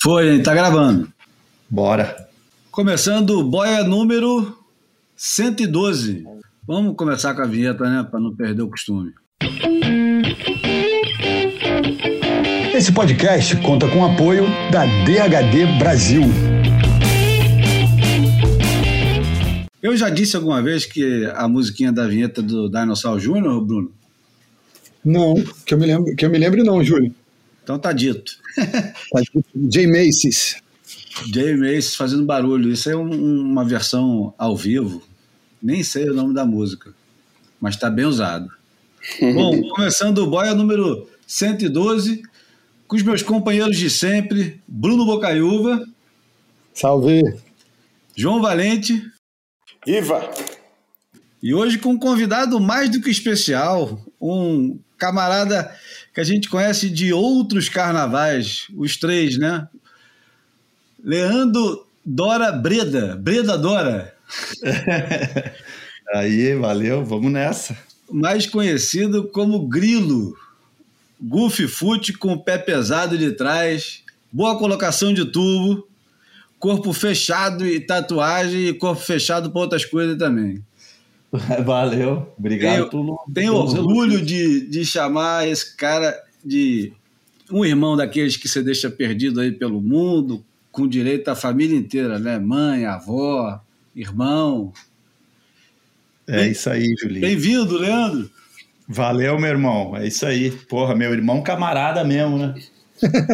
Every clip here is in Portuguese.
Foi, tá gravando. Bora. Começando o boia número 112. Vamos começar com a vinheta, né? Para não perder o costume. Esse podcast conta com o apoio da DHD Brasil. Eu já disse alguma vez que a musiquinha da vinheta do Dinosaur Júnior, Bruno? Não, que eu me lembro, que eu me lembre não, Júlio. Então tá dito. Tá dito. Jay Macy's. Jay Macy's fazendo barulho. Isso é um- uma versão ao vivo. Nem sei o nome da música, mas tá bem usado. Bom, começando o boia número 112, com os meus companheiros de sempre, Bruno Bocaiúva, Salve. João Valente Iva! e hoje com um convidado mais do que especial, um camarada que a gente conhece de outros carnavais, os três, né? Leandro Dora Breda, Breda Dora, Aí, valeu, vamos nessa. mais conhecido como Grilo. Goofy Foot com o pé pesado de trás, boa colocação de tubo, corpo fechado e tatuagem e corpo fechado para outras coisas também. Valeu, obrigado Tenho- pelo. Tenho orgulho de, de chamar esse cara de um irmão daqueles que você deixa perdido aí pelo mundo, com direito à família inteira, né? Mãe, avó, irmão. É isso aí, Julinho. Bem-vindo, Leandro. Valeu, meu irmão. É isso aí. Porra, meu irmão camarada mesmo, né?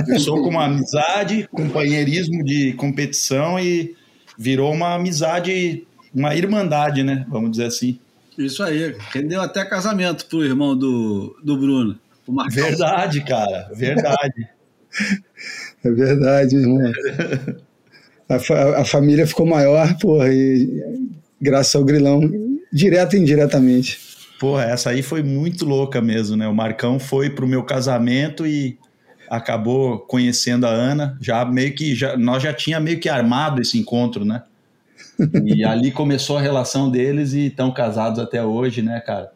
Começou com uma amizade, companheirismo de competição e virou uma amizade, uma irmandade, né? Vamos dizer assim. Isso aí. Rendeu até casamento pro irmão do, do Bruno. O Marcão. Verdade, cara, verdade. É verdade, irmão. A, fa- a família ficou maior, porra, e graças ao grilão, direto e indiretamente. Porra, essa aí foi muito louca mesmo, né? O Marcão foi pro meu casamento e acabou conhecendo a Ana. Já meio que já, nós já tinha meio que armado esse encontro, né? E ali começou a relação deles e estão casados até hoje, né, cara?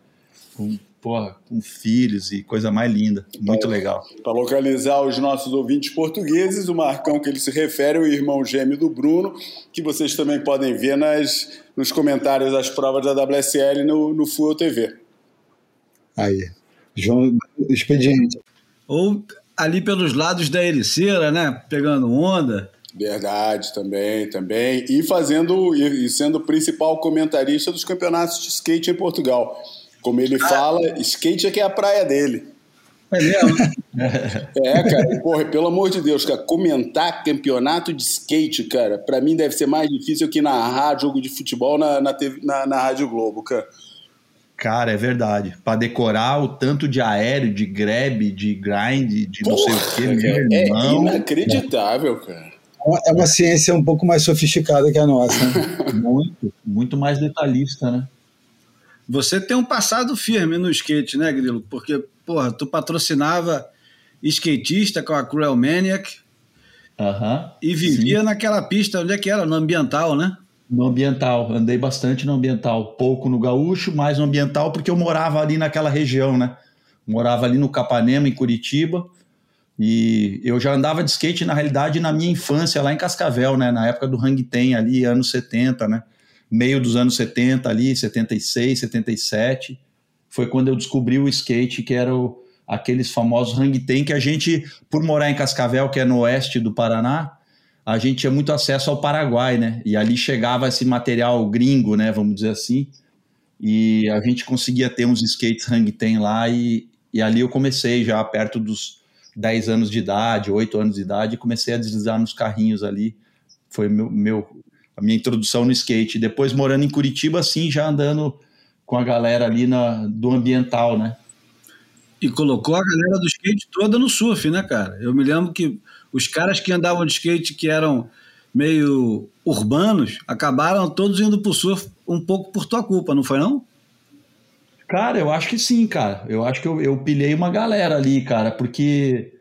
Com, porra, com filhos e coisa mais linda. Muito legal. Para localizar os nossos ouvintes portugueses, o Marcão que ele se refere é o irmão gêmeo do Bruno, que vocês também podem ver nas, nos comentários das provas da WSL no, no Fuel TV. Aí. João, expediente. Ou ali pelos lados da Ericeira, né? Pegando onda. Verdade, também, também. E fazendo e sendo o principal comentarista dos campeonatos de skate em Portugal. Como ele fala, skate é que é a praia dele. É mesmo? É, cara, porra, pelo amor de Deus, cara, comentar campeonato de skate, cara, pra mim deve ser mais difícil que narrar jogo de futebol na, na, TV na, na Rádio Globo, cara. Cara, é verdade. Para decorar o tanto de aéreo, de grab, de grind, de não sei o Porra, que, meu é irmão. inacreditável, cara. É uma- ciência um pouco mais sofisticada que a nossa. né? Muito, muito mais detalhista, né? Você tem um passado firme no skate, né, Grilo? Porque, porra, tu patrocinava skatista com a Cruel Maniac Aham. e vivia naquela pista, onde é que era? No ambiental, né? No ambiental, andei bastante no ambiental, pouco no gaúcho, mais no ambiental, porque eu morava ali naquela região, né? Morava ali no Capanema, em Curitiba, e eu já andava de skate, na realidade, na minha infância, lá em Cascavel, né? Na época do Hang Ten, ali, anos 70, né? Meio dos anos 70 ali, 76, 77, foi quando eu descobri o skate, que era o, aqueles famosos Hang Ten, que a gente, por morar em Cascavel, que é no oeste do Paraná, a gente tinha muito acesso ao Paraguai, né? E ali chegava esse material gringo, né? Vamos dizer assim. E a gente conseguia ter uns skates hang ten lá e, e ali eu comecei já perto dos 10 anos de idade, 8 anos de idade, e comecei a deslizar nos carrinhos ali. Foi meu, meu a minha introdução no skate. Depois morando em Curitiba, assim, já andando com a galera ali na, do ambiental, né? E colocou a galera do skate toda no surf, né, cara? Eu me lembro que os caras que andavam de skate que eram meio urbanos acabaram todos indo pro surf um pouco por tua culpa, não foi não? Cara, eu acho que sim, cara. Eu acho que eu, eu pilhei uma galera ali, cara, porque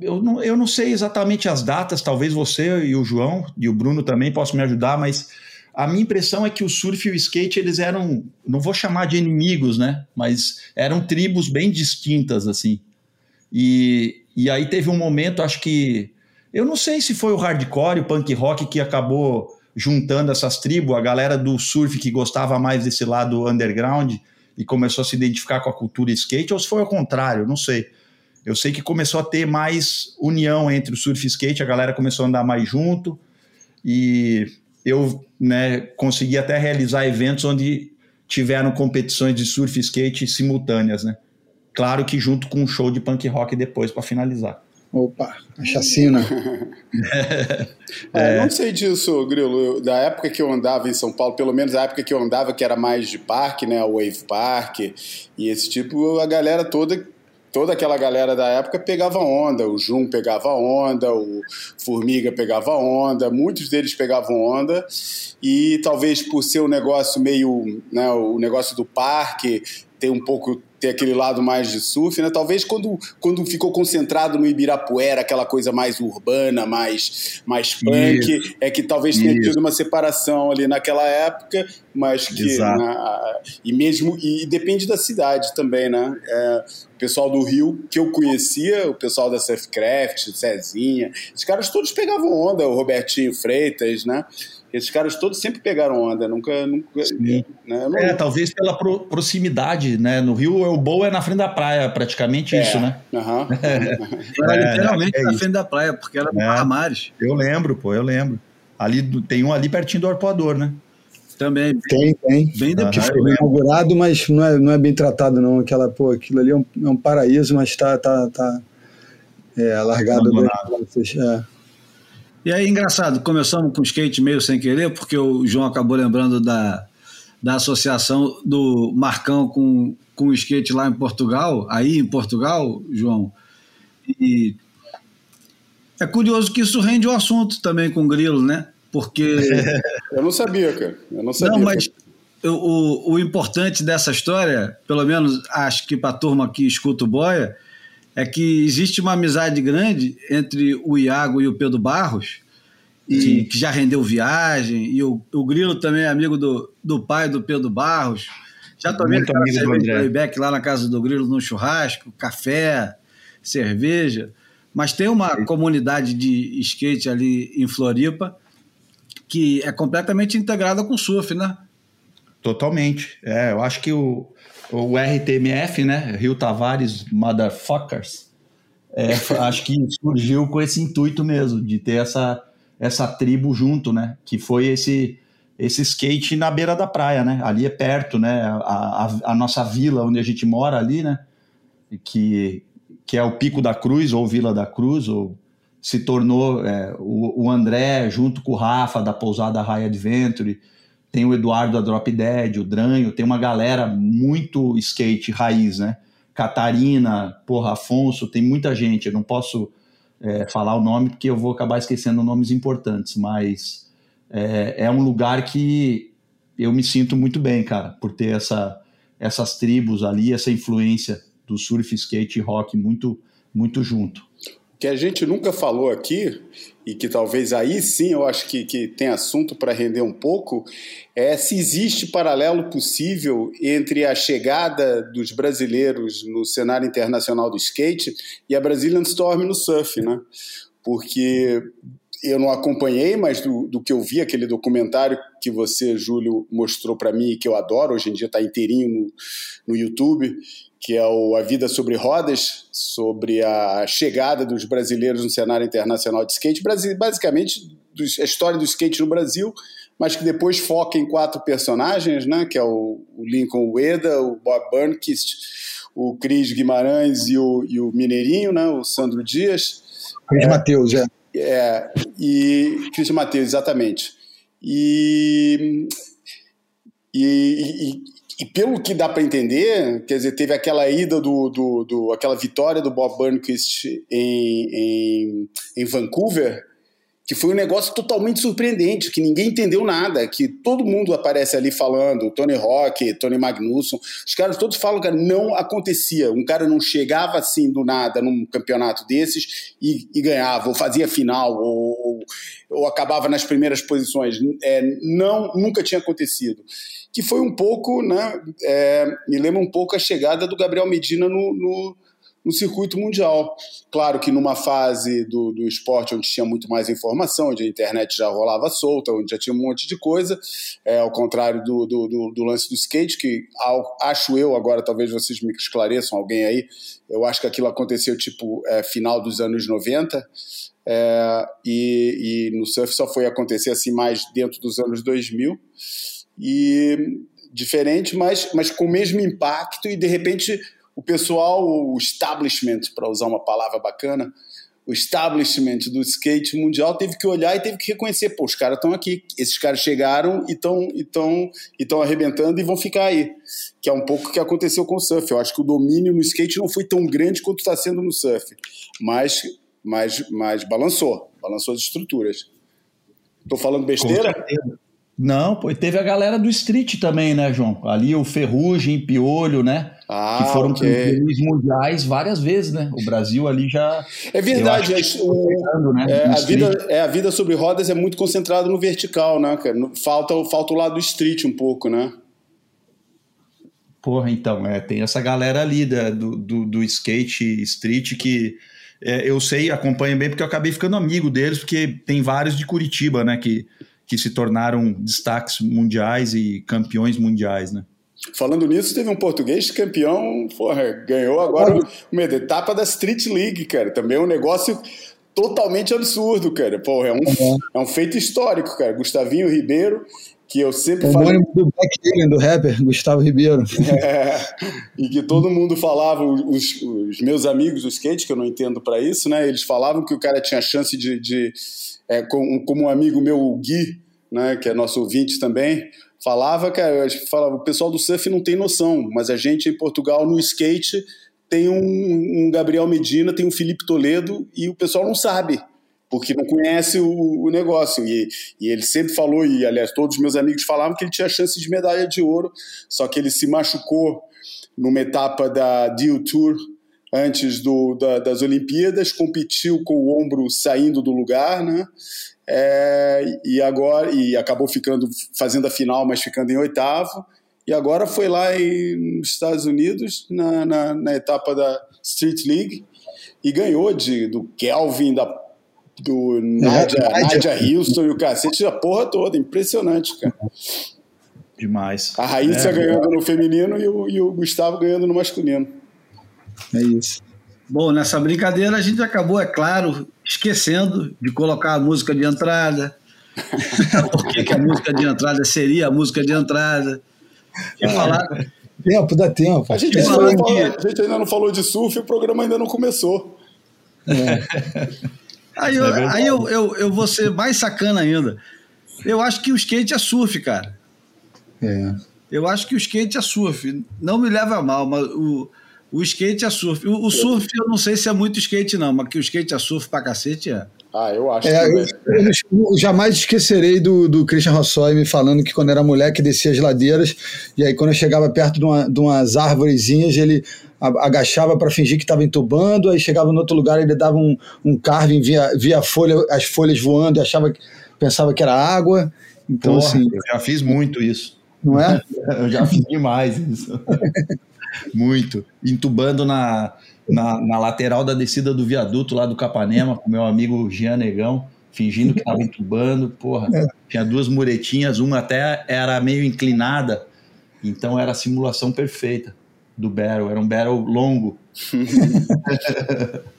eu não, eu não sei exatamente as datas, talvez você e o João e o Bruno também possam me ajudar, mas a minha impressão é que o surf e o skate, eles eram, não vou chamar de inimigos, né? Mas eram tribos bem distintas, assim. E, e aí teve um momento, acho que Eu não sei se foi o hardcore, o punk rock que acabou juntando essas tribos, a galera do surf que gostava mais desse lado underground e começou a se identificar com a cultura skate, ou se foi ao contrário, não sei. Eu sei que começou a ter mais união entre o surf e skate, a galera começou a andar mais junto e eu né, consegui até realizar eventos onde tiveram competições de surf e skate simultâneas, né? Claro que junto com um show de punk rock depois para finalizar. Opa, a chacina. é, não sei disso, Grilo. Da época que eu andava em São Paulo, pelo menos a época que eu andava, que era mais de parque, né? O Wave Park e esse tipo, a galera toda toda aquela galera da época pegava onda, o Jum pegava onda, o Formiga pegava onda, muitos deles pegavam onda e talvez por ser um negócio meio, né, o negócio do parque, ter um pouco ter aquele lado mais de surf, né? Talvez quando, quando ficou concentrado no Ibirapuera, aquela coisa mais urbana, mais, mais punk, Isso. é que talvez tenha Isso. tido uma separação ali naquela época, mas que. Na, e mesmo. E depende da cidade também, né? É, o pessoal do Rio, que eu conhecia, o pessoal da Surfcraft, Cezinha, os caras todos pegavam onda, o Robertinho Freitas, né? Esses caras todos sempre pegaram onda, nunca. nunca né? não... É, talvez pela pro, proximidade, né? No Rio, o Boa é na frente da praia, praticamente é. isso, né? Uhum. era literalmente é na frente da praia, porque era no é. Mares. Eu lembro, pô, eu lembro. Ali, tem um ali pertinho do arpoador, né? Também. Tem, tem. Bem depois. Foi inaugurado, mas não é, não é bem tratado, não. Aquela, pô, aquilo ali é um, é um paraíso, mas está tá, tá, é, largado. É. E aí, engraçado, começamos com skate meio sem querer, porque o João acabou lembrando da, da associação do Marcão com, com o skate lá em Portugal, aí em Portugal, João. E é curioso que isso rende o um assunto também com o Grilo, né? Porque. Eu não sabia, cara. Eu não sabia. Não, mas o, o importante dessa história, pelo menos acho que para a turma que escuta o Boia, é que existe uma amizade grande entre o Iago e o Pedro Barros, e, que já rendeu viagem, e o, o Grilo também é amigo do, do pai do Pedro Barros. Já tomei Muito amigo do playback lá na casa do Grilo no churrasco, café, cerveja. Mas tem uma Sim. comunidade de skate ali em Floripa que é completamente integrada com surf, né? Totalmente. É, eu acho que o, o RTMF, né? Rio Tavares Motherfuckers, é, acho que surgiu com esse intuito mesmo, de ter essa, essa tribo junto, né? Que foi esse esse skate na beira da praia, né? Ali é perto, né? A, a, a, nossa vila onde a gente mora ali, né? Que, que é o Pico da Cruz ou Vila da Cruz, ou se tornou é, o, o, André junto com o Rafa da pousada High Adventure, tem o Eduardo da Drop Dead, o Dranho, tem uma galera muito skate raiz, né? Catarina, porra, Afonso, tem muita gente. Eu não posso é, falar o nome porque eu vou acabar esquecendo nomes importantes, mas é, é, um lugar que eu me sinto muito bem, cara, por ter essa, essas tribos ali, essa influência do surf, skate e rock muito, muito junto que a gente nunca falou aqui, e que talvez aí sim eu acho que, que tem assunto para render um pouco, é se existe paralelo possível entre a chegada dos brasileiros no cenário internacional do skate e a Brazilian Storm no surf, né? Porque eu não acompanhei, mas do, do que eu vi, aquele documentário que você, Júlio, mostrou para mim, que eu adoro, hoje em dia está inteirinho no, no YouTube, que é o A Vida sobre Rodas, sobre a chegada dos brasileiros no cenário internacional de skate, basicamente a história do skate no Brasil, mas que depois foca em quatro personagens, né, que é o, Lincoln Ueda, o Bob Burnquist, o Cris Guimarães e o, e o Mineirinho, né, o Sandro Dias. Cris é, Matheus, é. É, e Cris Matheus, exatamente. E, e, e, pelo que dá para entender, quer dizer, teve aquela ida do, do, do aquela vitória do Bob Burnquist em, em, em, Vancouver, que foi um negócio totalmente surpreendente, que ninguém entendeu nada, que todo mundo aparece ali falando, Tony Rock, Tony Magnusson, os caras todos falam que não acontecia, um cara não chegava assim do nada num campeonato desses e, e ganhava, ou fazia final, ou, ou, ou acabava nas primeiras posições, é, não, nunca tinha acontecido que foi um pouco, né, é, me lembra um pouco a chegada do Gabriel Medina no, no, no circuito mundial. Claro que numa fase do, do esporte onde tinha muito mais informação, onde a internet já rolava solta, onde já tinha um monte de coisa, é, ao contrário do, do, do, do lance do skate, que ao, acho eu, agora talvez vocês me esclareçam, alguém aí, eu acho que aquilo aconteceu tipo é, final dos anos 90, é, e, e no surf só foi acontecer assim mais dentro dos anos 2000, e diferente, mas, mas com o mesmo impacto e de repente o pessoal, o establishment, para usar uma palavra bacana, o establishment do skate mundial teve que olhar e teve que reconhecer, pô, os caras estão aqui, esses caras chegaram e estão e tão, e tão arrebentando e vão ficar aí. Que é um pouco o que aconteceu com o surf. Eu acho que o domínio no skate não foi tão grande quanto está sendo no surf, mas, mas, mas balançou, balançou as estruturas. Estou falando besteira? Não, pô, teve a galera do street também, né, João? Ali o Ferrugem, Piolho, né? Ah, que foram okay. campeões mundiais várias vezes, né? O Brasil ali já. É verdade, é, o, né? é, a, vida, é, a vida sobre rodas é muito concentrada no vertical, né, cara? Falta, falta o lado street um pouco, né? Porra, então, é, tem essa galera ali da, do, do, do skate street que é, eu sei, acompanho bem, porque eu acabei ficando amigo deles, porque tem vários de Curitiba, né? Que que se tornaram destaques mundiais e campeões mundiais, né? Falando nisso, teve um português campeão, porra, ganhou agora uma etapa da Street League, cara. Também é um negócio totalmente absurdo, cara. Porra, é um, uhum. é um feito histórico, cara. Gustavinho Ribeiro, que eu sempre o falei. do Black do rapper, Gustavo Ribeiro. É, e que todo mundo falava, os, os meus amigos do skate, que eu não entendo para isso, né? Eles falavam que o cara tinha chance de, de é, como, como um amigo meu, o Gui, né, que é nosso ouvinte também, falava, cara, falava, o pessoal do surf não tem noção, mas a gente em Portugal no skate tem um, um Gabriel Medina, tem um Felipe Toledo e o pessoal não sabe, porque não conhece o, o negócio. E, e, ele sempre falou, e aliás, todos os meus amigos falavam que ele tinha chance de medalha de ouro, só que ele se machucou numa etapa da Deal Tour antes do, da, das Olimpíadas, competiu com o ombro saindo do lugar, né? É, e agora e acabou ficando fazendo a final, mas ficando em oitavo. E agora foi lá em, nos Estados Unidos na, na, na, etapa da Street League e ganhou de, do Kelvin, da, do Nadia, Nadia Houston e o cacete da porra toda. Impressionante, cara. Demais. A Raíssa é, ganhando no feminino e o, e o Gustavo ganhando no masculino. É isso. Bom, nessa brincadeira a gente acabou, é claro, esquecendo de colocar a música de entrada. Porque que a música de entrada seria a música de entrada. E falar. Tempo, dá tempo. A gente, ainda não falou, a gente ainda não falou de surf e o programa ainda não começou. É. Aí, eu, é aí eu, eu, eu vou ser mais sacana ainda. Eu acho que o skate é surf, cara. É. Eu acho que o skate é surf. Não me leva a mal, mas o, o skate é surf. O, o, surf eu não sei se é muito skate, não, mas que o skate é surf pra cacete é. Ah, eu acho é, eu, eu, jamais esquecerei do, do Christian Rossoy me falando que quando era moleque descia as ladeiras e aí quando eu chegava perto de, uma, de umas árvorezinhas ele agachava para fingir que estava entubando, aí chegava no outro lugar ele dava um, um carving via, via folha, as folhas voando e achava, pensava que era água. Então, Porra, assim, eu já fiz muito isso. Não é? eu já fiz demais isso. Muito. Entubando na, na, na, lateral da descida do viaduto lá do Capanema, com meu amigo Jean Negão, fingindo que estava entubando. Porra, é. tinha duas muretinhas, uma até era meio inclinada, então era a simulação perfeita do barrel, era um barrel longo.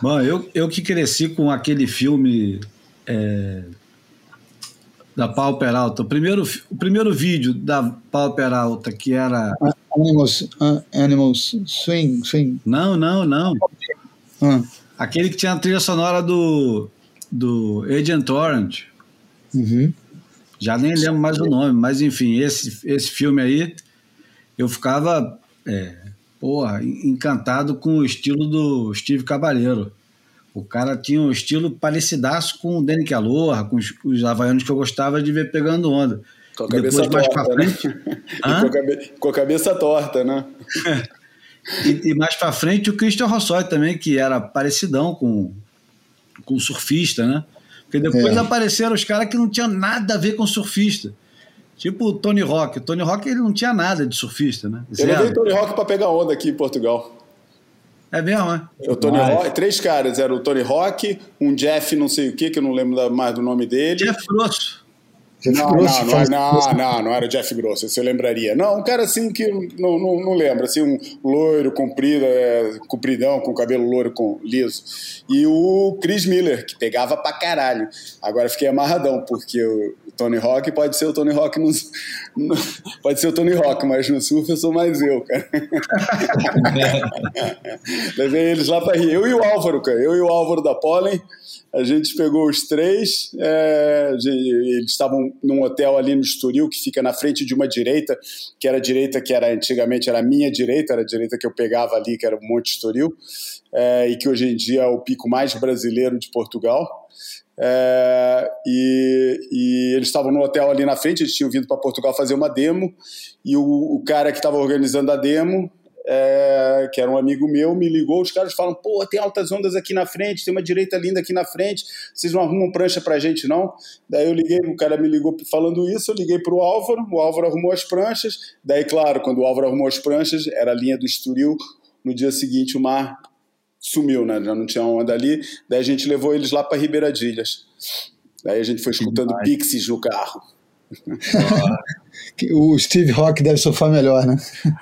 Bom, eu, eu que cresci com aquele filme é, da Pau Peralta, o primeiro, o primeiro vídeo da Pau Peralta, que era Animals, uh, Animals Swing, Swing. Não, não, não. Uh. Aquele que tinha a trilha sonora do, do Agent Orange. Uhum. Já nem lembro mais o nome, mas enfim, esse, esse filme aí, eu ficava é, porra, encantado com o estilo do Steve Cabaleiro. O cara tinha um estilo parecidaço com o Danny Aloha, com os, os havaianos que eu gostava de ver pegando onda. Com a cabeça Depois, torta, mais frente, né? com, a cabe... com, a cabeça torta, né? e, e, mais para frente o Christian Rossoy também, que era parecidão com, com o surfista, né? Porque depois é. apareceram os caras que não tinham nada a ver com surfista. Tipo o Tony Rock. O Tony Rock ele não tinha nada de surfista, né? Zero. Eu levei Tony Rock para pegar onda aqui em Portugal. É mesmo, né? O Tony Rock, três caras, era o Tony Rock, um Jeff não sei o que, que eu não lembro mais do nome dele. Jeff Grosso. Não, Grosso não, não, não, não, não era o Jeff Grosso, esse eu lembraria. Não, um cara assim que eu não, não, não lembro, assim, um loiro, comprido, é, compridão, com cabelo loiro com, liso. E o Chris Miller, que pegava pra caralho. Agora fiquei amarradão, porque o Tony Hawk pode ser o Tony Hawk no, no- pode ser o Tony Hawk, mas no surf eu sou mais eu, cara. Levei eles lá pra rir. Eu e o Álvaro, cara. Eu e o Álvaro da Pollen. A gente pegou os três. é, de- eles estavam num hotel ali no Estoril, que fica na frente de uma direita, que era a direita que era antigamente era a minha direita, era a direita que eu pegava ali, que era o Monte Estoril, é, e que hoje em dia é o pico mais brasileiro de Portugal. É, e, e eles estavam no hotel ali na frente, eles tinham vindo para Portugal fazer uma demo, e o, o cara que estava organizando a demo, é, que era um amigo meu, me ligou, os caras falam, pô, tem altas ondas aqui na frente, tem uma direita linda aqui na frente, vocês não arrumam prancha pra gente, não? Daí eu liguei, o cara me ligou falando isso, eu liguei pro Álvaro, o Álvaro arrumou as pranchas, daí, claro, quando o Álvaro arrumou as pranchas, era a linha do Estoril, no dia seguinte o mar sumiu, né? Já não tinha onda ali. Daí a gente levou eles lá para Ribeiradilhas. Daí a gente foi escutando Pixies no carro. O Steve Rock deve surfar melhor, né?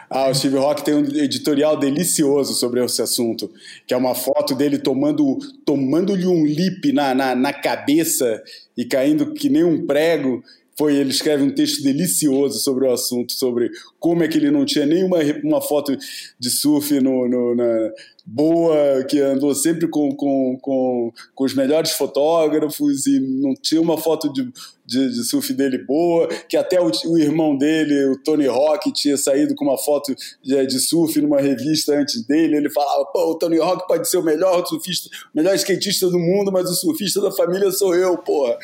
Ah, o Steve Rock tem um editorial delicioso sobre esse assunto, que é uma foto dele tomando tomando-lhe um lip na, na, na cabeça e caindo que nem um prego. Foi, ele escreve um texto delicioso sobre o assunto, sobre como é que ele não tinha nenhuma uma foto de surf no, no- na, boa, que andou sempre com, com, com, com os melhores fotógrafos e não tinha uma foto de, de, de surf dele boa, que até o, o irmão dele, o Tony Hawk, tinha saído com uma foto de, de surf numa revista antes dele. Ele falava: pô, o Tony Hawk pode ser o melhor surfista, o melhor skatista do mundo, mas o surfista da família sou eu, porra.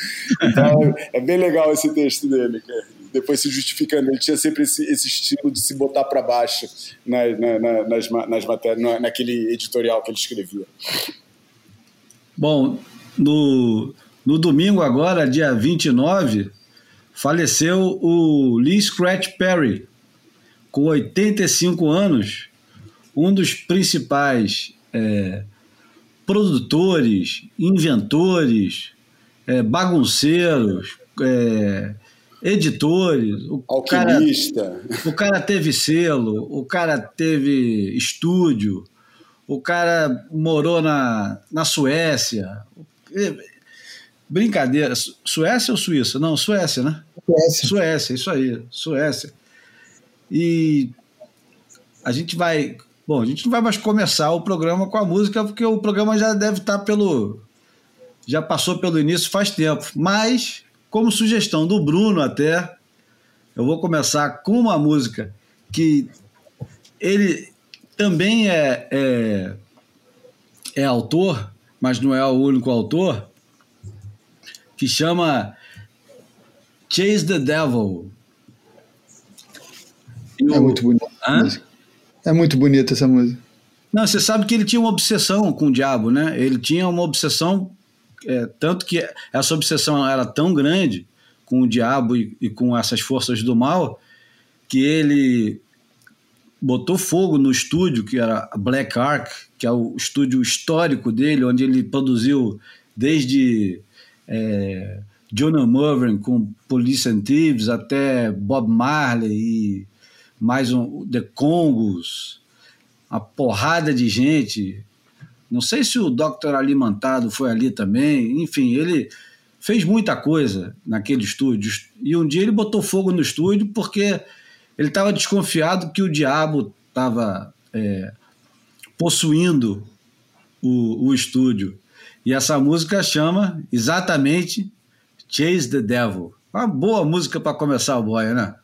Então é bem legal esse texto dele. Depois se justificando, ele tinha sempre esse, esse estilo de se botar para baixo na, na, na, nas, nas matérias, na- naquele editorial que ele escrevia. Bom, no, no domingo agora, dia 29, faleceu o Lee Scratch Perry, com 85 anos, um dos principais é, produtores, inventores, é, bagunceiros, é, editores. O cara, Alquimista. o cara teve selo, o cara teve estúdio, o cara morou na, na Suécia. Brincadeira. Su- Suécia ou Suíça? Não, Suécia, né? Suécia. Suécia, isso aí, Suécia. E a gente vai. Bom, a gente não vai mais começar o programa com a música, porque o programa já deve estar pelo. Já passou pelo início faz tempo. Mas, como sugestão do Bruno, até, eu vou começar com uma música que ele também é, é, é autor, mas não é o único autor, que chama Chase the Devil. É muito bonito. Hã? É muito bonita essa música. Não, você sabe que ele tinha uma obsessão com o diabo, né? Ele tinha uma obsessão, é, tanto que essa obsessão era tão grande com o diabo e, e com essas forças do mal, que ele botou fogo no estúdio, que era Black Ark, que é o estúdio histórico dele, onde ele produziu desde é, Jonah Mervyn com Police and Thieves até Bob Marley e mais um The Congos, uma porrada de gente. Não sei se o Dr. Alimentado foi ali também. Enfim, ele fez muita coisa naquele estúdio. E um dia ele botou fogo no estúdio porque ele estava desconfiado que o diabo estava é, possuindo o, o estúdio. E essa música chama exatamente Chase the Devil. Uma boa música para começar o boy, né?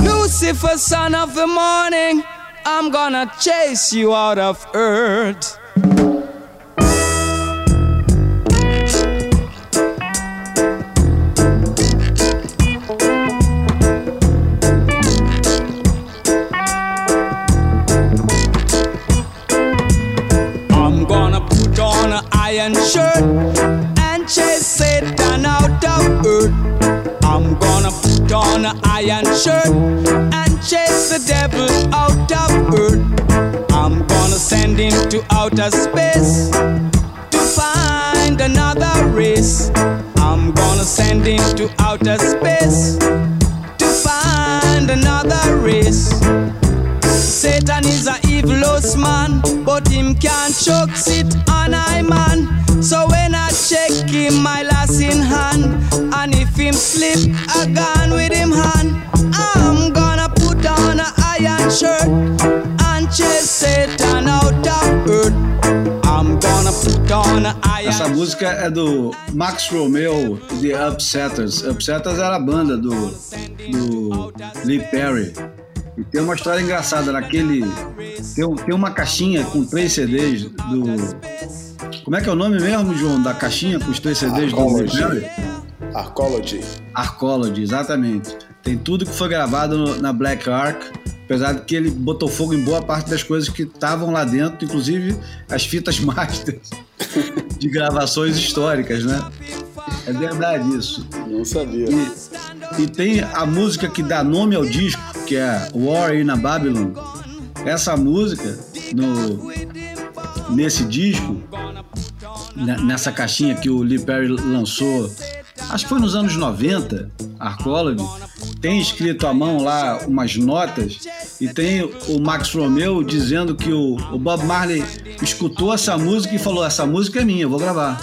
Lucifer, son of the morning, I'm gonna chase you out of earth. Iron shirt and chase the devil out of earth. I'm gonna send him to outer space to find another race. I'm gonna send him to outer space to find another race. Satan is a evilous man, but him can't choke sit on I man. So when I check him, my lass in hand, and if him slip with him hand, I'm gonna put on iron shirt and chase Satan out of earth. I'm gonna put on iron Essa música é do Max Romeo e The Upsetters. Upsetters era a banda do, do Lee Perry. E tem uma história engraçada naquele. Tem, tem uma caixinha com três CDs do. Como é que é o nome mesmo, João? Da caixinha com os três CDs do Arcology. Perry? Arcology. Arcology, exatamente. Tem tudo que foi gravado no- na Black Ark, apesar de que ele botou fogo em boa parte das coisas que estavam lá dentro, inclusive as fitas masters de gravações históricas, né? É verdade isso. Não sabia. E, e tem a música que dá nome ao disco, que é War in a Babylon. Essa música, no, nesse disco, ne- nessa caixinha que o Lee Perry lançou, acho que foi nos anos 90, Arcology, tem escrito à mão lá umas notas e tem o Max Romeo dizendo que o, o Bob Marley escutou essa música e falou: Essa música é minha, eu vou gravar.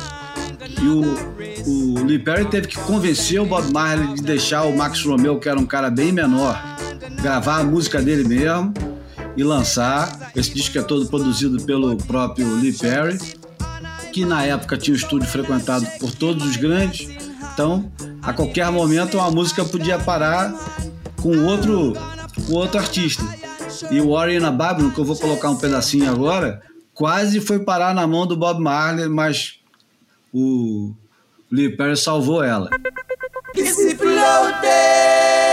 E o, o Lee Perry teve que convencer o Bob Marley de deixar o Max Romeo, que era um cara bem menor, gravar a música dele mesmo e lançar. Esse disco é todo produzido pelo próprio Lee Perry, que na época tinha um estúdio frequentado por todos os grandes. Então, a qualquer momento, uma música podia parar com outro, com outro artista. E o Warren Babylon, que eu vou colocar um pedacinho agora, quase foi parar na mão do Bob Marley, mas o Lee Perry salvou ela. Disciple out there.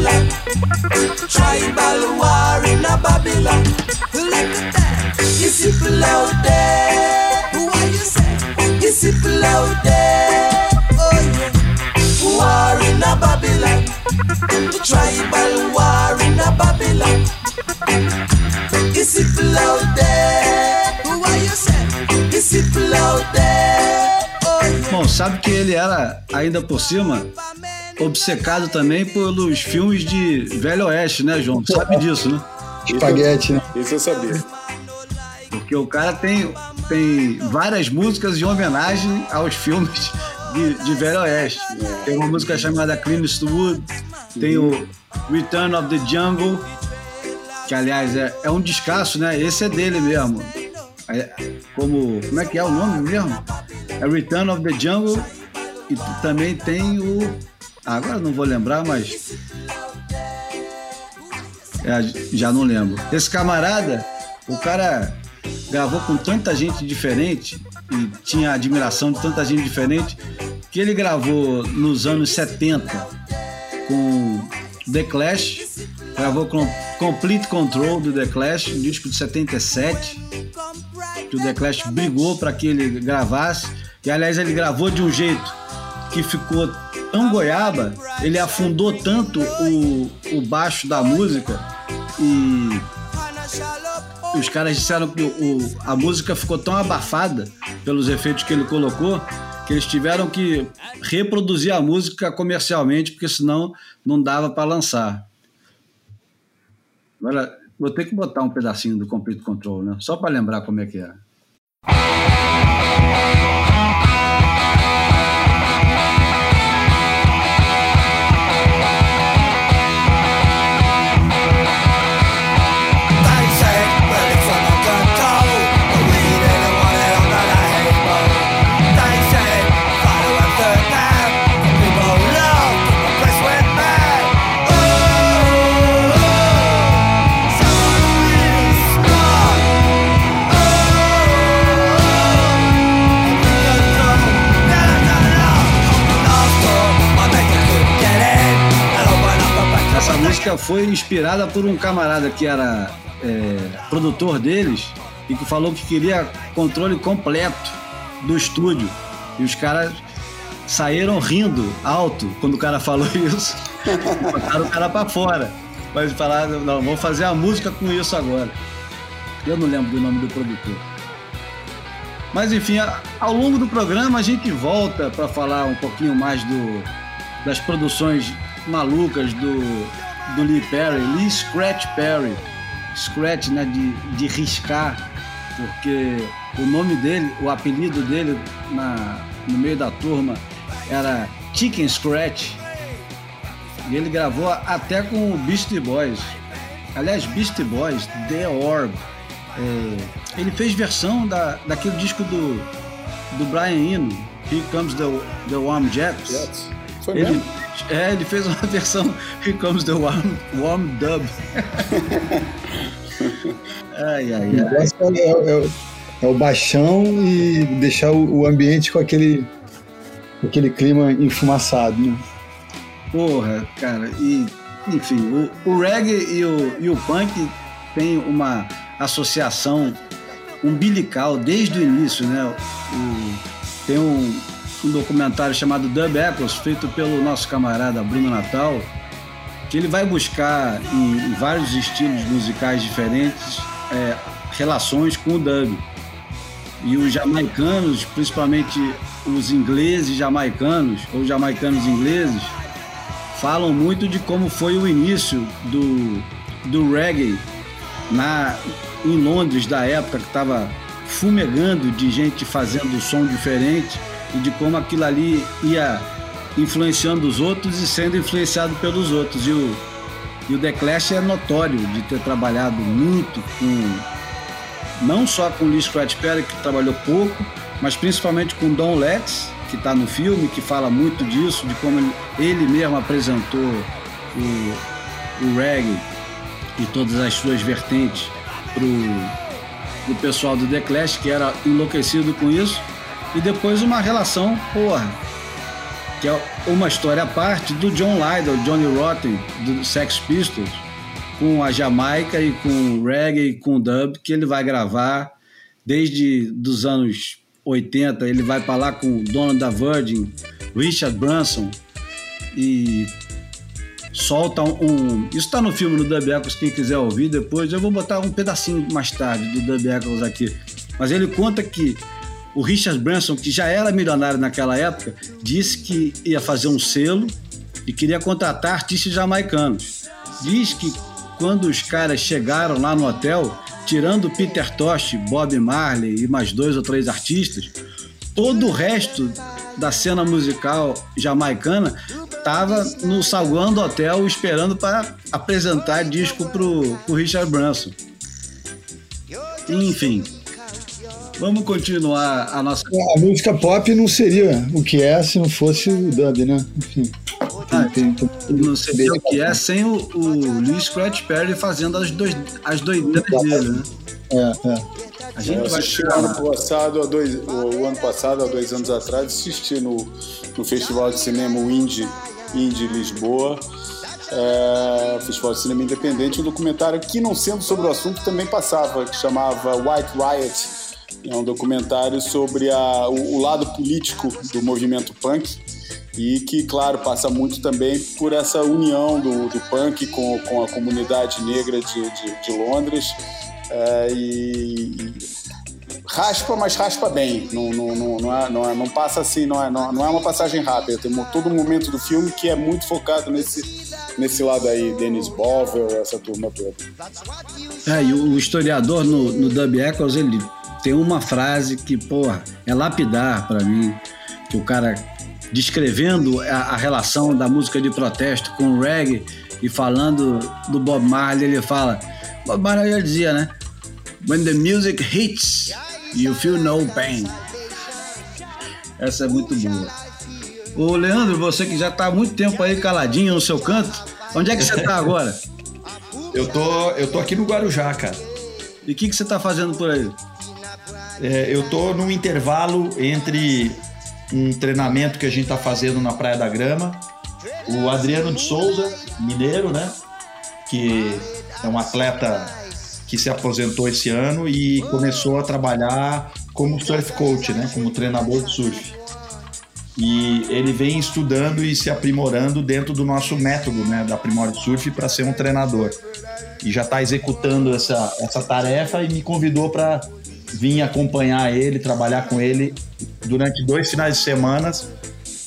Babylon, tribal war in a Babylon. Look at that, disciple out there. What you say? Disciple out there. Oh yeah, war in a Babylon. Tribal war in a Babylon. Disciple out there. What you say? Disciple out there. Oh. Bom, sabe que ele era, ainda por cima, obcecado também pelos filmes de Velho Oeste, né, João? Tu Sabe disso, né? Espaguete, né? Isso eu sabia. Porque o cara tem, tem várias músicas em homenagem aos filmes de, de Velho Oeste. Tem uma música chamada Clint Eastwood, tem o Return of the Jungle, que aliás é, é um descasso, né? Esse é dele mesmo. É, como, como é que é o nome mesmo? É Return of the Jungle e também tem o. agora não vou lembrar, mas. É, já não lembro. Esse camarada, o cara gravou com tanta gente diferente e tinha admiração de tanta gente diferente que ele gravou nos anos 70 com The Clash, gravou com Complete Control do The Clash, um disco de 77, que o The Clash brigou para que ele gravasse, e aliás ele gravou de um jeito que ficou tão goiaba, ele afundou tanto o, o baixo da música e os caras disseram que o, a música ficou tão abafada pelos efeitos que ele colocou que eles tiveram que reproduzir a música comercialmente, porque senão não dava para lançar. Agora, vou ter que botar um pedacinho do Complete Control, né? Só para lembrar como é que é. Música foi inspirada por um camarada que era é, produtor deles e que falou que queria controle completo do estúdio. E os caras saíram rindo alto quando o cara falou isso. Botaram o cara pra fora. Mas falaram, não, vamos fazer a música com isso agora. Eu não lembro do nome do produtor. Mas enfim, ao longo do programa a gente volta para falar um pouquinho mais do, das produções malucas do, do Lee Perry, Lee Scratch Perry. Scratch, né, de, de riscar, porque o nome dele, o apelido dele na, no meio da turma era Chicken Scratch. E ele gravou até com o Beastie Boys. Aliás, Beastie Boys, The Orb. É, ele fez versão da, daquele disco do, do Brian Eno, Here Comes the, the Warm Jets. Jets. Foi Ele, mesmo? É, ele fez uma versão Here Comes the Warm, warm Dub. ai, ai, ai. é, é- é o- é o baixão e deixar o, ambiente com aquele, aquele clima enfumaçado, né? Porra, cara, e enfim, o, o reggae e o, e o punk tem uma associação umbilical desde o início, né? O- tem um, um documentário chamado Dub Echoes, feito pelo nosso camarada Bruno Natal, que ele vai buscar em, vários estilos musicais diferentes é, relações com o dub. E os jamaicanos, principalmente os ingleses jamaicanos, ou jamaicanos ingleses, falam muito de como foi o início do, do reggae na, em Londres da época que estava fumegando de gente fazendo som diferente e de como aquilo ali ia influenciando os outros e sendo influenciado pelos outros. E o, e o The Clash é notório de ter trabalhado muito com não só com Lee Scratch Perry, que trabalhou pouco, mas principalmente com Don Letts, que está no filme, que fala muito disso, de como ele, ele mesmo apresentou o, o reggae e todas as suas vertentes pro, pro pessoal do The Clash, que era enlouquecido com isso. E depois uma relação, porra, que é uma história à parte do John Lydon, Johnny Rotten, do Sex Pistols, com a Jamaica e com o reggae e com o dub, que ele vai gravar desde dos anos 80, ele vai para lá com o dono da Virgin, Richard Branson, e solta um. isso está no filme do Dub Echoes, quem quiser ouvir depois, eu vou botar um pedacinho mais tarde do Dub Echoes aqui. Mas ele conta que o Richard Branson, que já era milionário naquela época, disse que ia fazer um selo e queria contratar artistas jamaicanos. Diz que quando os caras chegaram lá no hotel, tirando Peter Tosh, Bob Marley e mais dois ou três artistas, todo o resto da cena musical jamaicana estava no saguão do hotel esperando para apresentar disco pro, pro Richard Branson. Enfim, vamos continuar a nossa. A música pop não seria o que é se não fosse o dub, né? Enfim. Ah, Tem- tem- Não sei o que é sem o, o Lee Scratch Perry fazendo as, dois, as doideiras dele, né? É, é. A gente Eu vai assisti chegar o ano passado, há dois, o, o ano passado, há dois anos atrás, assisti no, no Festival de Cinema Indie, Indie Lisboa, é, Festival de Cinema Independente, um documentário que, não sendo sobre o assunto, também passava, que chamava White Riot. É um documentário sobre a, o, o lado político do movimento punk e que, claro, passa muito também por essa união do, do punk com, com a comunidade negra de, de, de Londres. É, e, e raspa, mas raspa bem. Não, não, não, não, é- não, é- não passa assim, não é, não, não é uma passagem rápida. Tem todo um momento do filme que é muito focado nesse, nesse lado aí, Dennis Bovel, essa turma toda. É, e o historiador no, no Dub Echoes, ele tem uma frase que, porra, é lapidar pra mim, que o cara descrevendo a, a relação da música de protesto com o reggae e falando do Bob Marley, ele fala, Bob Marley já dizia, né? When the music hits, you feel no pain. Essa é muito boa. Ô, Leandro, você que já tá há muito tempo aí caladinho no seu canto, onde é que você tá agora? Eu tô, eu tô aqui no Guarujá, cara. E o que, que você tá fazendo por aí? É, eu tô num intervalo entre um treinamento que a gente tá fazendo na Praia da Grama. O Adriano de Souza, mineiro, né? Que é um atleta que se aposentou esse ano e começou a trabalhar como surf coach, né? Como treinador de surf. e ele vem estudando e se aprimorando dentro do nosso método, né, da Primórdio Surf para ser um treinador. E já está executando essa, essa tarefa e me convidou para vir acompanhar ele, trabalhar com ele durante dois finais de semana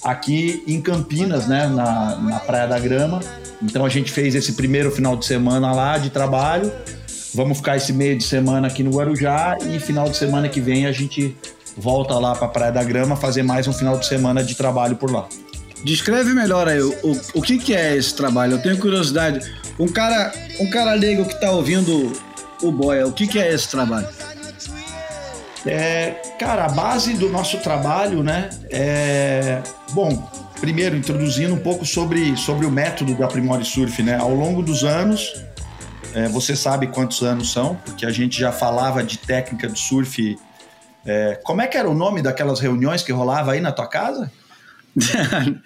aqui em Campinas, né, na, na Praia da Grama. Então a gente fez esse primeiro final de semana lá de trabalho. Vamos ficar esse meio de semana aqui no Guarujá e final de semana que vem a gente volta lá para a Praia da Grama fazer mais um final de semana de trabalho por lá. Descreve melhor aí o, o, o que, que é esse trabalho. Eu tenho curiosidade. Um cara, um cara leigo que está ouvindo o Boia, o que, que é esse trabalho? É, cara, a base do nosso trabalho, né? É, bom, primeiro introduzindo um pouco sobre, sobre o método da Primore Surf, né? Ao longo dos anos, é, você sabe quantos anos são, porque a gente já falava de técnica de surf é, como é que era o nome daquelas reuniões que rolava aí na tua casa?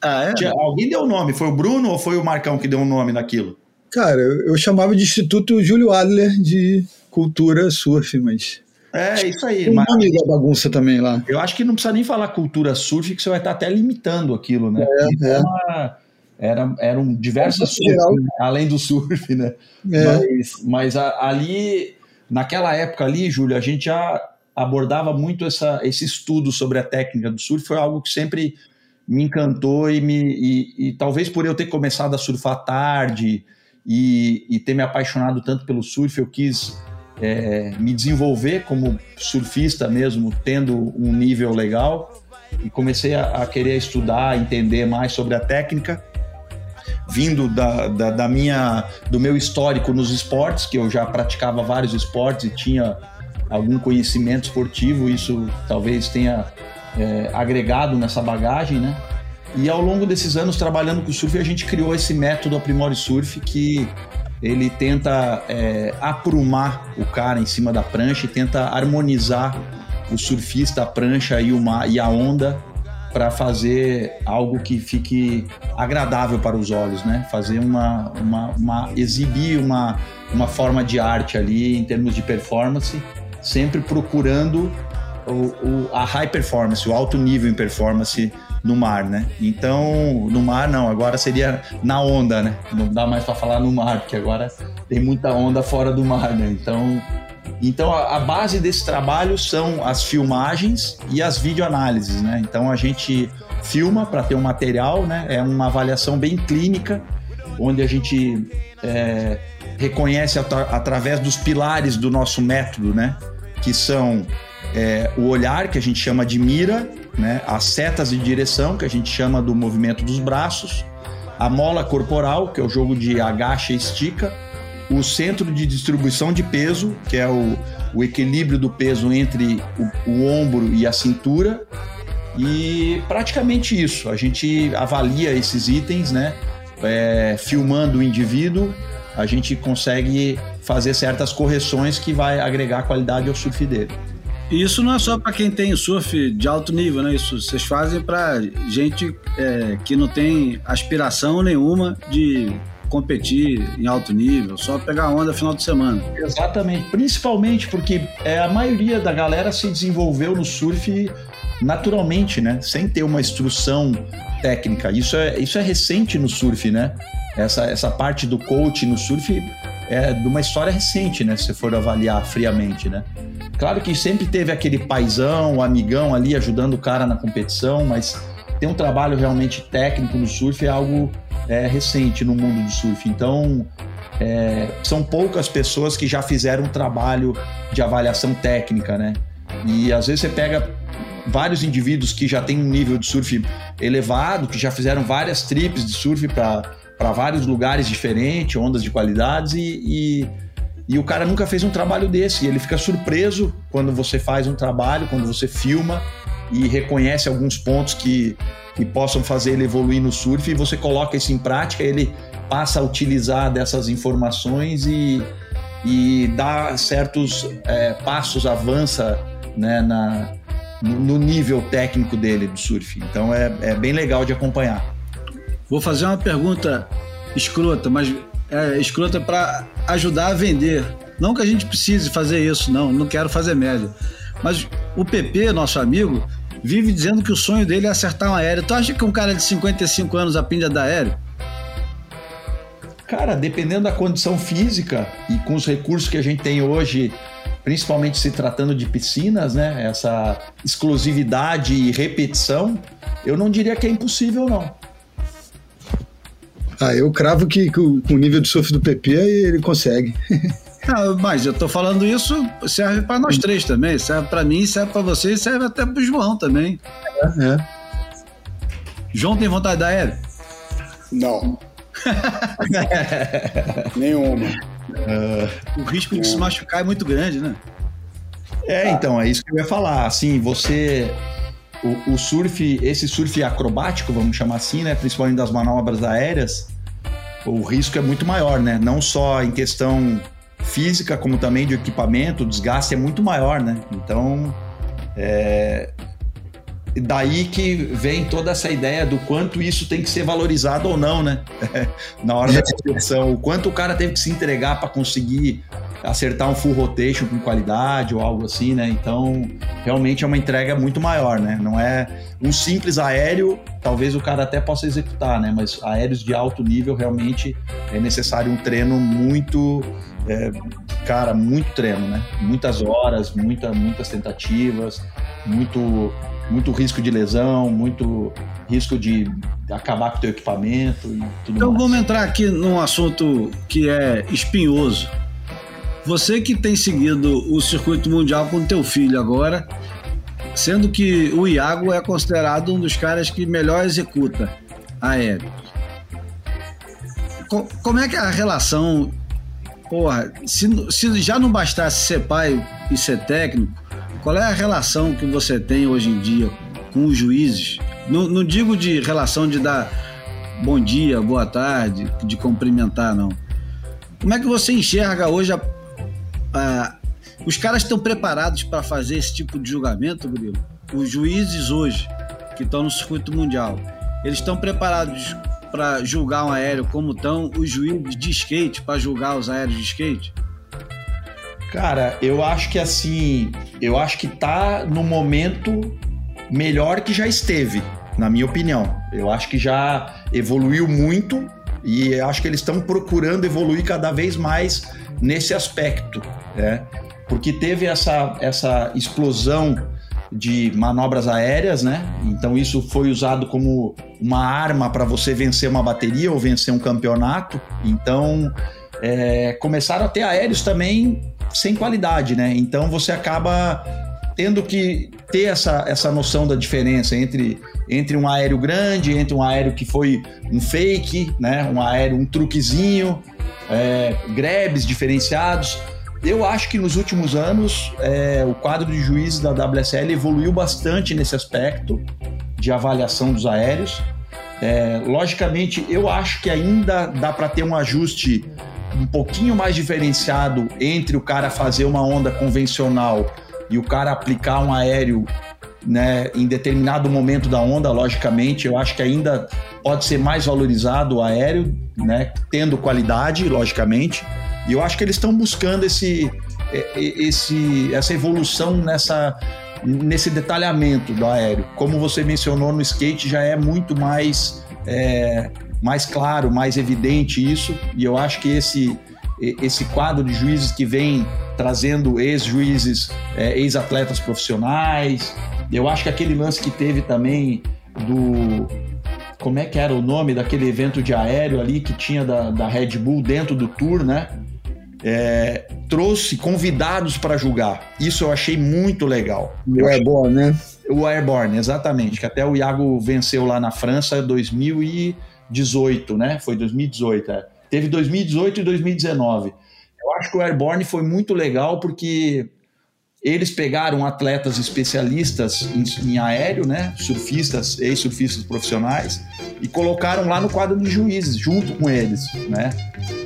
ah, é? Tinha, alguém deu o nome, foi o Bruno ou foi o Marcão que deu o um nome naquilo? Cara, eu, eu chamava de Instituto Júlio Adler de Cultura Surf, mas é, isso aí. Tem mas... da bagunça também lá. Eu acho que não precisa nem falar cultura surf, que você vai estar até limitando aquilo, né? É, é. Uma, era, eram diversas surf, né? além do surf, né? É. Mas, mas a, ali, naquela época ali, Júlio, a gente já abordava muito essa, esse estudo sobre a técnica do surf, foi algo que sempre me encantou e, me, e, e talvez por eu ter começado a surfar tarde e, e ter me apaixonado tanto pelo surf, eu quis é, me desenvolver como surfista mesmo, tendo um nível legal e comecei a, a querer estudar, entender mais sobre a técnica vindo da, da, da, minha do meu histórico nos esportes que eu já praticava vários esportes e tinha algum conhecimento esportivo, isso talvez tenha é, agregado nessa bagagem, né? E ao longo desses anos trabalhando com surf, a gente criou esse método Aprimore Surf que ele tenta é, aprumar o cara em cima da prancha e tenta harmonizar o surfista, a prancha e, uma, e a onda para fazer algo que fique agradável para os olhos, né? Fazer uma, uma, uma exibir uma, uma forma de arte ali em termos de performance sempre procurando o, o, a high performance, o alto nível em performance no mar, né? Então, no mar não, agora seria na onda, né? Não dá mais para falar no mar, porque agora tem muita onda fora do mar, né? Então, então a, a base desse trabalho são as filmagens e as videoanálises, né? Então a gente filma para ter um material, né? É uma avaliação bem clínica, onde a gente é, reconhece at através dos pilares do nosso método, né? que são é, o olhar, que a gente chama de mira, né? as setas de direção, que a gente chama do movimento dos braços, a mola corporal, que é o jogo de agacha e estica, o centro de distribuição de peso, que é o, o equilíbrio do peso entre o, o ombro e a cintura, e praticamente isso. A gente avalia esses itens, né? É, filmando o indivíduo, a gente consegue fazer certas correções que vai agregar qualidade ao surf dele. E isso não é só para quem tem surf de alto nível, né? Isso vocês fazem para gente é, que não tem aspiração nenhuma de competir em alto nível, só pegar onda final de semana. Exatamente, principalmente porque é, a maioria da galera se desenvolveu no surf naturalmente, né? Sem ter uma instrução técnica. Isso é, isso é recente no surf, né? Essa, essa parte do coach no surf é de uma história recente, né? Se for avaliar friamente, né? Claro que sempre teve aquele paizão, o amigão ali ajudando o cara na competição, mas ter um trabalho realmente técnico no surf é algo é, recente no mundo do surf. Então, é, são poucas pessoas que já fizeram um trabalho de avaliação técnica, né? E às vezes você pega vários indivíduos que já têm um nível de surf elevado, que já fizeram várias trips de surf para para vários lugares diferentes, ondas de qualidades, e, e, e, o cara nunca fez um trabalho desse. E ele fica surpreso quando você faz um trabalho, quando você filma e reconhece alguns pontos que, que possam fazer ele evoluir no surf, e você coloca isso em prática, ele passa a utilizar dessas informações e, e dá certos é, passos, avança né, na, no nível técnico dele do surf. Então é, é bem legal de acompanhar. Vou fazer uma pergunta escrota, mas é escrota para ajudar a vender. Não que a gente precise fazer isso, não, não quero fazer média. Mas o PP, nosso amigo, vive dizendo que o sonho dele é acertar um aéreo. Tu acha que um cara de 55 anos aprende a dar aéreo? Cara, dependendo da condição física e com os recursos que a gente tem hoje, principalmente se tratando de piscinas, né? Essa exclusividade e repetição, eu não diria que é impossível, não. Ah, eu cravo que com o nível de surf do PP ele consegue. Não, mas eu tô falando isso, serve para nós três também. Serve para mim, serve para você e serve até pro João também. É, é. João tem vontade da aérea? Não. Nenhuma. O risco de se machucar é muito grande, né? É, então, é isso que eu ia falar. Assim, você. O, o surf, esse surf acrobático, vamos chamar assim, né? Principalmente das manobras aéreas, o risco é muito maior, né? Não só em questão física, como também de equipamento, o desgaste é muito maior, né? Então, é daí que vem toda essa ideia do quanto isso tem que ser valorizado ou não, né? Na hora da competição, o quanto o cara teve que se entregar para conseguir acertar um full rotation com qualidade ou algo assim, né? Então, realmente é uma entrega muito maior, né? Não é um simples aéreo, talvez o cara até possa executar, né? Mas aéreos de alto nível realmente é necessário um treino muito é, cara, muito treino, né? Muitas horas, muita, muitas tentativas, muito, muito risco de lesão, muito risco de acabar com o teu equipamento e tudo Então mais. vamos entrar aqui num assunto que é espinhoso. Você que tem seguido o circuito mundial com teu filho agora, sendo que o Iago é considerado um dos caras que melhor executa aéreo. Co- Como é que é a relação Porra, se, se já não bastasse ser pai e ser técnico, qual é a relação que você tem hoje em dia com os juízes? Não, não digo de relação de dar bom dia, boa tarde, de cumprimentar, não. Como é que você enxerga hoje a, a- os caras estão preparados para fazer esse tipo de julgamento, Grilo? Os juízes hoje, que estão no circuito mundial, eles estão preparados para julgar um aéreo como estão os juízes de skate para julgar os aéreos de skate? Cara, eu acho que assim, eu acho que tá no momento melhor que já esteve, na minha opinião. Eu acho que já evoluiu muito e acho que eles estão procurando evoluir cada vez mais nesse aspecto, né? Porque teve essa, essa explosão de manobras aéreas, né? Então isso foi usado como uma arma para você vencer uma bateria ou vencer um campeonato. Então é, começaram a ter aéreos também sem qualidade, né? Então você acaba tendo que ter essa, essa noção da diferença entre, entre um aéreo grande, entre um aéreo que foi um fake, né? Um aéreo, um truquezinho, é, grebes diferenciados. Eu acho que nos últimos anos é, o quadro de juízes da WSL evoluiu bastante nesse aspecto de avaliação dos aéreos. É, logicamente, eu acho que ainda dá para ter um ajuste um pouquinho mais diferenciado entre o cara fazer uma onda convencional e o cara aplicar um aéreo né, em determinado momento da onda, logicamente, eu acho que ainda pode ser mais valorizado o aéreo, né, tendo qualidade, logicamente. E eu acho que eles estão buscando esse, esse, essa evolução nessa, nesse detalhamento do aéreo. Como você mencionou no skate, já é muito mais, é, mais claro, mais evidente isso. E eu acho que esse, esse quadro de juízes que vem trazendo ex-juízes, é, ex-atletas profissionais. Eu acho que aquele lance que teve também do. Como é que era o nome daquele evento de aéreo ali que tinha da, da Red Bull dentro do tour, né? É, trouxe convidados para julgar. Isso eu achei muito legal. O Airborne, né? O Airborne, exatamente. Que até o Iago venceu lá na França em 2018, né? Foi 2018, é. Teve 2018 e 2019. Eu acho que o Airborne foi muito legal porque eles pegaram atletas especialistas em, em aéreo, né? Surfistas, ex-surfistas profissionais, e colocaram lá no quadro de juízes, junto com eles, né?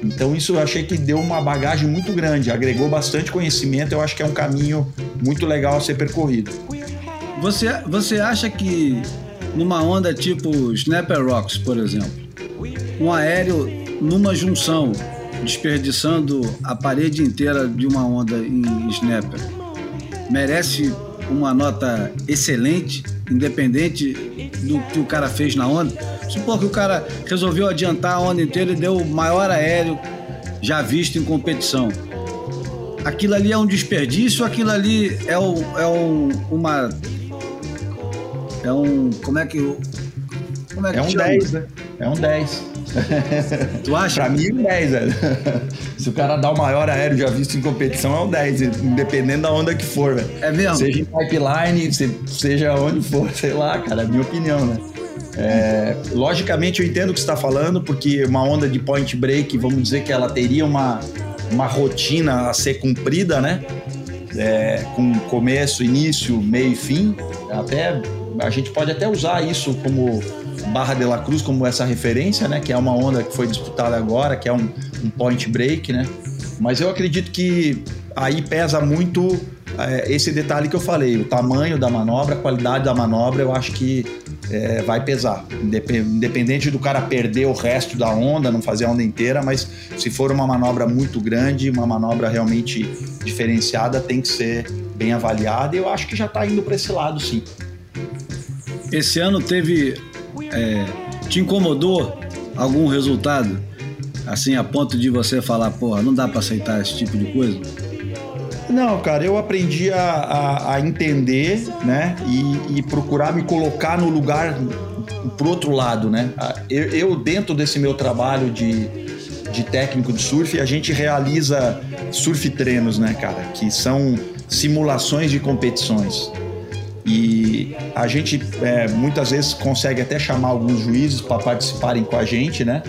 Então isso eu achei que deu uma bagagem muito grande, agregou bastante conhecimento, eu acho que é um caminho muito legal a ser percorrido. Você, você acha que numa onda tipo Snapper Rocks, por exemplo, um aéreo numa junção, desperdiçando a parede inteira de uma onda em Snapper, merece uma nota excelente independente do que o cara fez na onda. Supor que o cara resolveu adiantar a onda inteira e deu o maior aéreo já visto em competição. Aquilo ali é um desperdício, aquilo ali é, o, é um, uma. É um. Como é que. Como é, que É um chama? 10, né? É um 10. Tu acha? Pra mim, é um 10, velho. Se o cara dá o maior aéreo já visto em competição, é um 10, independendo da onda que for, velho. É mesmo? Seja em pipeline, se- seja onde for, sei lá, cara, é a minha opinião, né? É, logicamente eu entendo o que você está falando, porque uma onda de point break, vamos dizer que ela teria uma, uma rotina a ser cumprida, né? É, com começo, início, meio e fim. Até a gente pode até usar isso como Barra de la Cruz como essa referência, né? Que é uma onda que foi disputada agora, que é um, um point break, né? Mas eu acredito que aí pesa muito é, esse detalhe que eu falei, o tamanho da manobra, a qualidade da manobra, eu acho que é, vai pesar. Indep- Independente do cara perder o resto da onda, não fazer a onda inteira, mas se for uma manobra muito grande, uma manobra realmente diferenciada, tem que ser bem avaliada. E eu acho que já está indo para esse lado, sim. Esse ano teve. É, te incomodou algum resultado? Assim, a ponto de você falar, porra, não dá pra aceitar esse tipo de coisa? Não, cara, eu aprendi a, a- a entender, né? E, e procurar me colocar no lugar pro outro lado, né? Eu, eu, dentro desse meu trabalho de, de técnico de surf, a gente realiza surf treinos, né, cara? Que são simulações de competições. E a gente é, muitas vezes consegue até chamar alguns juízes para participarem com a gente, né?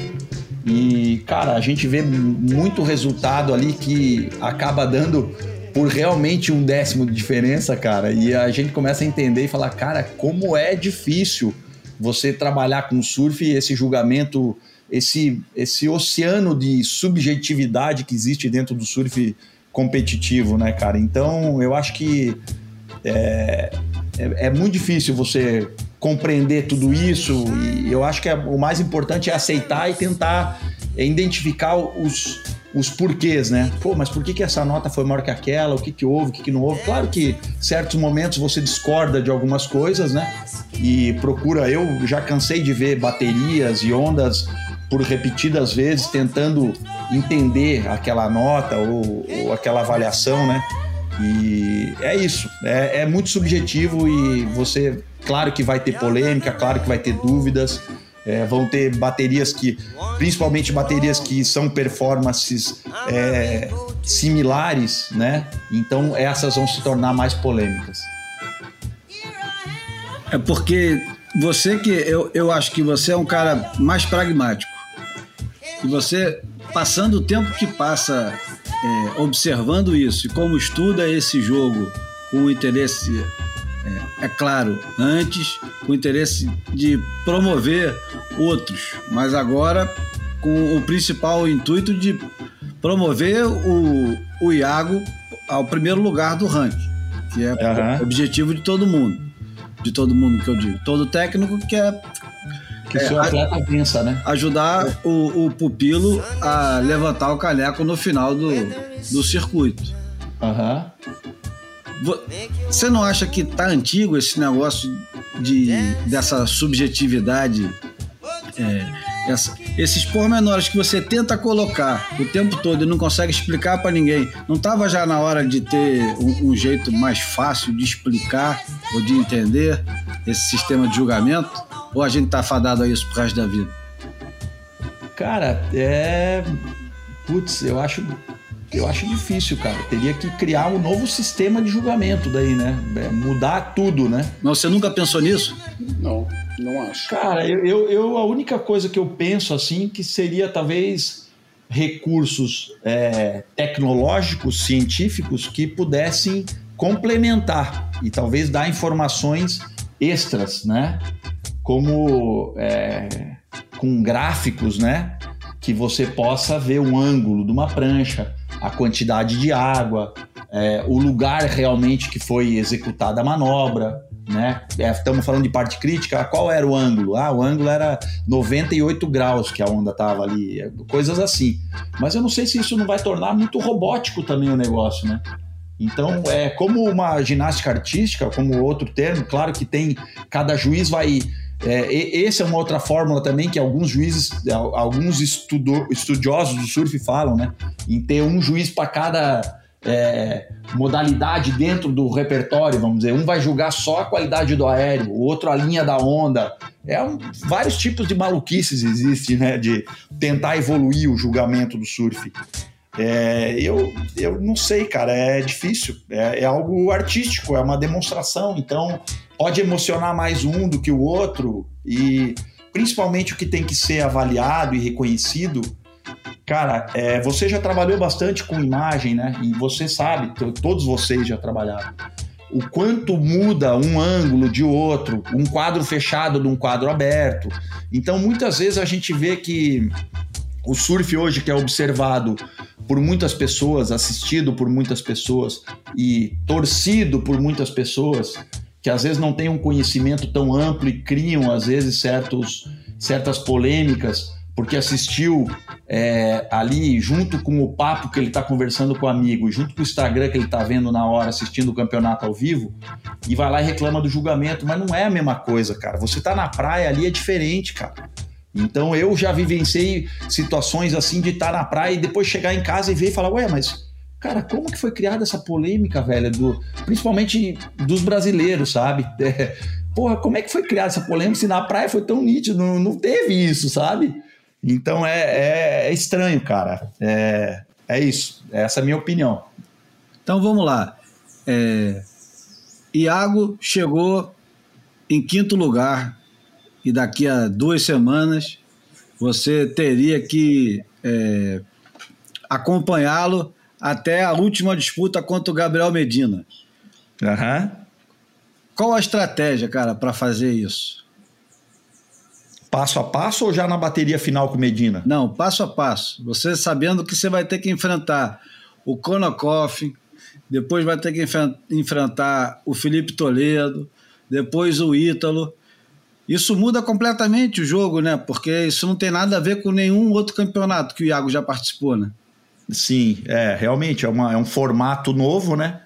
E, cara, a gente vê muito resultado ali que acaba dando por realmente um décimo de diferença, cara. E a gente começa a entender e falar, cara, como é difícil você trabalhar com surf e esse julgamento, esse, esse oceano de subjetividade que existe dentro do surf competitivo, né, cara? Então, eu acho que é, é, é muito difícil você compreender tudo isso e eu acho que é- o mais importante é aceitar e tentar identificar os, os porquês, né? Pô, mas por que, que essa nota foi maior que aquela? O que, que houve? O que, que não houve? Claro que certos momentos você discorda de algumas coisas, né? E procura, eu já cansei de ver baterias e ondas por repetidas vezes tentando entender aquela nota ou, ou aquela avaliação, né? E é isso, é, é muito subjetivo e você, claro que vai ter polêmica, claro que vai ter dúvidas, é, vão ter baterias que, principalmente baterias que são performances é, similares, né? Então essas vão se tornar mais polêmicas. É porque você que. Eu, eu acho que você é um cara mais pragmático. E você, passando o tempo que passa é, observando isso e como estuda esse jogo com interesse, é, é claro, antes, com o interesse de promover outros, mas agora com o principal intuito de promover o, o Iago ao primeiro lugar do ranking, que é Aham. o objetivo de todo mundo. De todo mundo que eu digo. Todo técnico quer Que É, seu a- atleta vença, né? ajudar o, o pupilo a levantar o caneco no final do, do circuito. Aham. Vo- Você não acha que tá antigo esse negócio de, dessa subjetividade? é, essa- esses pormenores que você tenta colocar o tempo todo e não consegue explicar para ninguém. Não tava já na hora de ter um, um jeito mais fácil de explicar ou de entender esse sistema de julgamento? Ou a gente tá fadado a isso pro resto da vida? Cara, é. Putz, eu acho. Eu acho difícil, cara. Teria que criar um novo sistema de julgamento daí, né? É, mudar tudo, né? Mas você nunca pensou nisso? Não, não acho. Cara, eu, eu, eu- a única coisa que eu penso assim que seria talvez recursos é, tecnológicos, científicos que pudessem complementar e talvez dar informações extras, né? Como é, com gráficos, né? Que você possa ver o ângulo de uma prancha, a quantidade de água, é, o lugar realmente que foi executada a manobra, né? É, estamos falando de parte crítica, qual era o ângulo? Ah, o ângulo era 98 graus que a onda estava ali, coisas assim. Mas eu não sei se isso não vai tornar muito robótico também o negócio, né? Então, é como uma ginástica artística, como outro termo, claro que tem, cada juiz vai. É, essa é uma outra fórmula também que alguns juízes, alguns estudo, estudiosos do surf falam, né? Em ter um juiz para cada é, modalidade dentro do repertório, vamos dizer. Um vai julgar só a qualidade do aéreo, o outro a linha da onda. É um, vários tipos de maluquices existem, né? De tentar evoluir o julgamento do surf. É, eu, eu não sei, cara, é difícil. É, é, algo artístico, é uma demonstração. Então, pode emocionar mais um do que o outro. E principalmente o que tem que ser avaliado e reconhecido. Cara, é, você já trabalhou bastante com imagem, né? E você sabe, todos vocês já trabalharam. O quanto muda um ângulo de outro, um quadro fechado de um quadro aberto. Então, muitas vezes a gente vê que o surf hoje, que é observado por muitas pessoas, assistido por muitas pessoas e torcido por muitas pessoas que às vezes não têm um conhecimento tão amplo e criam às vezes certos, certas polêmicas porque assistiu é, ali junto com o papo que ele está conversando com o amigo, junto com o Instagram que ele está vendo na hora assistindo o campeonato ao vivo e vai lá e reclama do julgamento, mas não é a mesma coisa, cara. Você está na praia ali é diferente, cara. Então eu já vivenciei situações assim de estar na praia e depois chegar em casa e ver e falar, ué, mas cara, como que foi criada essa polêmica, velho, do, principalmente dos brasileiros, sabe? É, porra, como é que foi criada essa polêmica se na praia foi tão nítido? Não, não teve isso, sabe? Então é, é, é estranho, cara. É, é isso. Essa é a minha opinião. Então vamos lá. É, Iago chegou em quinto lugar e daqui a duas semanas você teria que é, acompanhá-lo até a última disputa contra o Gabriel Medina. Uhum. Qual a estratégia, cara, para fazer isso? Passo a passo ou já na bateria final com Medina? Não, passo a passo. Você sabendo que você vai ter que enfrentar o Konokoff, depois vai ter que enfrentar o Felipe Toledo, depois o Ítalo. Isso muda completamente o jogo, né? Porque isso não tem nada a ver com nenhum outro campeonato que o Iago já participou, né? Sim, é, realmente é, uma, é um formato novo, né?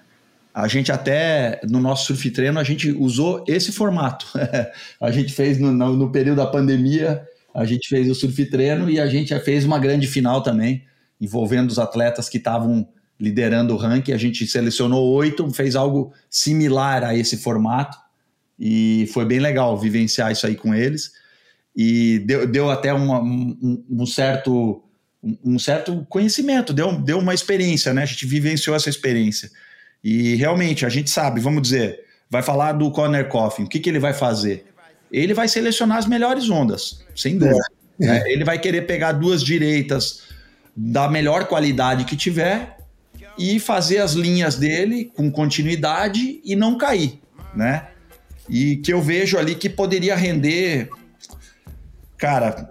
A gente até, no nosso surf treino, a gente usou esse formato. a gente fez no, no, no, período da pandemia, a gente fez o surf treino e a gente fez uma grande final também, envolvendo os atletas que estavam liderando o ranking. A gente selecionou oito, fez algo similar a esse formato e foi bem legal vivenciar isso aí com eles. E deu, deu até uma, um, um, certo, um certo conhecimento, deu, deu uma experiência, né? A gente vivenciou essa experiência. E realmente, a gente sabe, vamos dizer, vai falar do Conor Coffin, o que, que ele vai fazer? Ele vai selecionar as melhores ondas, sem dúvida. É. Né? Ele vai querer pegar duas direitas da melhor qualidade que tiver e fazer as linhas dele com continuidade e não cair, né? E que eu vejo ali que poderia render. Cara,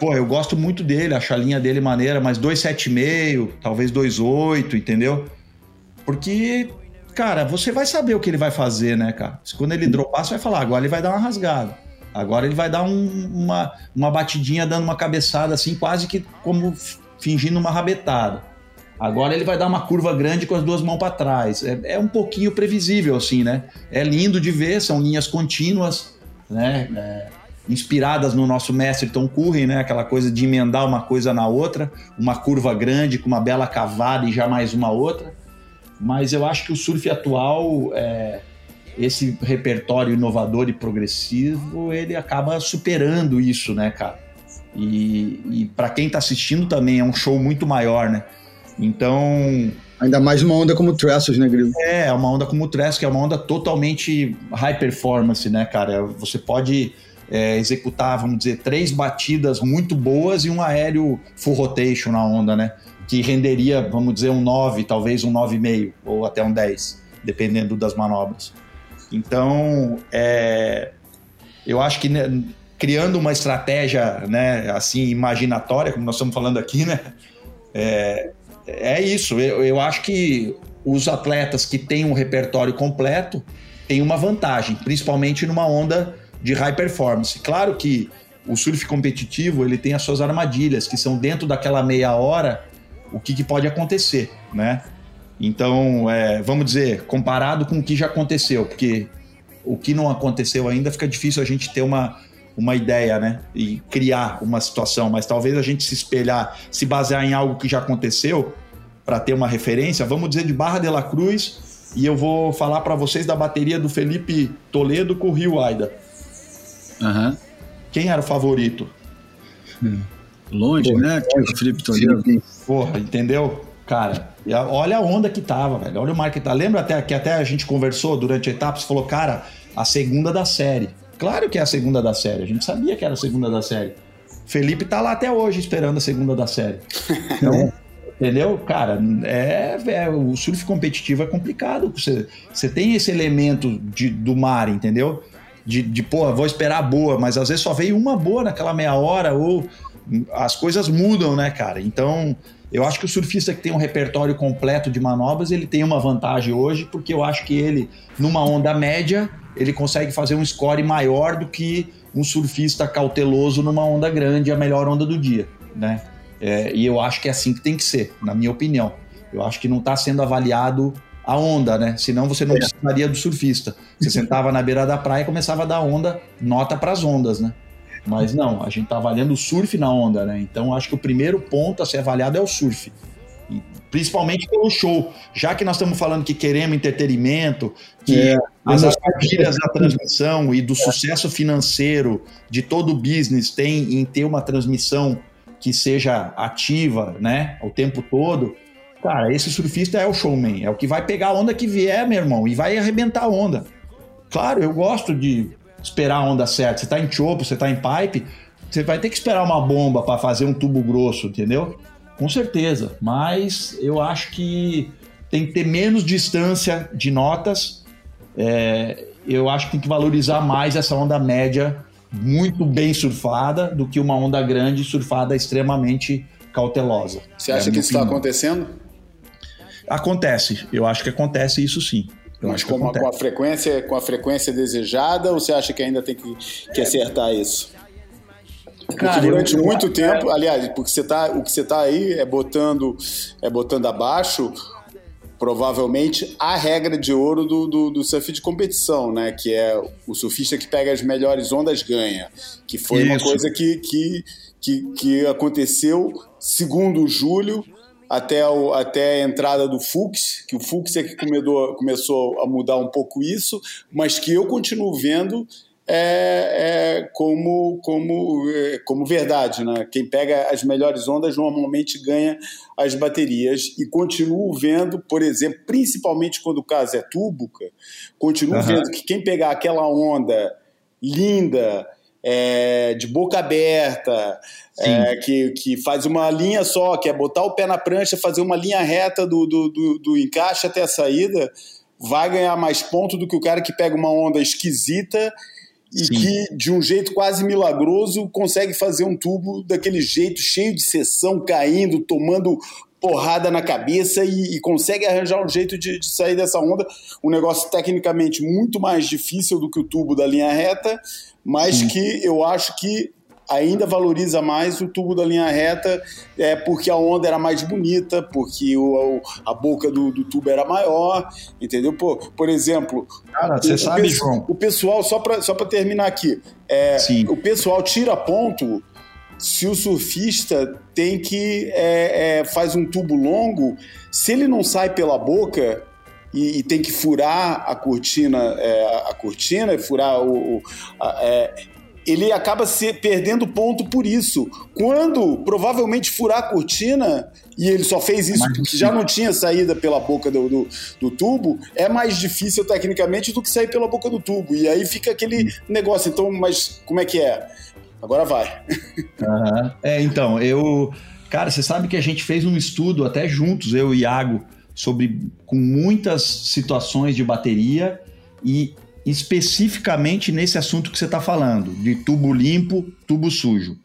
pô, eu gosto muito dele, acho a linha dele maneira, mas 2,7,5, talvez 2,8, entendeu? Porque, cara, você vai saber o que ele vai fazer, né, cara? Quando ele dropar, você vai falar, agora ele vai dar uma rasgada. Agora ele vai dar um, uma, uma batidinha dando uma cabeçada assim, quase que como fingindo uma rabetada. Agora ele vai dar uma curva grande com as duas mãos para trás. É, é, um pouquinho previsível, assim, né? É lindo de ver, são linhas contínuas, né? É, inspiradas no nosso mestre Tom Curry, né? Aquela coisa de emendar uma coisa na outra, uma curva grande com uma bela cavada e já mais uma outra. Mas eu acho que o surf atual, é, esse repertório inovador e progressivo, ele acaba superando isso, né, cara? E, e para quem está assistindo também é um show muito maior, né? Então. Ainda mais uma onda como o Tressos, né, Grilo? É, uma onda como o Tressos, que é uma onda totalmente high performance, né, cara? Você pode é, executar, vamos dizer, três batidas muito boas e um aéreo full rotation na onda, né? Que renderia, vamos dizer, um 9, talvez um 9,5 ou até um 10, dependendo das manobras. Então, é, eu acho que né, criando uma estratégia, né, assim, imaginatória, como nós estamos falando aqui, né? É, é isso. Eu, eu acho que os atletas que têm um repertório completo têm uma vantagem, principalmente numa onda de high performance. Claro que o surf competitivo ele tem as suas armadilhas, que são dentro daquela meia hora o que, que pode acontecer, né? Então, é, vamos dizer, comparado com o que já aconteceu, porque o que não aconteceu ainda fica difícil a gente ter uma, uma ideia, né? E criar uma situação, mas talvez a gente se espelhar, se basear em algo que já aconteceu para ter uma referência. Vamos dizer de Barra de la Cruz e eu vou falar para vocês da bateria do Felipe Toledo com o Rio Aida. Aham. Quem era o favorito? Longe, Pô, né? longe. Felipe Toledo. Porra, entendeu? Cara, olha a onda que tava, velho. Olha o marketing. Lembra até que até a gente conversou durante a etapa, você falou, cara, a segunda da série. Claro que é a segunda da série. A gente sabia que era a segunda da série. Felipe tá lá até hoje esperando a segunda da série. Então, entendeu? Cara, é, é, o surf competitivo é complicado. Você, você tem esse elemento de, do mar, entendeu? De, de, pô, vou esperar a boa, mas às vezes só veio uma boa naquela meia hora, ou as coisas mudam, né, cara? Então, eu acho que o surfista que tem um repertório completo de manobras, ele tem uma vantagem hoje, porque eu acho que ele, numa onda média, ele consegue fazer um score maior do que um surfista cauteloso numa onda grande, a melhor onda do dia, né? É, e eu acho que é assim que tem que ser, na minha opinião. Eu acho que não está sendo avaliado a onda, né? Senão você não precisaria do surfista. Você sentava na beira da praia e começava a dar onda, nota para as ondas, né? Mas não, a gente está avaliando o surf na onda, né? Então acho que o primeiro ponto a ser avaliado é o surf. E, principalmente pelo show. Já que nós estamos falando que queremos entretenimento, que É, as armadilhas da transmissão e do sucesso financeiro de todo o business tem em ter uma transmissão que seja ativa, né, o tempo todo. Cara, esse surfista é o showman, é o que vai pegar a onda que vier, meu irmão, e vai arrebentar a onda. Claro, eu gosto de esperar a onda certa. Você tá em chopo, você tá em pipe, você vai ter que esperar uma bomba para fazer um tubo grosso, entendeu? Com certeza, mas eu acho que tem que ter menos distância de notas. É, eu acho que tem que valorizar mais essa onda média muito bem surfada do que uma onda grande surfada extremamente cautelosa. Você É acha que minha isso está acontecendo? Acontece, eu acho que acontece isso sim. Eu Mas que com, com a frequência, com a frequência desejada, ou você acha que ainda tem que, que acertar isso? Porque Cara, durante eu- muito tempo, aliás, porque você tá, o que você está aí é botando, é botando abaixo, provavelmente, a regra de ouro do, do, do surf de competição, né? Que é o surfista que pega as melhores ondas ganha. Que foi uma Isso. coisa que, que, que, que aconteceu segundo o Júlio até, o, até a entrada do Fux, que o Fux é que comedou- começou a mudar um pouco isso, mas que eu continuo vendo é, é como, como, é, como verdade. Né? Quem pega as melhores ondas normalmente ganha as baterias. E continuo vendo, por exemplo, principalmente quando o caso é tubo, continuo Aham. vendo que quem pegar aquela onda linda, é, de boca aberta, é, que, que faz uma linha só, que é botar o pé na prancha, fazer uma linha reta do, do, do, do encaixe até a saída, vai ganhar mais ponto do que o cara que pega uma onda esquisita e Sim. que, de um jeito quase milagroso, consegue fazer um tubo daquele jeito, cheio de seção, caindo, tomando porrada na cabeça e, e consegue arranjar um jeito de, de sair dessa onda. Um negócio tecnicamente muito mais difícil do que o tubo da linha reta, mas que eu acho que ainda valoriza mais o tubo da linha reta, é porque a onda era mais bonita, porque o, o- a boca do, do tubo era maior, entendeu? Pô, por exemplo, Cara, você sabe, João? O pessoal, só para só pra terminar aqui, é, o pessoal tira ponto se o surfista tem que é, é, faz um tubo longo, se ele não sai pela boca e, e tem que furar a cortina, é, a- a cortina, furar o, o- a- é, ele acaba se perdendo ponto por isso. Quando provavelmente furar a cortina e ele só fez isso porque já não tinha saída pela boca do, do, do tubo, é mais difícil tecnicamente do que sair pela boca do tubo. E aí fica aquele negócio. Então, mas como é que é? Agora vai. Aham. É, então, eu. Cara, você sabe que a gente fez um estudo até juntos, eu e Iago, sobre com muitas situações de bateria e especificamente nesse assunto que você está falando, de tubo limpo, tubo sujo.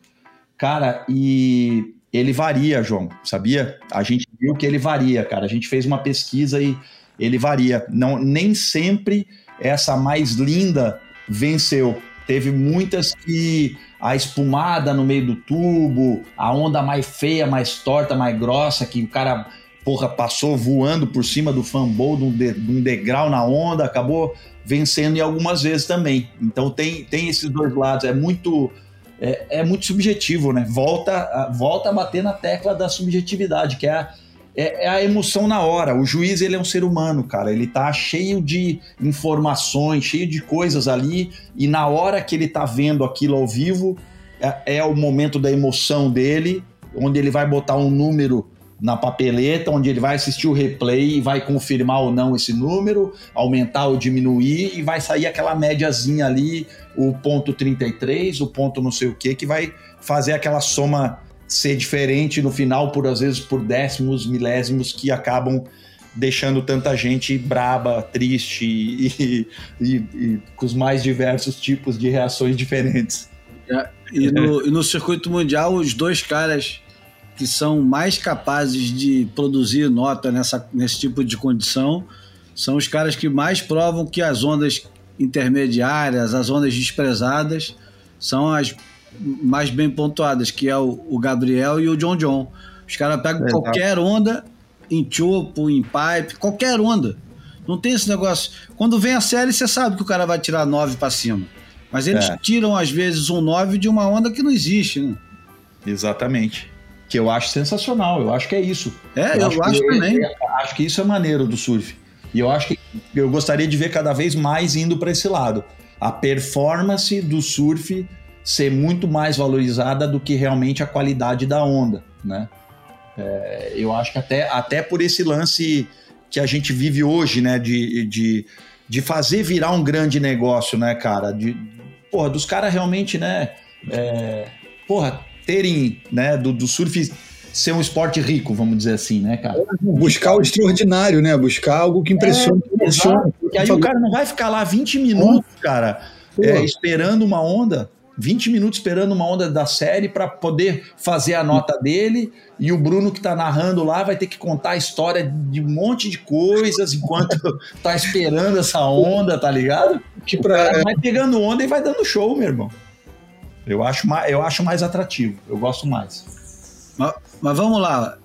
Cara, e ele varia, João, sabia? A gente viu que ele varia, cara. A gente fez uma pesquisa e ele varia. Não, nem sempre essa mais linda venceu. Teve muitas que a espumada no meio do tubo, a onda mais feia, mais torta, mais grossa, que o cara porra, passou voando por cima do fanbowl de um, de, de um degrau na onda, acabou vencendo em algumas vezes também. Então tem, tem esses dois lados, é muito é, é muito subjetivo, né? Volta, volta a bater na tecla da subjetividade, que é a, é, é, a emoção na hora. O juiz ele é um ser humano, cara. Ele tá cheio de informações, cheio de coisas ali, e na hora que ele tá vendo aquilo ao vivo, é, é o momento da emoção dele, onde ele vai botar um número na papeleta, onde ele vai assistir o replay e vai confirmar ou não esse número, aumentar ou diminuir, e vai sair aquela médiazinha ali, o ponto 33, o ponto não sei o que, que vai fazer aquela soma ser diferente no final, por às vezes por décimos, milésimos, que acabam deixando tanta gente braba, triste e, e, e com os mais diversos tipos de reações diferentes. E, no, e no circuito mundial, os dois caras que são mais capazes de produzir nota nessa, nesse tipo de condição são os caras que mais provam que as ondas intermediárias, as ondas desprezadas, são as mais bem pontuadas, que é o, o Gabriel e o John John. Os caras pegam é, qualquer onda, em chopo, em pipe, qualquer onda. Não tem esse negócio. Quando vem a série, você sabe que o cara vai tirar 9 para cima. Mas eles é. tiram, às vezes, um 9 de uma onda que não existe, né? Exatamente que eu acho sensacional. Eu acho que é isso. É, eu, eu acho, acho também. acho que isso é maneiro do surf. E eu acho que eu gostaria de ver cada vez mais indo para esse lado. A performance do surf ser muito mais valorizada do que realmente a qualidade da onda, né? É, eu acho que até, até por esse lance que a gente vive hoje, né? De, de, de fazer virar um grande negócio, né, cara? De, porra, dos caras realmente, né? É, porra, terem, né, do, do surf ser um esporte rico, vamos dizer assim, né, cara? Buscar o extraordinário, né? Buscar algo que impressione. É, impressione. Porque aí o cara não vai ficar lá 20 minutos, cara, é, esperando uma onda. 20 minutos esperando uma onda da série para poder fazer a nota dele e o Bruno que tá narrando lá vai ter que contar a história de um monte de coisas enquanto tá esperando essa onda, tá ligado? Que pra... vai pegando onda e vai dando show, meu irmão. Eu acho, mais, eu acho mais atrativo, eu gosto mais. Mas, mas vamos lá.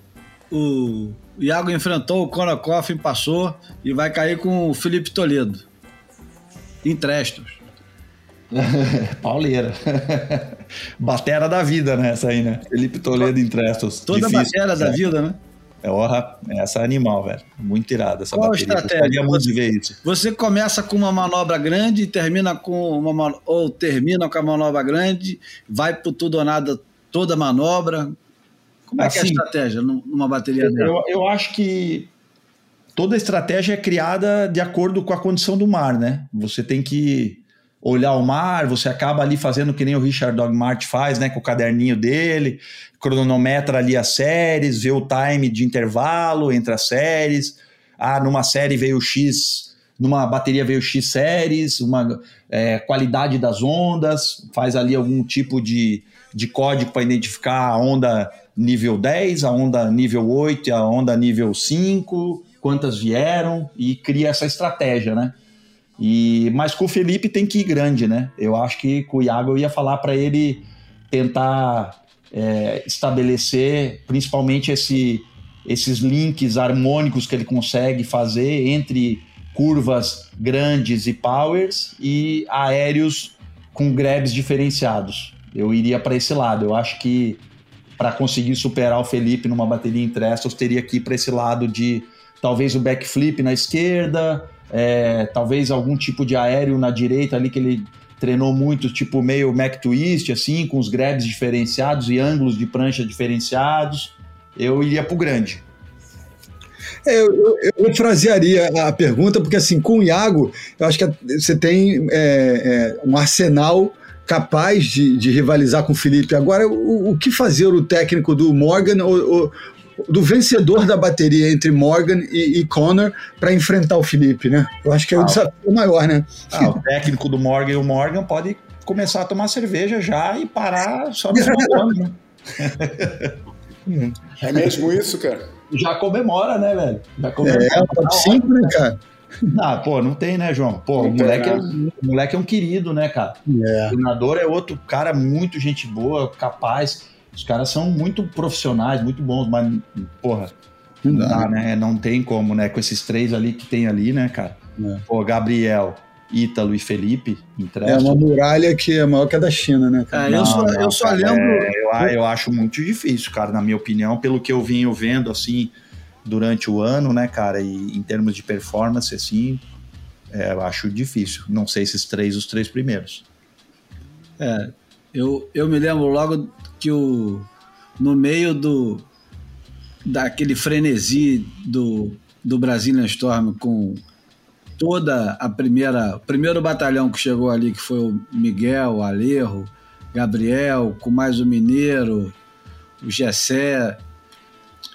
O Iago enfrentou o Conor Coffin, passou e vai cair com o Felipe Toledo. Em Trestos. Pauleira. batera da vida, né? Essa aí, né? Felipe Toledo em Trestos. Toda Difícil, batera da vida, né? É orra, essa é animal, velho. Muito irada essa Qual bateria. estratégia? Você, ver isso. você começa com uma manobra grande e termina com uma ou termina com a manobra grande, vai pro tudo ou nada toda a manobra. Como é assim, que é a assim, estratégia numa bateria dela? Eu, eu acho que toda estratégia é criada de acordo com a condição do mar, né? Você tem que olhar o mar, você acaba ali fazendo que nem o Richard Dogmart faz, né, com o caderninho dele, cronometra ali as séries, vê o time de intervalo entre as séries. Ah, numa série veio X, numa bateria veio X séries, uma é, qualidade das ondas, faz ali algum tipo de, de código para identificar a onda nível 10, a onda nível 8 e a onda nível 5, quantas vieram e cria essa estratégia, né? E, mas com o Felipe tem que ir grande, né? Eu acho que com o Iago eu ia falar para ele tentar é, estabelecer principalmente esse, esses links harmônicos que ele consegue fazer entre curvas grandes e powers e aéreos com grabs diferenciados. Eu iria para esse lado. Eu acho que para conseguir superar o Felipe numa bateria em trestos, teria que ir para esse lado de talvez o backflip na esquerda, é, talvez algum tipo de aéreo na direita ali que ele treinou muito, tipo meio Mac Twist, assim, com os grabs diferenciados e ângulos de prancha diferenciados. Eu iria pro grande. É, eu, eu, refrasearia a pergunta, porque assim, com o Iago, eu acho que você tem é, é, um arsenal capaz de, de, rivalizar com o Felipe. Agora, o, o que fazer o técnico do Morgan ou, ou, do vencedor da bateria entre Morgan e, e Connor para enfrentar o Felipe, né? Eu acho que é o ah, desafio maior, né? Ah, o técnico do Morgan e o Morgan pode começar a tomar cerveja já e parar só no final né? É mesmo isso, cara? Já comemora, né, velho? Já comemora. É, top 5, né, cara? Ah, pô, não tem, né, João? Pô, o moleque, é, o moleque é um querido, né, cara? É. O treinador é outro cara muito gente boa, capaz. Os caras são muito profissionais, muito bons, mas, porra, Não dá, né? Não tem como, né? Com esses três ali que tem ali, né, cara? É. Pô, Gabriel, Ítalo e Felipe, É empresta. uma muralha que é maior que a da China, né? cara? É, eu só, eu só cara, lembro. é, eu, eu acho muito difícil, cara, na minha opinião, pelo que eu venho vendo, assim, durante o ano, né, cara, e em termos de performance, assim, é, eu acho difícil. Não sei se esses três, os três primeiros. É, eu, eu me lembro logo que o, no meio do daquele frenesi do, do Brazilian Storm com toda a primeira primeiro batalhão que chegou ali que foi o Miguel, o Alejo, Gabriel, com mais o Mineiro, o Gessé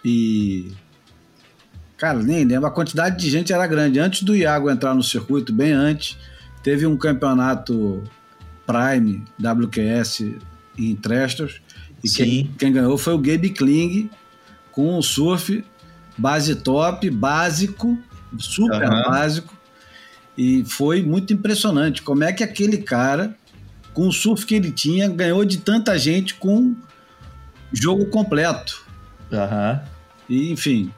e cara, nem lembro, a quantidade de gente era grande. Antes do Iago entrar no circuito, bem antes, teve um campeonato Prime WQS em Trestos. E Sim. quem, quem ganhou foi o Gabe Kling com um surf base top, básico, super Aham. básico. E foi muito impressionante como é que aquele cara, com o surf que ele tinha, ganhou de tanta gente com jogo completo. Aham. E, enfim,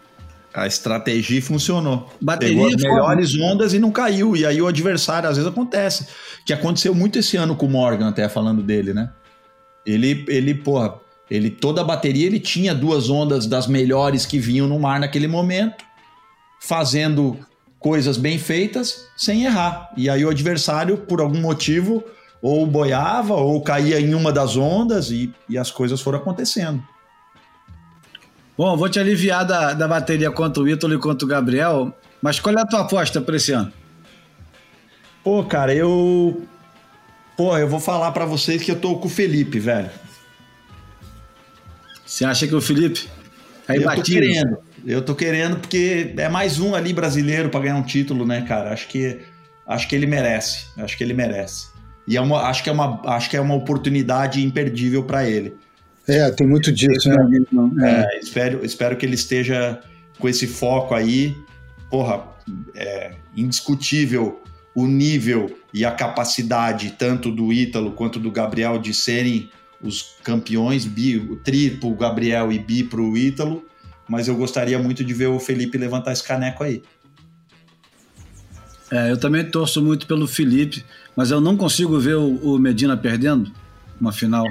A estratégia funcionou. Bateria Pegou as foi- melhores ondas e não caiu. E aí o adversário, às vezes acontece. Que aconteceu muito esse ano com o Morgan, até falando dele, né? Ele, ele, porra, ele, toda a bateria ele tinha duas ondas das melhores que vinham no mar naquele momento, fazendo coisas bem feitas sem errar. E aí o adversário, por algum motivo, ou boiava ou caía em uma das ondas e, e as coisas foram acontecendo. Bom, vou te aliviar da, da bateria contra o Ítalo e contra o Gabriel, mas qual é a tua aposta para esse ano? Pô, cara, eu. Pô, eu vou falar pra vocês que eu tô com o Felipe, velho. Você acha que o Felipe é eu tô imbatível? querendo. Eu tô querendo porque é mais um ali brasileiro pra ganhar um título, né, cara? Acho que acho que ele merece. Acho que ele merece. E é uma, acho que é uma, acho que é uma oportunidade imperdível pra ele. É, tem muito disso, né? É. É, espero, espero que ele esteja com esse foco aí. Porra, é indiscutível o nível e a capacidade tanto do Ítalo quanto do Gabriel de serem os campeões, bi, o tri pro Gabriel e bi pro Ítalo, mas eu gostaria muito de ver o Felipe levantar esse caneco aí. É, eu também torço muito pelo Felipe, mas eu não consigo ver o, o Medina perdendo uma final.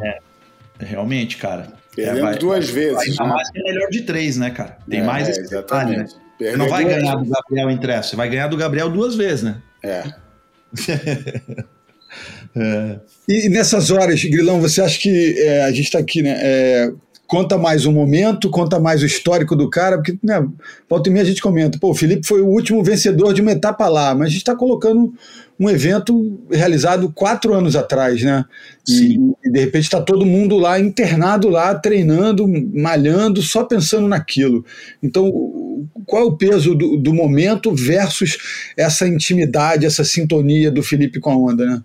Realmente, cara. Perdemos vai- duas vezes. Ainda né? mais que é melhor de três, né, cara? Tem É, mais é, esse detalhe, né? exatamente. Você Perdeu não vai ganhar do Gabriel em três, você vai ganhar do Gabriel duas vezes, né? É. E, e nessas horas, Grilão, você acha que é, a gente está aqui, né? é, conta mais o momento, conta mais o histórico do cara, porque, né, volta e meia a gente comenta, pô, o Felipe foi o último vencedor de uma etapa lá, mas a gente está colocando um evento realizado quatro anos atrás, né? E, e de repente está todo mundo lá, internado lá, treinando, malhando, só pensando naquilo. Então, qual é o peso do, do momento versus essa intimidade, essa sintonia do Felipe com a onda, né?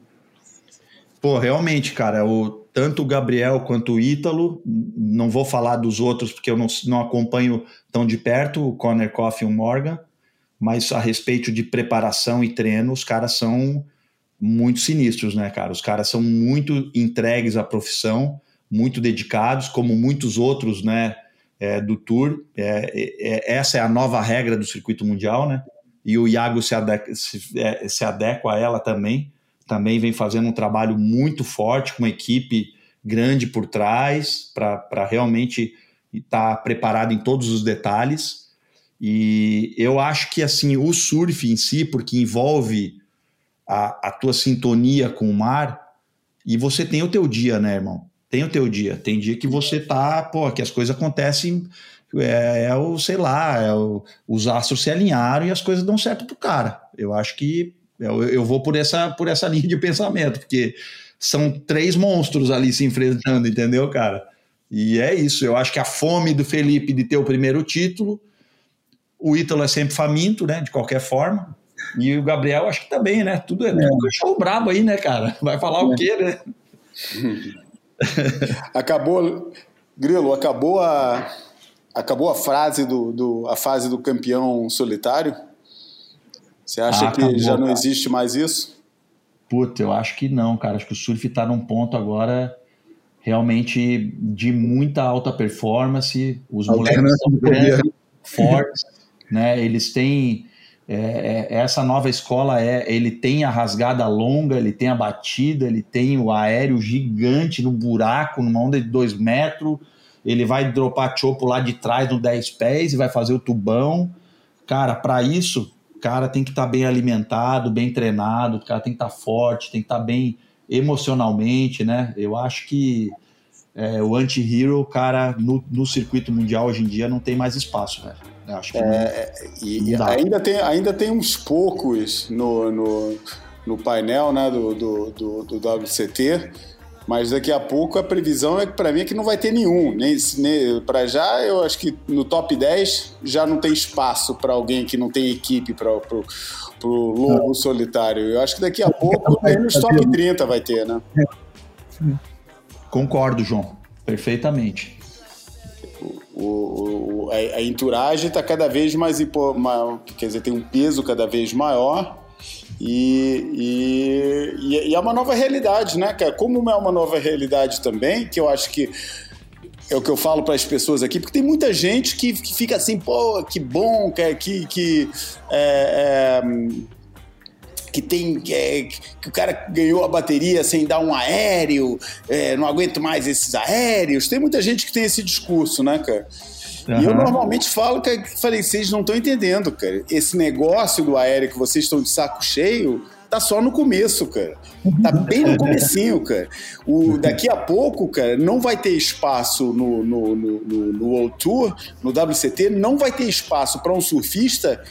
Pô, realmente, cara, o, tanto o Gabriel quanto o Ítalo, não vou falar dos outros porque eu não, não acompanho tão de perto, o Conor Coffey e o Morgan, mas a respeito de preparação e treino, os caras são muito sinistros, né, cara? Os caras são muito entregues à profissão, muito dedicados, como muitos outros, né, é, do Tour. É, é- essa é a nova regra do circuito mundial, né? E o Iago se adequa, se, é, se adequa a ela também também vem fazendo um trabalho muito forte, com uma equipe grande por trás, para realmente estar preparado em todos os detalhes. E eu acho que assim o surf em si, porque envolve a, a tua sintonia com o mar, e você tem o teu dia, né, irmão? Tem o teu dia. Tem dia que você tá, pô, que as coisas acontecem, é, é o, sei lá, é o- os astros se alinharam e as coisas dão certo pro cara. Eu acho que eu, eu vou por essa, por essa linha de pensamento, porque são três monstros ali se enfrentando, entendeu, cara? E é isso. Eu acho que a fome do Felipe de ter o primeiro título, o Ítalo é sempre faminto, né? De qualquer forma. E o Gabriel, acho que também, né? Tudo é, é show brabo aí, né, cara? Vai falar o quê, né? Acabou, Grilo, acabou a, acabou a frase do, do- a fase do campeão solitário? Você acha Ah, que acabou, já não cara. existe mais isso? Puta, eu acho que não, cara. Acho que o surf tá num ponto agora realmente de muita alta performance. Os moleques são grandes. fortes, né? Eles têm é, é, essa nova escola é, ele tem a rasgada longa, ele tem a batida, ele tem o aéreo gigante no buraco, numa onda de dois metros, ele vai dropar chopo lá de trás no 10 pés e vai fazer o tubão. Cara, para isso, o cara tem que estar tá bem alimentado, bem treinado, o cara tem que estar tá forte, tem que estar tá bem emocionalmente, né? Eu acho que é, o anti-hero, cara, no, no circuito mundial hoje em dia não tem mais espaço, velho. Acho que é, e, e ainda, tem, ainda tem uns poucos no, no, no painel né, do, do, do, do WCT, mas daqui a pouco a previsão é que para mim é que não vai ter nenhum. Nem, nem para já, eu acho que no top 10 já não tem espaço para alguém que não tem equipe para o lobo solitário. Eu acho que daqui a pouco nem nos top 30 vai ter, né? Concordo, João. Perfeitamente o, o, a, a entourage está cada vez mais, quer dizer, tem um peso cada vez maior e, e, e, é uma nova realidade, né, cara? Como é uma nova realidade também, que eu acho que é o que eu falo para as pessoas aqui, porque tem muita gente que, que fica assim, pô, que bom, que, que, que é, é, que tem é, que o cara ganhou a bateria sem dar um aéreo, é, não aguento mais esses aéreos. Tem muita gente que tem esse discurso, né, cara? Uhum. E eu normalmente falo que falei, vocês não estão entendendo, cara. Esse negócio do aéreo que vocês estão de saco cheio tá só no começo, cara. Tá bem no comecinho, cara. O, daqui a pouco, cara, não vai ter espaço no, no, no, no, no World Tour, no WCT, não vai ter espaço para um surfista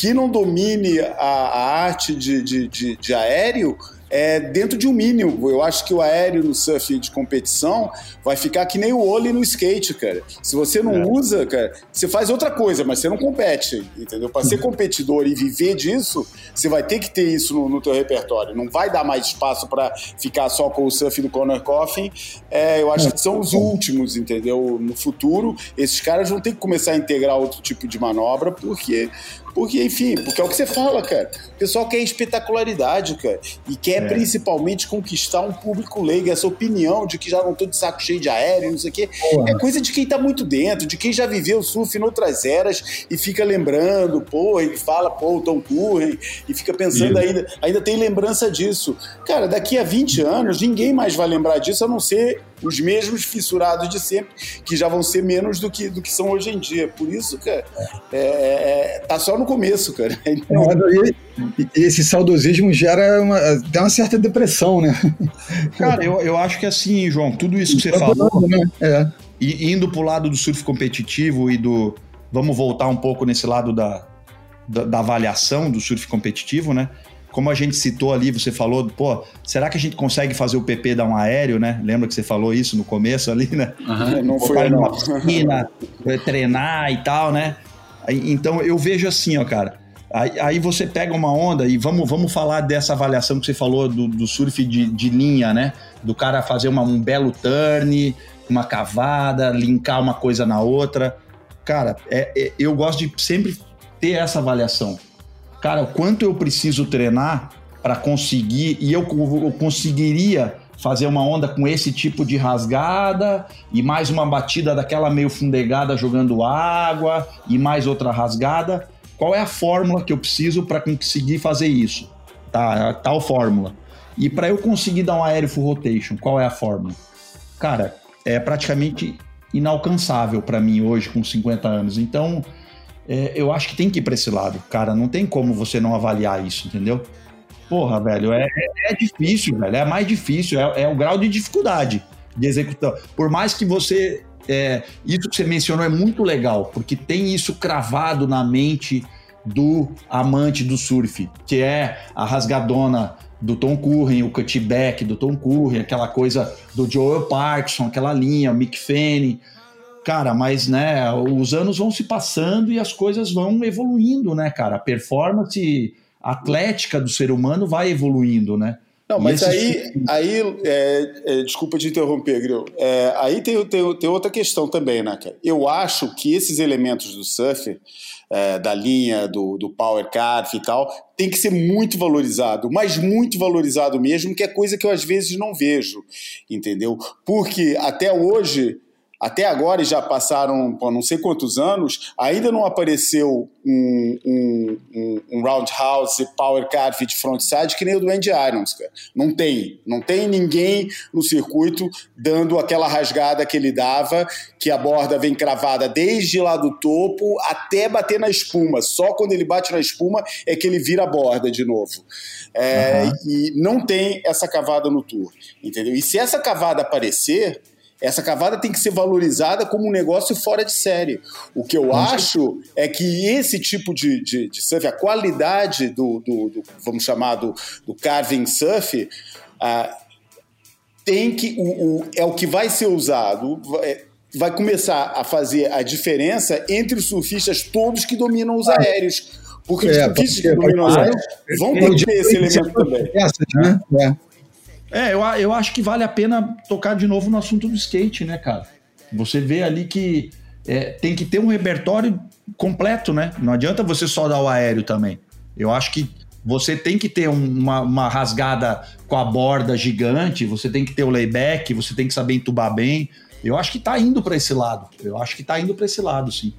que não domine a, a arte de, de, de, de aéreo é, dentro de um mínimo. Eu acho que o aéreo no surf de competição vai ficar que nem o olho no skate, cara. Se você não é. usa, cara, você faz outra coisa, mas você não compete, entendeu? Para ser competidor e viver disso, você vai ter que ter isso no, no teu repertório. Não vai dar mais espaço para ficar só com o surf do Conor Coffin. É, eu acho que são os últimos, entendeu? No futuro, esses caras vão ter que começar a integrar outro tipo de manobra, porque porque, enfim, porque é o que você fala, cara. O pessoal quer espetacularidade, cara. E quer é. principalmente conquistar um público leigo. Essa opinião de que já não tô de saco cheio de aéreo, não sei o quê. É coisa de quem tá muito dentro, de quem já viveu surf em outras eras e fica lembrando, pô, e fala, pô, o Tom Curren, e fica pensando ainda, ainda tem lembrança disso. Cara, daqui a 20 anos, ninguém mais vai lembrar disso a não ser os mesmos fissurados de sempre, que já vão ser menos do que, do que são hoje em dia. Por isso, cara, é, é, tá só no começo, cara. Então... esse saudosismo gera uma, até uma certa depressão, né? Cara, eu, eu acho que assim, João, tudo isso que você falou, né? é. e indo pro lado do surf competitivo e do. Vamos voltar um pouco nesse lado da, da, da avaliação do surf competitivo, né? Como a gente citou ali, você falou, pô, será que a gente consegue fazer o PP dar um aéreo, né? Lembra que você falou isso no começo ali, né? Uhum, não foi numa piscina, treinar e tal, né? Então eu vejo assim, ó, cara. Aí, aí, você pega uma onda e vamos, vamos falar dessa avaliação que você falou do, do surf de, de, linha, né? Do cara fazer uma, um belo turn, uma cavada, linkar uma coisa na outra. Cara, é, é, eu gosto de sempre ter essa avaliação cara, o quanto eu preciso treinar para conseguir, e eu, eu conseguiria fazer uma onda com esse tipo de rasgada e mais uma batida daquela meio fundegada jogando água e mais outra rasgada. Qual é a fórmula que eu preciso para conseguir fazer isso? Tá, tal fórmula. E para eu conseguir dar um aéreo full rotation, qual é a fórmula? Cara, é praticamente inalcançável para mim hoje com 50 anos. Então, é, eu acho que tem que ir para esse lado, cara. Não tem como você não avaliar isso, entendeu? Porra, velho, é, é difícil, velho. É mais difícil, é, é o grau de dificuldade de executar. Por mais que você. É, isso que você mencionou é muito legal, porque tem isso cravado na mente do amante do surf, que é a rasgadona do Tom Curren, o cutback do Tom Curren, aquela coisa do Joel Parkinson, aquela linha, o Mick Fanning. Cara, mas né, os anos vão se passando e as coisas vão evoluindo, né, cara? A performance atlética do ser humano vai evoluindo, né? Não, mas aí, aí é, é, desculpa te interromper, Gril. É, aí tem, tem, tem, outra questão também, né, cara? Eu acho que esses elementos do surf, é, da linha, do, do power carve e tal, tem que ser muito valorizado, mas muito valorizado mesmo, que é coisa que eu às vezes não vejo, entendeu? Porque até hoje até agora, e já passaram pô, não sei quantos anos, ainda não apareceu um, um, um, um roundhouse power carve de frontside que nem o do Andy Irons, cara. Não tem. Não tem ninguém no circuito dando aquela rasgada que ele dava, que a borda vem cravada desde lá do topo até bater na espuma. Só quando ele bate na espuma é que ele vira a borda de novo. É, uhum. E não tem essa cavada no tour, entendeu? E se essa cavada aparecer, essa cavada tem que ser valorizada como um negócio fora de série. O que eu acho é que esse tipo de, de, de surf, a qualidade do, do, do, vamos chamar do, do carving surf, uh, tem que o, o, é o que vai ser usado. É, vai começar a fazer a diferença entre os surfistas todos que dominam os aéreos. Porque é, os surfistas que dominam os aéreos vão ter esse elemento também. Essas, né? É. É, eu, eu acho que vale a pena tocar de novo no assunto do skate, né, cara? Você vê ali que é, tem que ter um repertório completo, né? Não adianta você só dar o aéreo também. Eu acho que você tem que ter uma, uma rasgada com a borda gigante, você tem que ter o layback, você tem que saber entubar bem. Eu acho que tá indo para esse lado. Eu acho que tá indo para esse lado, sim.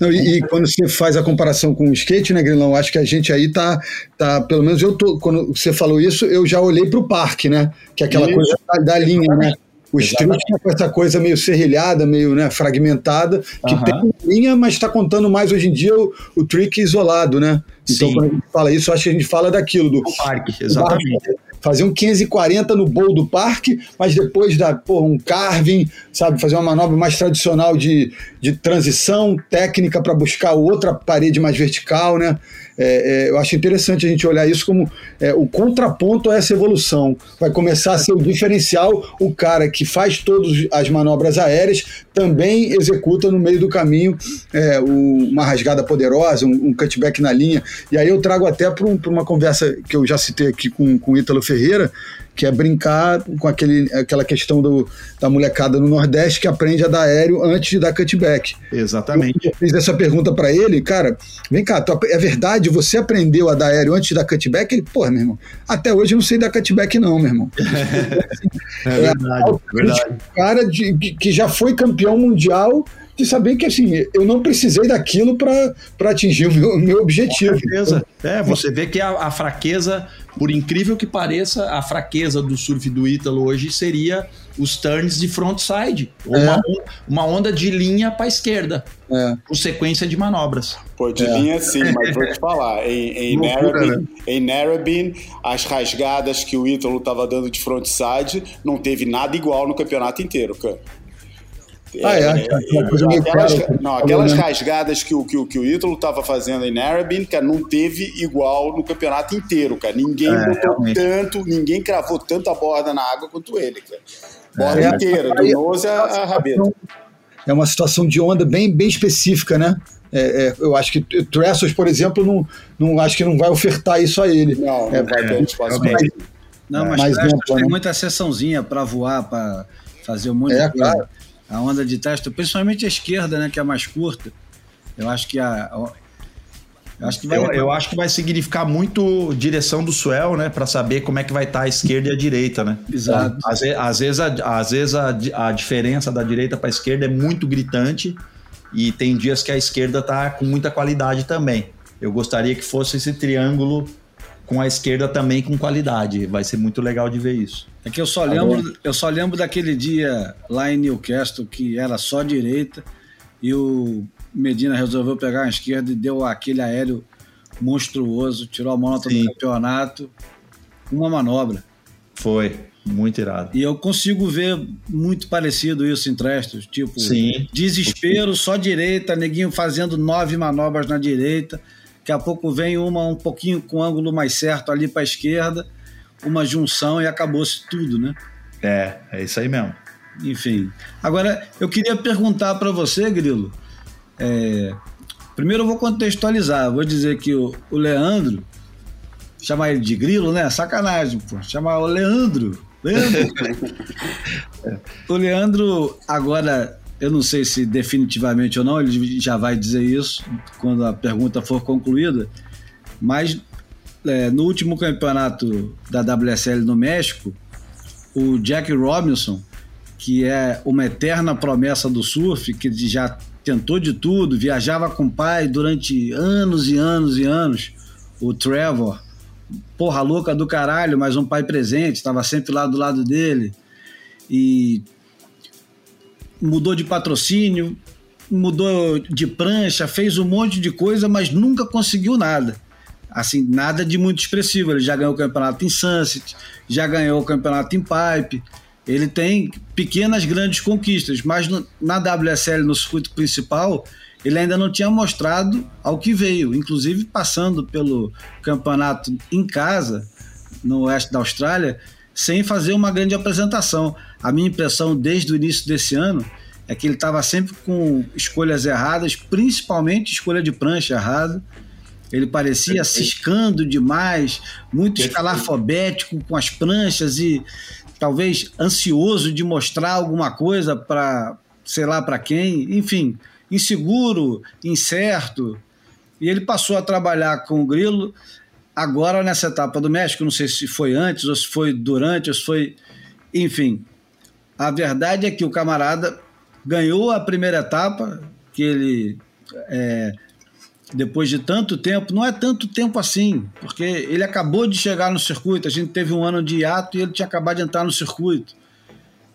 Não, e, e, quando você faz a comparação com o skate, né, Grilão? Acho que a gente aí tá, tá. Pelo menos eu tô. Quando você falou isso, eu já olhei para o parque, né? Que é aquela isso. coisa da, da linha, né? O street é com essa coisa meio serrilhada, meio né, fragmentada, que uhum. tem linha, mas está contando mais hoje em dia o, o trick isolado, né? Então, Sim. quando a gente fala isso, acho que a gente fala daquilo do. O parque, exatamente. Fazer um 540 no bowl do parque, mas depois dar porra, um carving, sabe, fazer uma manobra mais tradicional de, de transição técnica para buscar outra parede mais vertical, né? É, é, eu acho interessante a gente olhar isso como é, o contraponto a essa evolução. Vai começar a ser o diferencial, o cara que faz todas as manobras aéreas também executa no meio do caminho é, o, uma rasgada poderosa, um, um, cutback na linha. E aí eu trago até para um, uma conversa que eu já citei aqui com, com o Ítalo Ferreira, que é brincar com aquele, aquela questão do, da molecada no Nordeste que aprende a dar aéreo antes de dar cutback. Exatamente. Eu fiz essa pergunta para ele, cara, vem cá, tu, é verdade, você aprendeu a dar aéreo antes de dar cutback? Ele, pô, meu irmão, até hoje eu não sei dar cutback não, meu irmão. é, é verdade, é verdade. cara de, que já foi campeão mundial de saber que assim, eu não precisei daquilo para atingir o meu, meu objetivo. Com certeza. É, você vê que a, a, fraqueza, por incrível que pareça, a fraqueza do surf do Ítalo hoje seria os turns de frontside. É. Uma, uma onda de linha para a esquerda. É. Com sequência de manobras. Pô, de é. linha sim, mas vou te falar. Em, em, Loucura, Narrabeen, né? em Narrabeen, as rasgadas que o Ítalo estava dando de frontside não teve nada igual no campeonato inteiro, cara. Ah, é, é, é aquelas, não, aquelas rasgadas que o, que, o, que o Ítalo estava fazendo em Narrabeen, cara, não teve igual no campeonato inteiro, cara. Ninguém é, botou realmente. tanto, ninguém cravou tanta borda na água quanto ele, cara. Borda é, inteira, do nose a, rabeta. É uma situação de onda bem, bem específica, né? É, é, eu acho que Trestles, por exemplo, não, não acho que não vai ofertar isso a ele. Não, não vai ter espaço Não, mas mais tem né? muita sessãozinha para voar, para fazer um monte é, de coisa. Claro a onda de teste, principalmente a esquerda, né, que é a mais curta. Eu acho que a, eu acho que vai, eu, eu, acho que vai significar muito direção do swell, né? Para saber como é que vai estar tá a esquerda e a direita, né? Exato. Às, às vezes, a, às vezes a, a diferença da direita para a esquerda é muito gritante e tem dias que a esquerda tá com muita qualidade também. Eu gostaria que fosse esse triângulo com a esquerda também com qualidade. Vai ser muito legal de ver isso. É que eu só lembro, eu só lembro daquele dia lá em Newcastle que era só direita e o Medina resolveu pegar a esquerda e deu aquele aéreo monstruoso, tirou a moto do campeonato, uma manobra. Foi, muito irado. E eu consigo ver muito parecido isso em Trestos, tipo, Sim. desespero, só direita, neguinho fazendo nove manobras na direita, Daqui a pouco vem uma um pouquinho com ângulo mais certo ali para a esquerda, uma junção e acabou-se tudo, né? É, é isso aí mesmo. Enfim. Agora, eu queria perguntar para você, Grilo. É, primeiro eu vou contextualizar. Vou dizer que o, o Leandro, chamar ele de Grilo, né? Sacanagem, pô. Chamar o Leandro. Leandro. o Leandro agora eu não sei se definitivamente ou não, ele já vai dizer isso quando a pergunta for concluída, mas é, no último campeonato da WSL no México, o Jack Robinson que é uma eterna promessa do surf, que já tentou de tudo, viajava com o pai durante anos e anos e anos, o Trevor, porra louca do caralho, mas um pai presente, estava sempre lá do lado dele. E mudou de patrocínio, mudou de prancha, fez um monte de coisa, mas nunca conseguiu nada. Assim, nada de muito expressivo. Ele já ganhou o campeonato em Sunset, já ganhou o campeonato em Pipe. Ele tem pequenas, grandes conquistas, mas no, na WSL, no circuito principal, ele ainda não tinha mostrado ao que veio, inclusive passando pelo campeonato em casa, no oeste da Austrália, sem fazer uma grande apresentação. A minha impressão desde o início desse ano é que ele estava sempre com escolhas erradas, principalmente escolha de prancha errada. Ele parecia ciscando demais, muito escalafobético com as pranchas e talvez ansioso de mostrar alguma coisa para sei lá para quem, enfim, inseguro, incerto. E ele passou a trabalhar com o Grilo agora nessa etapa do México, não sei se foi antes ou se foi durante, ou se foi, enfim. A verdade é que o camarada ganhou a primeira etapa, que ele é, depois de tanto tempo, não é tanto tempo assim, porque ele acabou de chegar no circuito, a gente teve um ano de hiato e ele tinha acabado de entrar no circuito.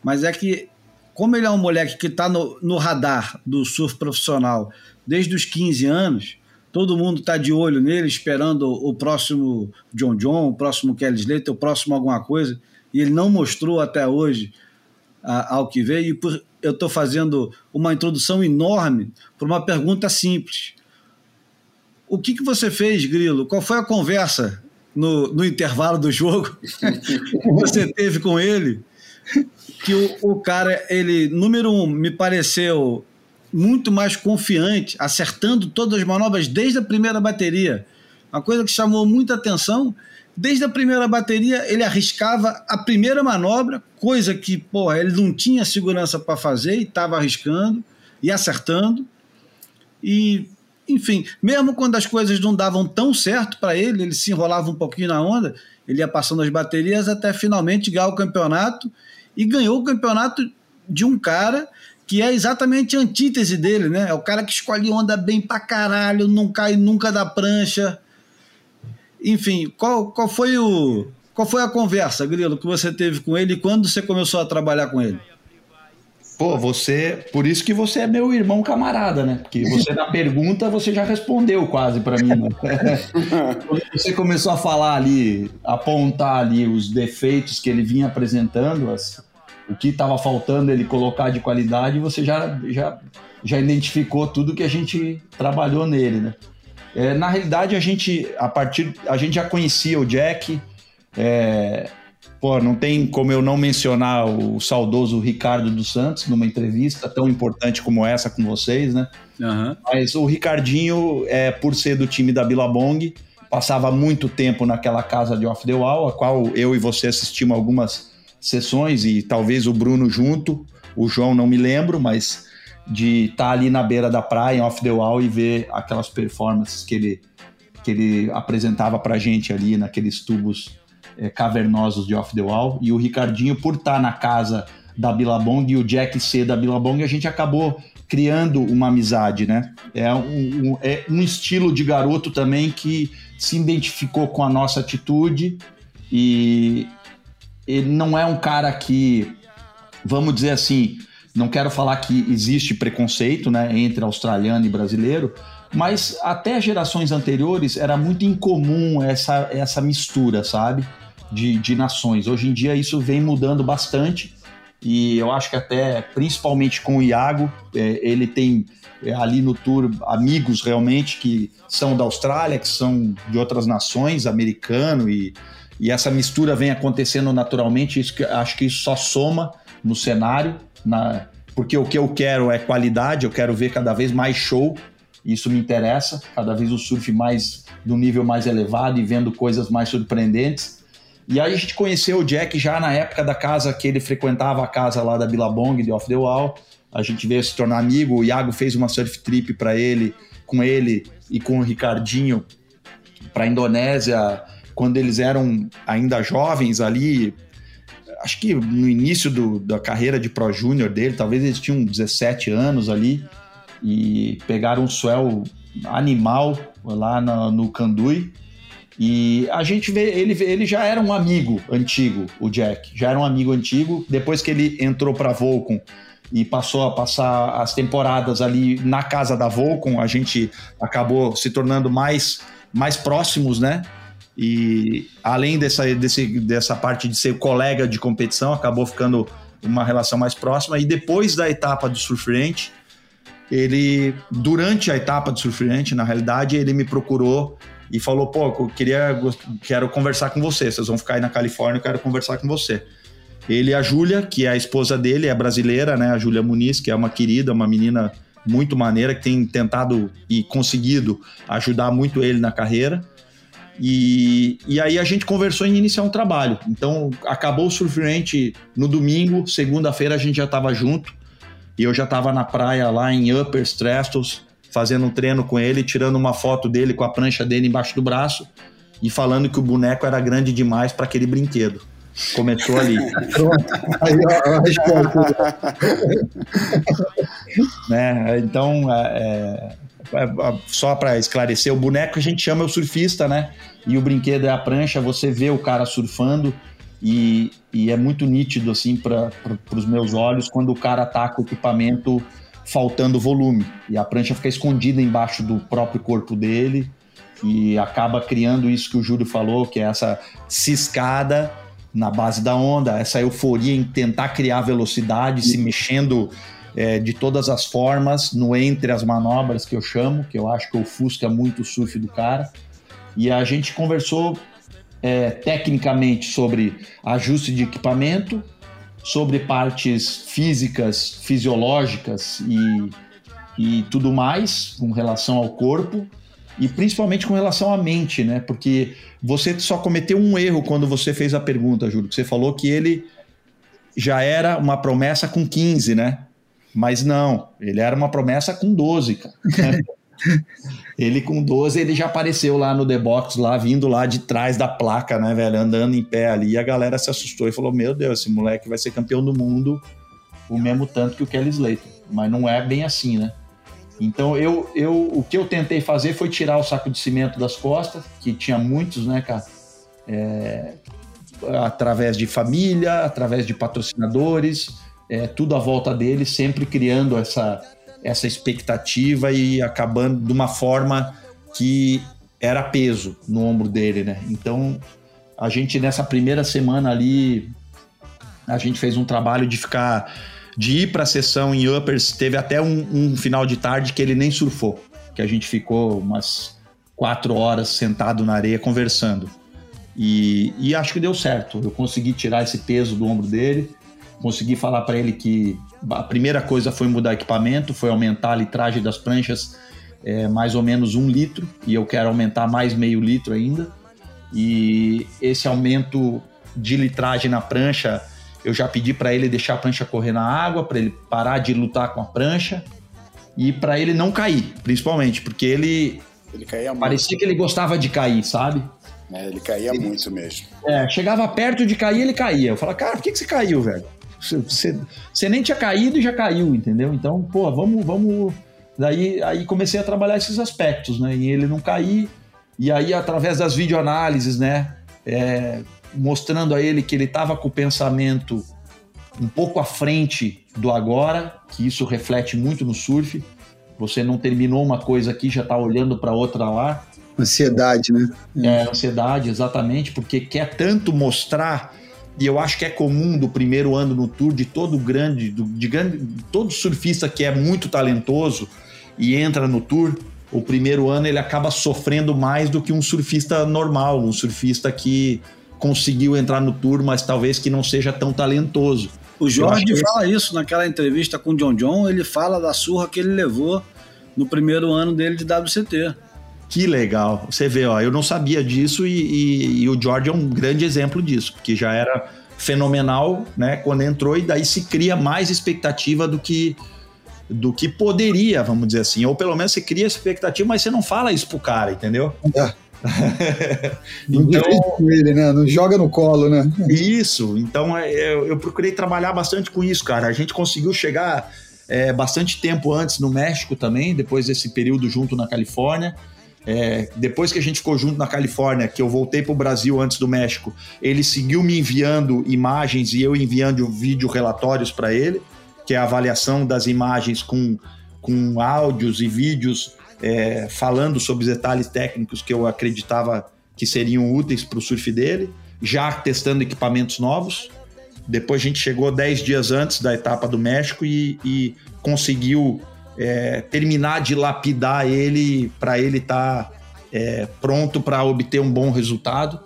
Mas é que, como ele é um moleque que está no, no radar do surf profissional desde os 15 anos, todo mundo está de olho nele, esperando o próximo John John, o próximo Kelly Slater, o próximo alguma coisa, e ele não mostrou até hoje a, ao que veio, e por, eu estou fazendo uma introdução enorme para uma pergunta simples o que, que você fez, Grilo? Qual foi a conversa no, no intervalo do jogo que você teve com ele? Que o, o cara, ele, número um, me pareceu muito mais confiante, acertando todas as manobras desde a primeira bateria. Uma coisa que chamou muita atenção, desde a primeira bateria ele arriscava a primeira manobra, coisa que, porra, ele não tinha segurança para fazer e estava arriscando e acertando. E enfim, mesmo quando as coisas não davam tão certo para ele, ele se enrolava um pouquinho na onda, ele ia passando as baterias até finalmente ganhar o campeonato e ganhou o campeonato de um cara que é exatamente a antítese dele, né? É o cara que escolhe onda bem pra caralho, não cai nunca da prancha. Enfim, qual, qual foi o qual foi a conversa, Grilo, que você teve com ele e quando você começou a trabalhar com ele? Pô, você. Por isso que você é meu irmão camarada, né? Porque você, na pergunta, você já respondeu quase para mim. Né? você começou a falar ali, apontar ali os defeitos que ele vinha apresentando, as, o que estava faltando ele colocar de qualidade, você já, já, já identificou tudo que a gente trabalhou nele, né? É, na realidade, a gente, a partir. A gente já conhecia o Jack. É, Pô, não tem como eu não mencionar o saudoso Ricardo dos Santos numa entrevista tão importante como essa com vocês, né? Uhum. Mas o Ricardinho, é, por ser do time da Billabong, passava muito tempo naquela casa de Off the Wall, a qual eu e você assistimos algumas sessões e talvez o Bruno junto, o João não me lembro, mas de estar tá ali na beira da praia, em Off the Wall, e ver aquelas performances que ele, que ele apresentava pra gente ali naqueles tubos é, cavernosos de Off the Wall. E o Ricardinho, por estar na casa da Billabong e o Jack C da Billabong, a gente acabou criando uma amizade, né? É um, um, é um estilo de garoto também que se identificou com a nossa atitude e ele não é um cara que, vamos dizer assim, não quero falar que existe preconceito, né, entre australiano e brasileiro, mas até gerações anteriores era muito incomum essa, essa mistura, sabe? de, de nações. Hoje em dia isso vem mudando bastante e eu acho que até, principalmente com o Iago, é, ele tem é, ali no tour amigos realmente que são da Austrália, que são de outras nações, americano, e, e essa mistura vem acontecendo naturalmente. Isso que, acho que isso só soma no cenário, na, porque o que eu quero é qualidade, eu quero ver cada vez mais show, isso me interessa, cada vez o surf mais do nível mais elevado e vendo coisas mais surpreendentes. E aí a gente conheceu o Jack já na época da casa que ele frequentava a casa lá da Billabong, de Off the Wall. A gente veio se tornar amigo, o Iago fez uma surf trip para ele, com ele e com o Ricardinho para Indonésia, quando eles eram ainda jovens ali. acho que no início do, da carreira de Pro Júnior dele, talvez eles tinham 17 anos ali, e pegaram um swell animal lá no, no Candui. E a gente vê, ele, ele já era um amigo antigo, o Jack, já era um amigo antigo. Depois que ele entrou para Volcom e passou a passar as temporadas ali na casa da Volcom, a gente acabou se tornando mais, mais próximos, né? E além dessa, desse, dessa parte de ser colega de competição, acabou ficando uma relação mais próxima. E depois da etapa do Surfrente, ele, durante a etapa do Surfrente, na realidade, ele me procurou e falou: pô, eu queria, quero conversar com você. Vocês vão ficar aí na Califórnia, eu quero conversar com você. Ele a Júlia, que é a esposa dele, é brasileira, né? A Júlia Muniz, que é uma querida, uma menina muito maneira, que tem tentado e conseguido ajudar muito ele na carreira. E, e aí a gente conversou em iniciar um trabalho. Então acabou o Surfrente no domingo, segunda-feira a gente já estava junto. E eu já estava na praia lá em Upper Strastos, fazendo um treino com ele, tirando uma foto dele com a prancha dele embaixo do braço e falando que o boneco era grande demais para aquele brinquedo. Começou ali. Pronto. Aí a né? Então, é, é só para esclarecer, o boneco a gente chama o surfista, né? E o brinquedo é a prancha, você vê o cara surfando e, e é muito nítido assim para os meus olhos quando o cara tá com o equipamento faltando volume. E a prancha fica escondida embaixo do próprio corpo dele e acaba criando isso que o Júlio falou, que é essa ciscada na base da onda, essa euforia em tentar criar velocidade, se mexendo é, de todas as formas, no entre as manobras que eu chamo, que eu acho que ofusca muito o surf do cara. E a gente conversou é, tecnicamente sobre ajuste de equipamento, sobre partes físicas, fisiológicas e, e tudo mais com relação ao corpo e principalmente com relação à mente, né? Porque você só cometeu um erro quando você fez a pergunta, Júlio, que você falou que ele já era uma promessa com 15, né? Mas não, ele era uma promessa com 12, cara. Ele com 12, ele já apareceu lá no The Box, lá vindo lá de trás da placa, né, velho, andando em pé ali. E a galera se assustou e falou: Meu Deus, esse moleque vai ser campeão do mundo o mesmo tanto que o Kelly Slater. Mas não é bem assim, né? Então eu, eu, o que eu tentei fazer foi tirar o saco de cimento das costas, que tinha muitos, né, cara? É, através de família, através de patrocinadores, é, tudo à volta dele, sempre criando essa essa expectativa e acabando de uma forma que era peso no ombro dele, né? Então, a gente nessa primeira semana ali, a gente fez um trabalho de ficar, de ir para a sessão em uppers. Teve até um, um, final de tarde que ele nem surfou, que a gente ficou umas quatro horas sentado na areia conversando. E, e acho que deu certo. Eu consegui tirar esse peso do ombro dele consegui falar para ele que a primeira coisa foi mudar equipamento, foi aumentar a litragem das pranchas é, mais ou menos um litro, e eu quero aumentar mais meio litro ainda. E esse aumento de litragem na prancha, eu já pedi para ele deixar a prancha correr na água, para ele parar de lutar com a prancha e para ele não cair, principalmente, porque ele, ele parecia que ele gostava de cair, sabe? É, ele caía ele, muito mesmo. É, chegava perto de cair, ele caía. Eu falava, cara, por que, que você caiu, velho? Você, você nem tinha caído e já caiu, entendeu? Então, pô, vamos, vamos. Daí aí comecei a trabalhar esses aspectos, né? E ele não cair. E aí, através das videoanálises, né? É, mostrando a ele que ele estava com o pensamento um pouco à frente do agora, que isso reflete muito no surf. Você não terminou uma coisa aqui, já está olhando para outra lá. Ansiedade, né? É, ansiedade, exatamente, porque quer tanto mostrar e eu acho que é comum do primeiro ano no tour de todo grande, do, de grande, todo surfista que é muito talentoso e entra no tour, o primeiro ano ele acaba sofrendo mais do que um surfista normal, um surfista que conseguiu entrar no tour, mas talvez que não seja tão talentoso. O Jorge fala isso naquela entrevista com o John John, ele fala da surra que ele levou no primeiro ano dele de WCT. Que legal. Você vê, ó, eu não sabia disso e, e, e, o George é um grande exemplo disso, porque já era fenomenal, né, quando entrou e daí se cria mais expectativa do que do que poderia, vamos dizer assim, ou pelo menos você cria expectativa, mas você não fala isso pro cara, entendeu? É. Não então, com ele, né? Não joga no colo, né? Isso, então é, eu, eu procurei trabalhar bastante com isso, cara. A gente conseguiu chegar é, bastante tempo antes no México também, depois desse período junto na Califórnia. É, depois que a gente ficou junto na Califórnia, que eu voltei para o Brasil antes do México, ele seguiu me enviando imagens e eu enviando vídeo relatórios para ele, que é a avaliação das imagens com, com áudios e vídeos é, falando sobre os detalhes técnicos que eu acreditava que seriam úteis para o surf dele, já testando equipamentos novos. Depois a gente chegou 10 dias antes da etapa do México e, e conseguiu é, terminar de lapidar ele para ele estar tá, é, pronto para obter um bom resultado.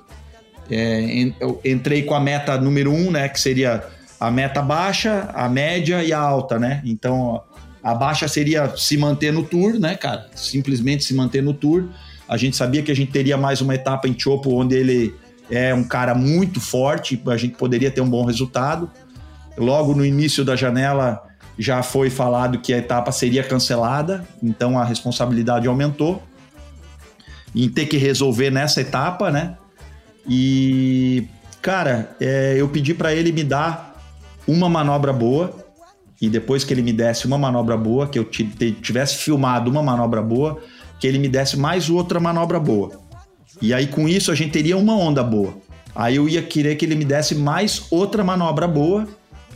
É, eu entrei com a meta número um, né, que seria a meta baixa, a média e a alta, né? Então a baixa seria se manter no tour, né, cara? Simplesmente se manter no tour. A gente sabia que a gente teria mais uma etapa em Chopo onde ele é um cara muito forte, a gente poderia ter um bom resultado. Logo no início da janela já foi falado que a etapa seria cancelada, então a responsabilidade aumentou em ter que resolver nessa etapa, né? E, cara, é, eu pedi para ele me dar uma manobra boa, e depois que ele me desse uma manobra boa, que eu tivesse filmado uma manobra boa, que ele me desse mais outra manobra boa. E aí com isso a gente teria uma onda boa. Aí eu ia querer que ele me desse mais outra manobra boa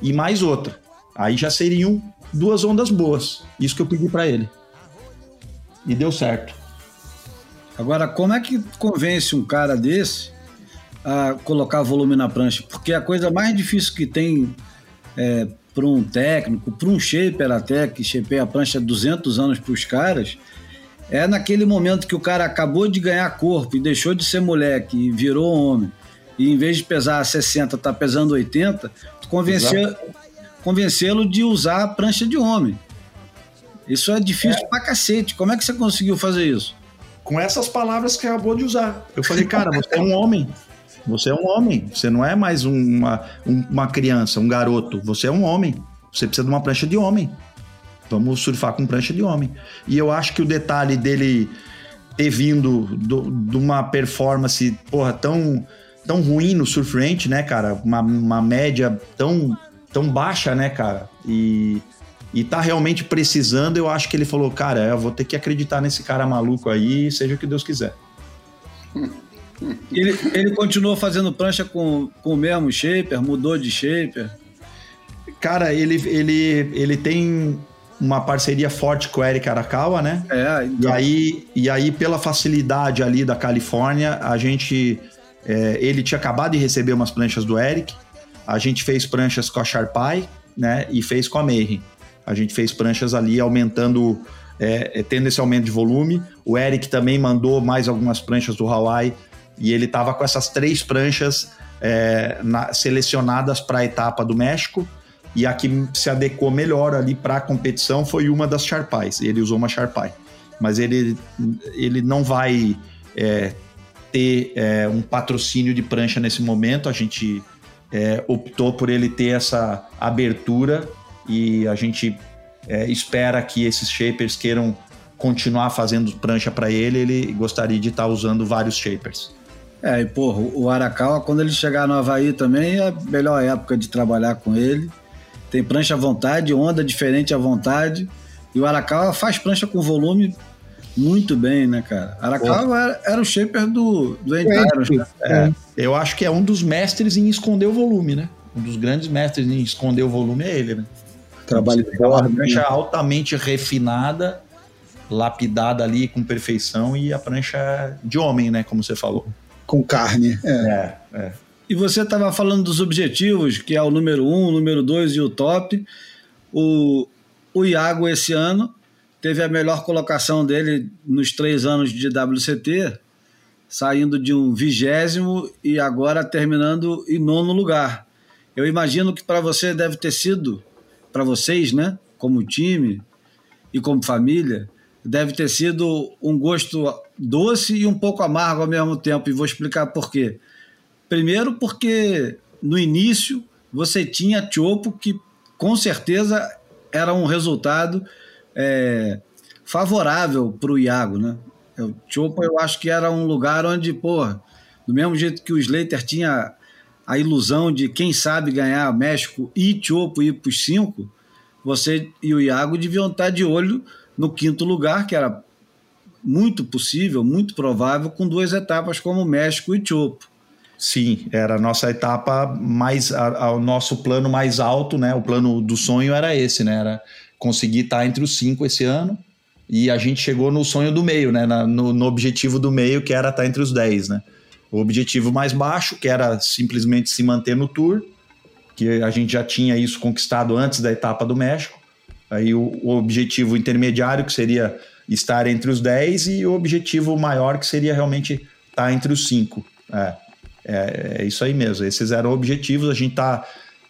e mais outra. Aí já seriam duas ondas boas. Isso que eu pedi para ele. E deu certo. Agora, como é que convence um cara desse a colocar volume na prancha? Porque a coisa mais difícil que tem é, para um técnico, para um shaper até, que shapeia a prancha há 200 anos para os caras, é naquele momento que o cara acabou de ganhar corpo e deixou de ser moleque e virou homem, e em vez de pesar 60, tá pesando 80, convencer, convencê-lo de usar a prancha de homem. Isso é difícil é. pra cacete. Como é que você conseguiu fazer isso? Com essas palavras que acabou de usar. Eu falei, cara, você é um homem. Você é um homem. Você não é mais uma, uma criança, um garoto. Você é um homem. Você precisa de uma prancha de homem. Vamos surfar com prancha de homem. E eu acho que o detalhe dele ter vindo de uma performance, porra, tão, tão ruim no surf range, né, cara? Uma, uma média tão, tão baixa, né, cara? E, e tá realmente precisando, eu acho que ele falou, cara, eu vou ter que acreditar nesse cara maluco aí, seja o que Deus quiser. Ele, ele continuou fazendo prancha com, com o mesmo shaper, mudou de shaper? Cara, ele, ele, ele tem uma parceria forte com o Eric Arakawa, né? É, então... e, aí, e aí, pela facilidade ali da Califórnia, a gente. É, ele tinha acabado de receber umas pranchas do Eric. A gente fez pranchas com a Sharpai, né? E fez com a Mayhem. A gente fez pranchas ali aumentando, é, é, tendo esse aumento de volume. O Eric também mandou mais algumas pranchas do Hawaii. E ele tava com essas três pranchas é, na, selecionadas para a etapa do México e a que se adequou melhor ali para a competição foi uma das Sharpais. Ele usou uma Sharpai. Mas ele, ele não vai é, ter é, um patrocínio de prancha nesse momento. A gente é, optou por ele ter essa abertura e a gente é, espera que esses shapers queiram continuar fazendo prancha para ele. Ele gostaria de estar tá usando vários shapers. É, e porra, o Arakawa, quando ele chegar no Havaí também, é a melhor época de trabalhar com ele. Tem prancha à vontade, onda diferente à vontade. E o Arakawa faz prancha com volume muito bem, né, cara? Arakawa era, era, o shaper do, do Entaros, né? é, Eu acho que é um dos mestres em esconder o volume, né? Um dos grandes mestres em esconder o volume é ele, né? Trabalho de uma prancha altamente refinada, lapidada ali com perfeição e a prancha de homem, né? Como você falou. Com carne. É, é. é. E você estava falando dos objetivos, que é o número um, o número dois e o top. O, o Iago, esse ano, teve a melhor colocação dele nos três anos de WCT, saindo de um vigésimo e agora terminando em nono lugar. Eu imagino que para você deve ter sido, para vocês, né, como time e como família, deve ter sido um gosto doce e um pouco amargo ao mesmo tempo, e vou explicar por quê. Primeiro, porque no início você tinha Chopo, que com certeza era um resultado é, favorável para o Iago, né? O Chopo eu acho que era um lugar onde, porra, do mesmo jeito que o Slater tinha a ilusão de quem sabe ganhar México e Chopo ir para os cinco, você e o Iago deviam estar de olho no quinto lugar, que era muito possível, muito provável, com duas etapas como México e Chopo. Sim, era a nossa etapa mais, a, a, o nosso plano mais alto, né? O plano do sonho era esse, né? Era conseguir estar entre os cinco esse ano. E a gente chegou no sonho do meio, né? Na, no, no, objetivo do meio, que era estar entre os dez, né? O objetivo mais baixo, que era simplesmente se manter no Tour, que a gente já tinha isso conquistado antes da etapa do México. Aí o, o objetivo intermediário, que seria estar entre os dez, e o objetivo maior, que seria realmente estar entre os cinco. É. É, é isso aí mesmo. Esses eram objetivos. A gente tá,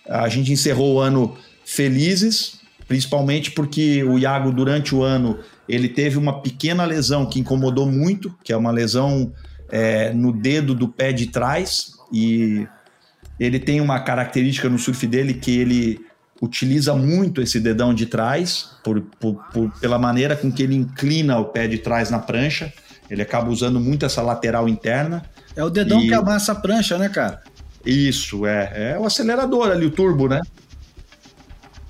a gente encerrou o ano felizes, principalmente porque o Iago durante o ano ele teve uma pequena lesão que incomodou muito, que é uma lesão é, no dedo do pé de trás e ele tem uma característica no surf dele que ele utiliza muito esse dedão de trás por, por, por, pela maneira com que ele inclina o pé de trás na prancha. Ele acaba usando muito essa lateral interna é o dedão e... que amassa a prancha, né, cara? Isso, é. É o acelerador ali, o turbo, né?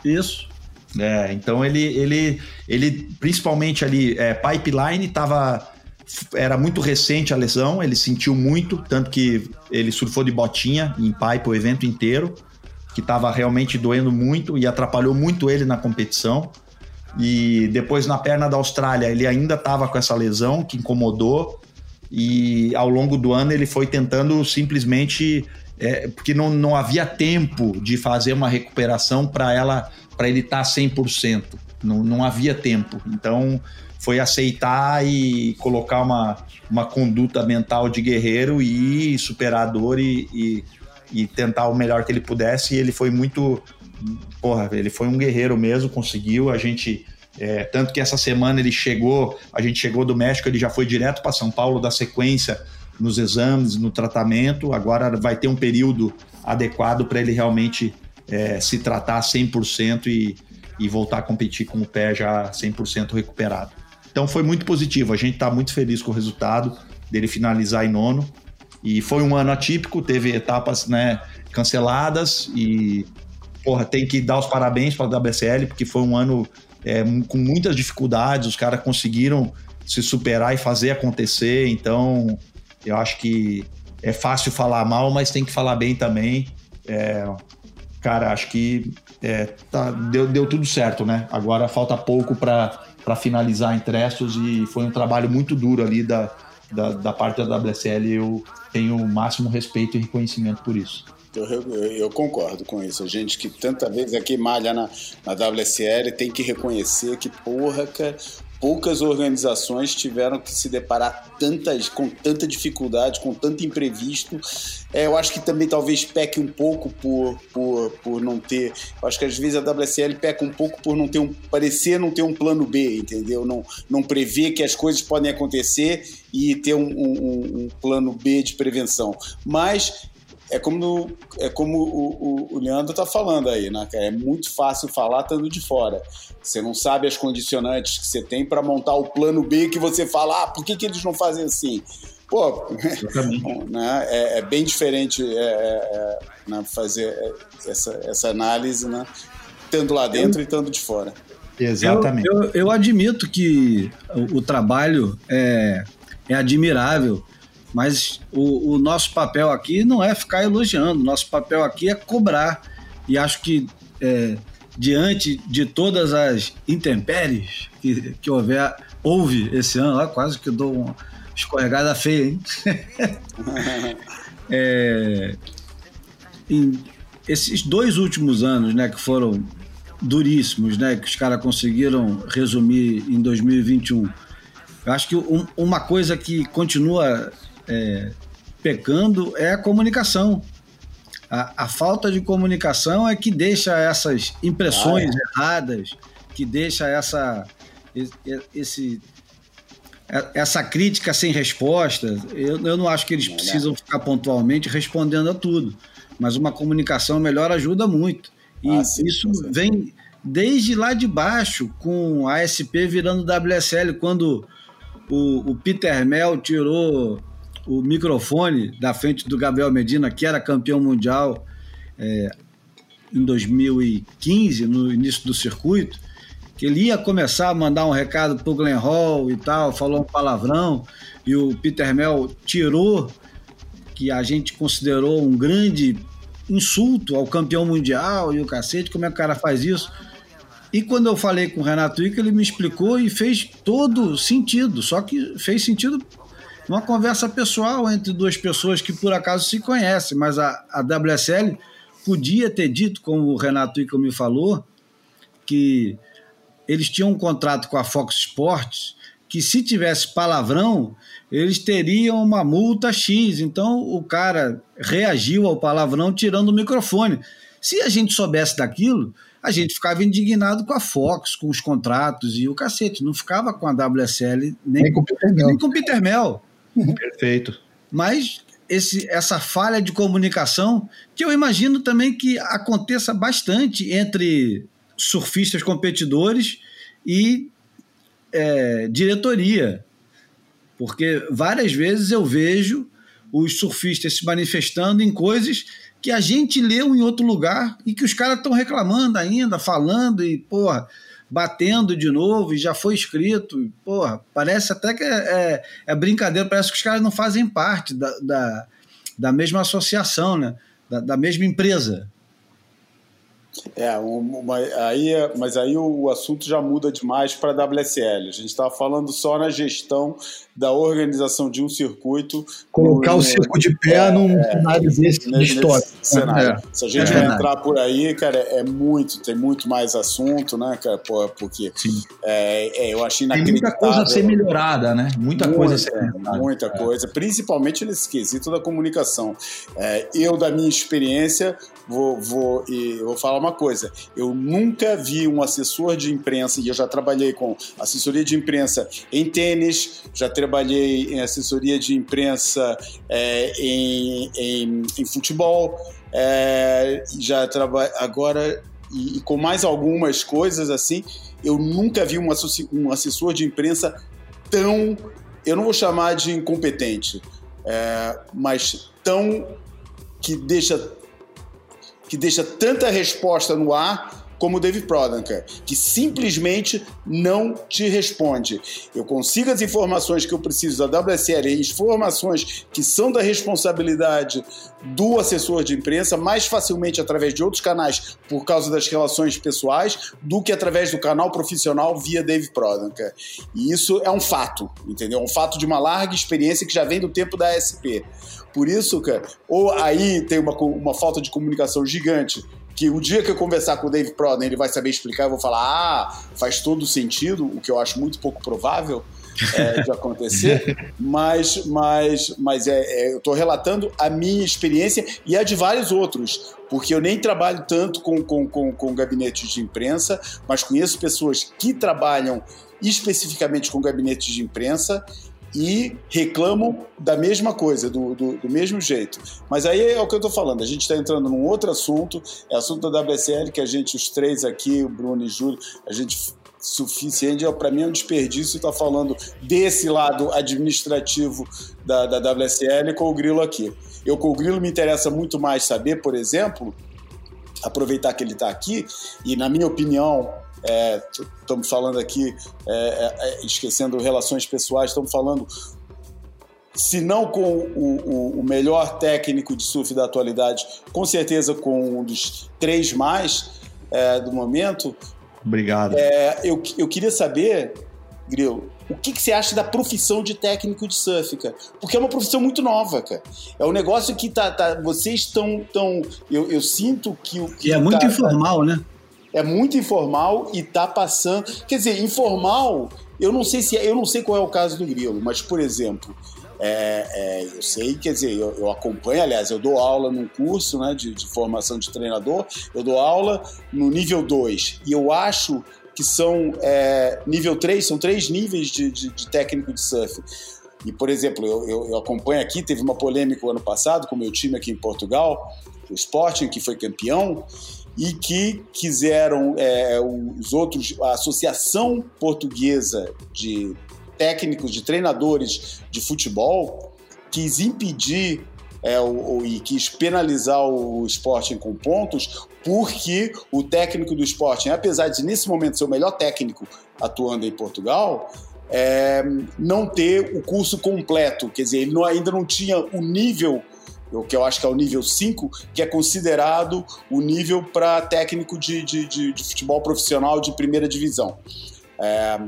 Isso. É, então ele, ele, ele principalmente ali, é, pipeline tava era muito recente a lesão, ele sentiu muito, tanto que ele surfou de botinha em pipe o evento inteiro, que estava realmente doendo muito e atrapalhou muito ele na competição. E depois na perna da Austrália ele ainda estava com essa lesão que incomodou e ao longo do ano ele foi tentando simplesmente é, porque não, não havia tempo de fazer uma recuperação para ela para ele estar tá 100%. Não, não havia tempo. Então foi aceitar e colocar uma, uma conduta mental de guerreiro e superar a dor e, e, e tentar o melhor que ele pudesse. E ele foi muito. Porra, ele foi um guerreiro mesmo, conseguiu. A gente é, tanto que essa semana ele chegou, a gente chegou do México, ele já foi direto para São Paulo da sequência nos exames, no tratamento. Agora vai ter um período adequado para ele realmente é, se tratar 100% e, e voltar a competir com o pé já 100% recuperado. Então foi muito positivo, a gente está muito feliz com o resultado dele finalizar em nono. E foi um ano atípico, teve etapas né, canceladas e porra, tem que dar os parabéns para a WSL, porque foi um ano é, com muitas dificuldades, os caras conseguiram se superar e fazer acontecer. Então, eu acho que é fácil falar mal, mas tem que falar bem também. É, cara, acho que é, tá, deu, deu tudo certo, né? Agora falta pouco para finalizar em Trestos e foi um trabalho muito duro ali da, da, da parte da WSL. Eu tenho o máximo respeito e reconhecimento por isso. Eu, eu, eu, concordo com isso. A gente que tanta vez aqui malha na, na WSL tem que reconhecer que, porra, cara, poucas organizações tiveram que se deparar tantas, com tanta dificuldade, com tanto imprevisto. É, eu acho que também talvez peque um pouco por, por, por não ter. Eu acho que às vezes a WSL peca um pouco por não ter um. parecer não ter um plano B, entendeu? Não, não prever que as coisas podem acontecer e ter um, um, um plano B de prevenção. Mas é como, é como o, o, o Leandro está falando aí, né, É muito fácil falar estando de fora. Você não sabe as condicionantes que você tem para montar o plano B que você fala, ah, por que, que eles não fazem assim? Pô, né, é, é, bem diferente é, é, é né, fazer essa, essa análise, né? Estando lá dentro eu, e estando de fora. Exatamente. Eu, eu, eu admito que o, o trabalho é, é admirável mas o, o, nosso papel aqui não é ficar elogiando, nosso papel aqui é cobrar. E acho que é, diante de todas as intempéries que, que houver, houve esse ano, lá, quase que dou uma escorregada feia, hein? é, em esses dois últimos anos, né, que foram duríssimos, né, que os caras conseguiram resumir em 2021. Eu acho que um, uma coisa que continua é, pecando é a comunicação. A, a, falta de comunicação é que deixa essas impressões ah, é. erradas, que deixa essa, esse, essa crítica sem resposta. Eu, eu não acho que eles é precisam ficar pontualmente respondendo a tudo, mas uma comunicação melhor ajuda muito. E ah, sim, isso vem desde lá de baixo, com a ASP virando WSL, quando o, o Peter Mel tirou o microfone da frente do Gabriel Medina, que era campeão mundial é, em 2015, no início do circuito, que ele ia começar a mandar um recado para o Glenn Hall e tal, falou um palavrão, e o Peter Mel tirou, que a gente considerou um grande insulto ao campeão mundial e o cacete, como é que o cara faz isso? E quando eu falei com o Renato Ica, ele me explicou e fez todo sentido, só que fez sentido uma conversa pessoal entre duas pessoas que por acaso se conhecem, mas a, a WSL podia ter dito, como o Renato Ica me falou, que eles tinham um contrato com a Fox Sports que se tivesse palavrão, eles teriam uma multa X. Então o cara reagiu ao palavrão tirando o microfone. Se a gente soubesse daquilo, a gente ficava indignado com a Fox, com os contratos e o cacete. Não ficava com a WSL nem, nem com o Peter Mel. Mel. Perfeito. Mas esse, essa falha de comunicação, que eu imagino também que aconteça bastante entre surfistas competidores e é, diretoria. Porque várias vezes eu vejo os surfistas se manifestando em coisas que a gente leu em outro lugar e que os caras estão reclamando ainda, falando e, porra, batendo de novo e já foi escrito. Porra, parece até que é, é, é brincadeira, parece que os caras não fazem parte da, da, da mesma associação, né? da, da mesma empresa. É, uma, aí, mas aí o assunto já muda demais para a WSL. A gente estava falando só na gestão da organização de um circuito. Colocar no, o circo de pé é, num é, cenário desse histórico. Cenário. É, Se a gente é vai entrar por aí, cara, é muito, tem muito mais assunto, né, cara? porque é, é, eu achei inacreditável. Tem muita coisa a ser melhorada, né? Muita, muita coisa a ser melhorada. Muita coisa, principalmente nesse quesito da comunicação. eu, da minha experiência, vou, vou, e vou falar uma coisa: eu nunca vi um assessor de imprensa, e eu já trabalhei com assessoria de imprensa em tênis, já trabalhei em assessoria de imprensa é, em, em, em, futebol, é, já trabalho agora e, e, com mais algumas coisas assim. Eu nunca vi um, um assessor de imprensa tão, eu não vou chamar de incompetente, é, mas tão que deixa que deixa tanta resposta no ar como o David Prodanka, que simplesmente não te responde. Eu consigo as informações que eu preciso da WSL, informações que são da responsabilidade do assessor de imprensa, mais facilmente através de outros canais por causa das relações pessoais, do que através do canal profissional via David Prodanka. E isso é um fato, entendeu? Um fato de uma larga experiência que já vem do tempo da SP. Por isso, cara, ou aí tem uma, uma falta de comunicação gigante que o dia que eu conversar com o Dave Proden, ele vai saber explicar, eu vou falar, ah, faz todo sentido, o que eu acho muito pouco provável é, de acontecer, mas, mas, mas é, é eu estou relatando a minha experiência e a de vários outros, porque eu nem trabalho tanto com, com, com, com gabinetes de imprensa, mas conheço pessoas que trabalham especificamente com gabinetes de imprensa e reclamam da mesma coisa, do, do, do, mesmo jeito. Mas aí é o que eu estou falando, a gente está entrando num outro assunto, é assunto da WSL, que a gente, os três aqui, o Bruno e o Júlio, a gente suficiente, para mim é um desperdício estar tá falando desse lado administrativo da, da WSL com o Grilo aqui. Eu com o Grilo me interessa muito mais saber, por exemplo, aproveitar que ele está aqui, e na minha opinião, estamos é, falando aqui, é, é, é, esquecendo relações pessoais, estamos falando, se não com o, o, o, melhor técnico de surf da atualidade, com certeza com um dos três mais é, do momento. Obrigado. eu, eu queria saber, Grilo, o que, que, você acha da profissão de técnico de surf, cara? Porque é uma profissão muito nova, cara. É um negócio que tá, tá vocês estão tão, eu, eu, sinto que o que e é muito tá, informal, tá, né? É muito informal e tá passando. Quer dizer, informal, eu não sei se é, eu não sei qual é o caso do Grilo, mas por exemplo, é, é, eu sei, quer dizer, eu, eu, acompanho, aliás, eu dou aula num curso né, de, de, formação de treinador, eu dou aula no nível 2 e eu acho que são é, nível 3, são três níveis de, de, de, técnico de surf. E, por exemplo, eu, eu, eu acompanho aqui, teve uma polêmica o ano passado com o meu time aqui em Portugal, o Sporting, que foi campeão, e que quiseram é, os outros, a Associação Portuguesa de técnicos, de treinadores de futebol, quis impedir é, o, o, e quis penalizar o Sporting com pontos, porque o técnico do Sporting, apesar de nesse momento ser o melhor técnico atuando em Portugal, é, não ter o curso completo, quer dizer, ele não, ainda não tinha o nível o que eu acho que é o nível 5, que é considerado o nível para técnico de, de, de, de, futebol profissional de primeira divisão. É,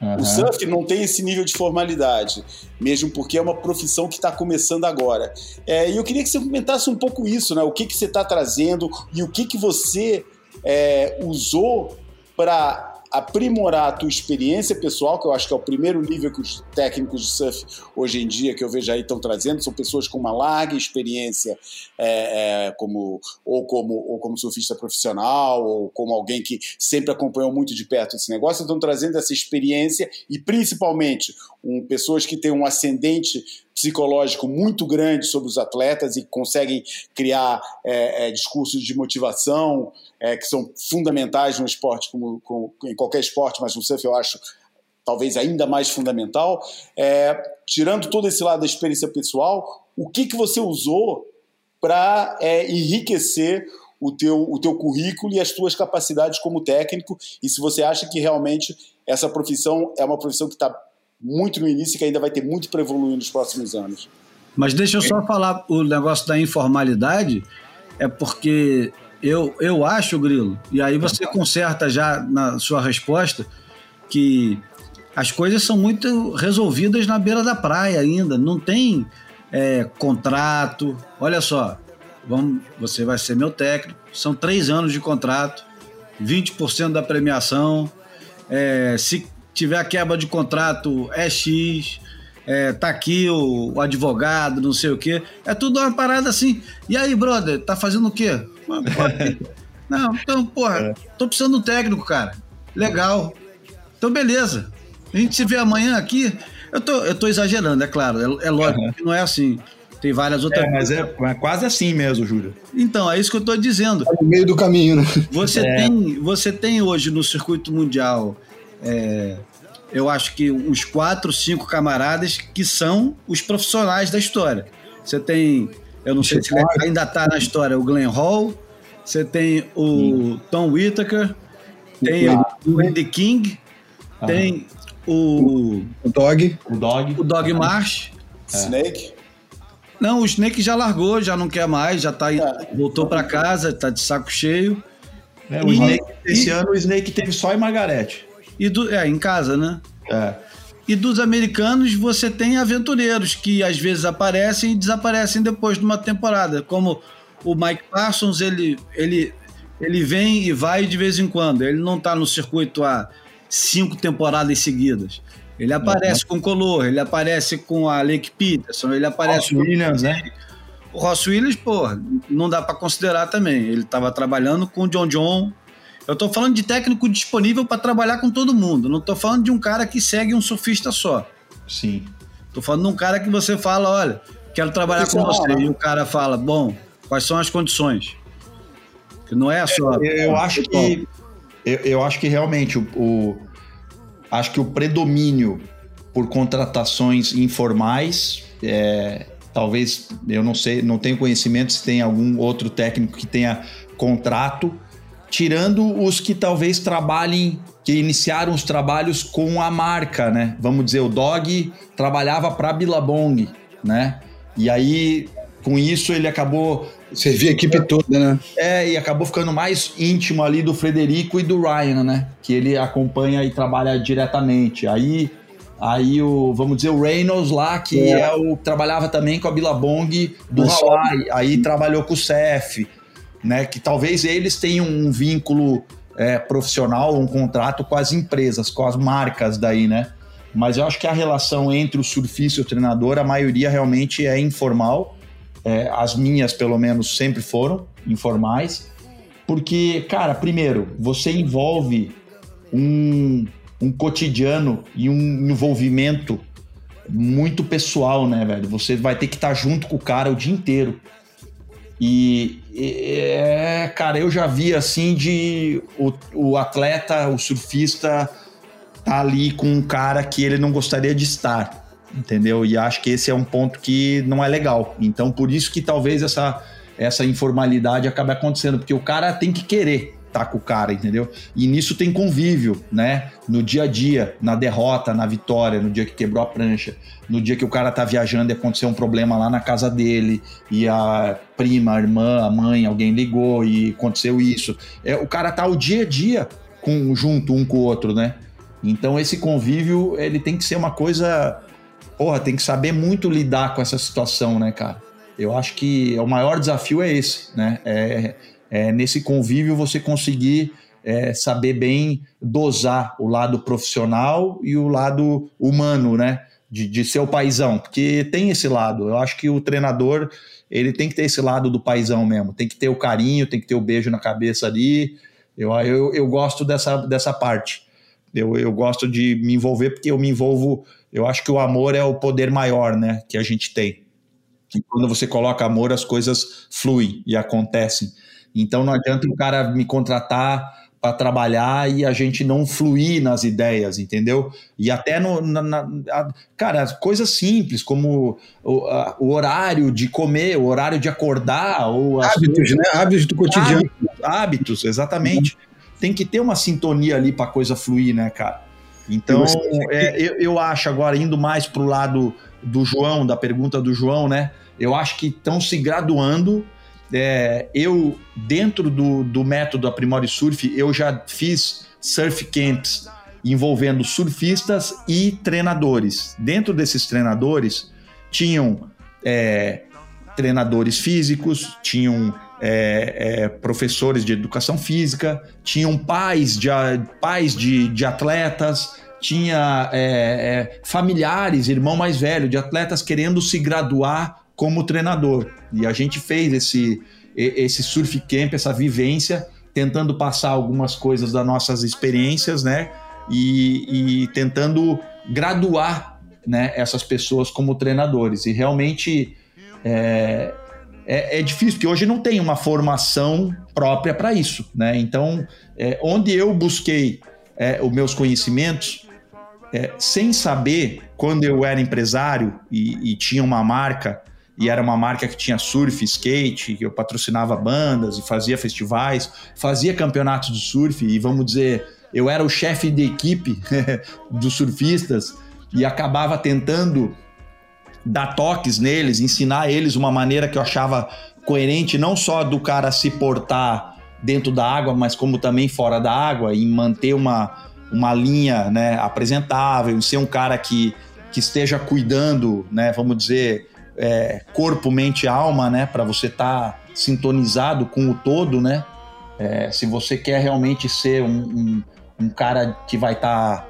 Uhum. O surf não tem esse nível de formalidade, mesmo porque é uma profissão que está começando agora. É, e eu queria que você comentasse um pouco isso, né? O que, que você está trazendo e o que, que você é, usou para aprimorar a tua experiência pessoal, que eu acho que é o primeiro nível que os técnicos de surf hoje em dia que eu vejo aí estão trazendo, são pessoas com uma larga experiência é, é, como, ou, como, ou como surfista profissional, ou como alguém que sempre acompanhou muito de perto esse negócio, estão trazendo essa experiência e principalmente um, pessoas que têm um ascendente psicológico muito grande sobre os atletas e conseguem criar é, é, discursos de motivação é, que são fundamentais no esporte, como, como, em qualquer esporte, mas no surf eu acho talvez ainda mais fundamental. É, tirando todo esse lado da experiência pessoal, o que, que você usou para é, enriquecer o teu, o teu currículo e as tuas capacidades como técnico e se você acha que realmente essa profissão é uma profissão que está muito no início e que ainda vai ter muito para evoluir nos próximos anos. Mas deixa eu só falar o negócio da informalidade, é porque eu, eu acho, Grilo, e aí você conserta já na sua resposta, que as coisas são muito resolvidas na beira da praia ainda. Não tem é, contrato. Olha só, vamos, você vai ser meu técnico. São três anos de contrato, 20% da premiação. É, se tiver quebra de contrato, é X, é, tá aqui o, o, advogado, não sei o quê. É tudo uma parada assim. E aí, brother, tá fazendo o quê? não, então, porra, é. tô precisando de um técnico, cara. Legal. Então, beleza. A gente se vê amanhã aqui. Eu tô, eu tô exagerando, é claro. É, é lógico uhum. que não é assim. Tem várias outras. É, mas é, é, quase assim mesmo, Júlio. Então, é isso que eu tô dizendo. Tá no meio do caminho, né? Você, é. tem, você tem hoje no circuito mundial é, eu acho que uns quatro, cinco camaradas que são os profissionais da história. Você tem, eu não sei se ainda está na história, o Glenn Hall, você tem o Tom Whittaker, tem o Andy King, tem o, o Dog, o Dog, o Dog Marsh, é. Snake. Não, o Snake já largou, já não quer mais, já tá, é. voltou para casa, tá de saco cheio. É, o Snake, esse ano o Snake teve só em Margarete. E do, é, em casa, né? É. E dos americanos você tem aventureiros que às vezes aparecem e desaparecem depois de uma temporada, como o Mike Parsons, ele, ele, ele vem e vai de vez em quando. Ele não está no circuito há cinco temporadas seguidas. Ele aparece uhum. com o Color, ele aparece com a Lake Peterson, ele aparece Ross Williams, né? O Ross Williams, pô, não dá para considerar também. Ele estava trabalhando com o John John eu estou falando de técnico disponível para trabalhar com todo mundo. Não estou falando de um cara que segue um surfista só. Sim. Estou falando de um cara que você fala, olha, quero trabalhar com você. Né? E o cara fala, bom, quais são as condições? Que não é só. Eu, eu acho que eu, eu, acho que realmente o, o, acho que o predomínio por contratações informais é, talvez eu não sei, não tenho conhecimento se tem algum outro técnico que tenha contrato tirando os que talvez trabalhem, que iniciaram os trabalhos com a marca, né? Vamos dizer, o Dog trabalhava para Billabong, né? E aí, com isso, ele acabou. Servia a equipe toda, né? É, e acabou ficando mais íntimo ali do Frederico e do Ryan, né? Que ele acompanha e trabalha diretamente. Aí. Aí o, vamos dizer, o Reynolds lá, que é. é o trabalhava também com a Billabong do Hawaii, aí trabalhou com o CF né? Que talvez eles tenham um vínculo é, profissional, um contrato com as empresas, com as marcas daí, né? Mas eu acho que a relação entre o surfista e o treinador, a maioria realmente é informal. É, as minhas, pelo menos, sempre foram informais. Porque, cara, primeiro, você envolve um, um cotidiano e um envolvimento muito pessoal, né, velho? Você vai ter que estar junto com o cara o dia inteiro. E, é, cara, eu já vi assim de o, o atleta, o surfista tá ali com um cara que ele não gostaria de estar, entendeu? E acho que esse é um ponto que não é legal. Então, por isso que talvez essa, essa informalidade acabe acontecendo, porque o cara tem que querer tá com o cara, entendeu? E nisso tem convívio, né? No dia a dia, na derrota, na vitória, no dia que quebrou a prancha, no dia que o cara tá viajando e aconteceu um problema lá na casa dele, e a prima, a irmã, a mãe, alguém ligou e aconteceu isso. É, o cara tá o dia a dia com, junto um com o outro, né? Então esse convívio, ele tem que ser uma coisa. Porra, tem que saber muito lidar com essa situação, né, cara? Eu acho que o maior desafio é esse, né? É, é nesse convívio você conseguir é, saber bem dosar o lado profissional e o lado humano, né? De, de ser o paizão, porque tem esse lado. Eu acho que o treinador ele tem que ter esse lado do paizão mesmo. Tem que ter o carinho, tem que ter o beijo na cabeça ali. Eu, eu, eu gosto dessa, dessa parte. Eu, eu gosto de me envolver porque eu me envolvo. Eu acho que o amor é o poder maior, né? Que a gente tem. E quando você coloca amor, as coisas fluem e acontecem. Então não adianta o cara me contratar para trabalhar e a gente não fluir nas ideias, entendeu? E até no. Na, na, a, cara, coisas simples, como o, a, o, horário de comer, o horário de acordar. Ou hábitos, né? Hábitos do cotidiano. Hábitos, hábitos exatamente. Tem que ter uma sintonia ali para a coisa fluir, né, cara? Então, é, eu, eu acho agora, indo mais para o lado do João, da pergunta do João, né? Eu acho que estão se graduando. É, eu, dentro do, do método Aprimore Surf, eu já fiz surf camps envolvendo surfistas e treinadores. Dentro desses treinadores, tinham é, treinadores físicos, tinham é, é, professores de educação física, tinham pais de, pais de, de atletas, tinha é, é, familiares, irmão mais velho de atletas querendo se graduar como treinador. E a gente fez esse, esse surf camp, essa vivência, tentando passar algumas coisas das nossas experiências, né? E, e tentando graduar né, essas pessoas como treinadores. E realmente é, é, é, difícil, porque hoje não tem uma formação própria para isso, né? Então, é, onde eu busquei é, os meus conhecimentos, é, sem saber, quando eu era empresário e, e, tinha uma marca, e era uma marca que tinha surf, skate, que eu patrocinava bandas e fazia festivais, fazia campeonatos de surf, e vamos dizer, eu era o chefe de equipe dos surfistas e acabava tentando dar toques neles, ensinar eles uma maneira que eu achava coerente, não só do cara se portar dentro da água, mas como também fora da água, e manter uma, uma linha né, apresentável, e ser um cara que, que esteja cuidando, né, vamos dizer, é, corpo, mente alma, né, para você estar tá sintonizado com o todo, né? É, se você quer realmente ser um, um, um cara que vai estar tá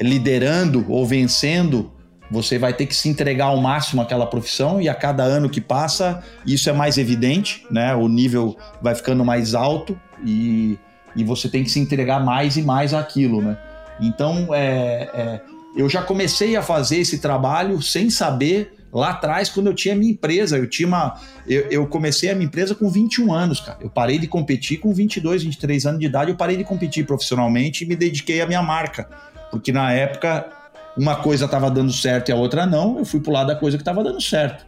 liderando ou vencendo, você vai ter que se entregar ao máximo àquela profissão e a cada ano que passa isso é mais evidente, né? O nível vai ficando mais alto e, e você tem que se entregar mais e mais àquilo, né? Então, é, é, eu já comecei a fazer esse trabalho sem saber lá atrás, quando eu tinha minha empresa. Eu tinha uma. Eu, eu, comecei a minha empresa com 21 anos, cara. Eu parei de competir com 22, 23 anos de idade. Eu parei de competir profissionalmente e me dediquei à minha marca. Porque na época uma coisa estava dando certo e a outra não, eu fui pro lado da coisa que estava dando certo.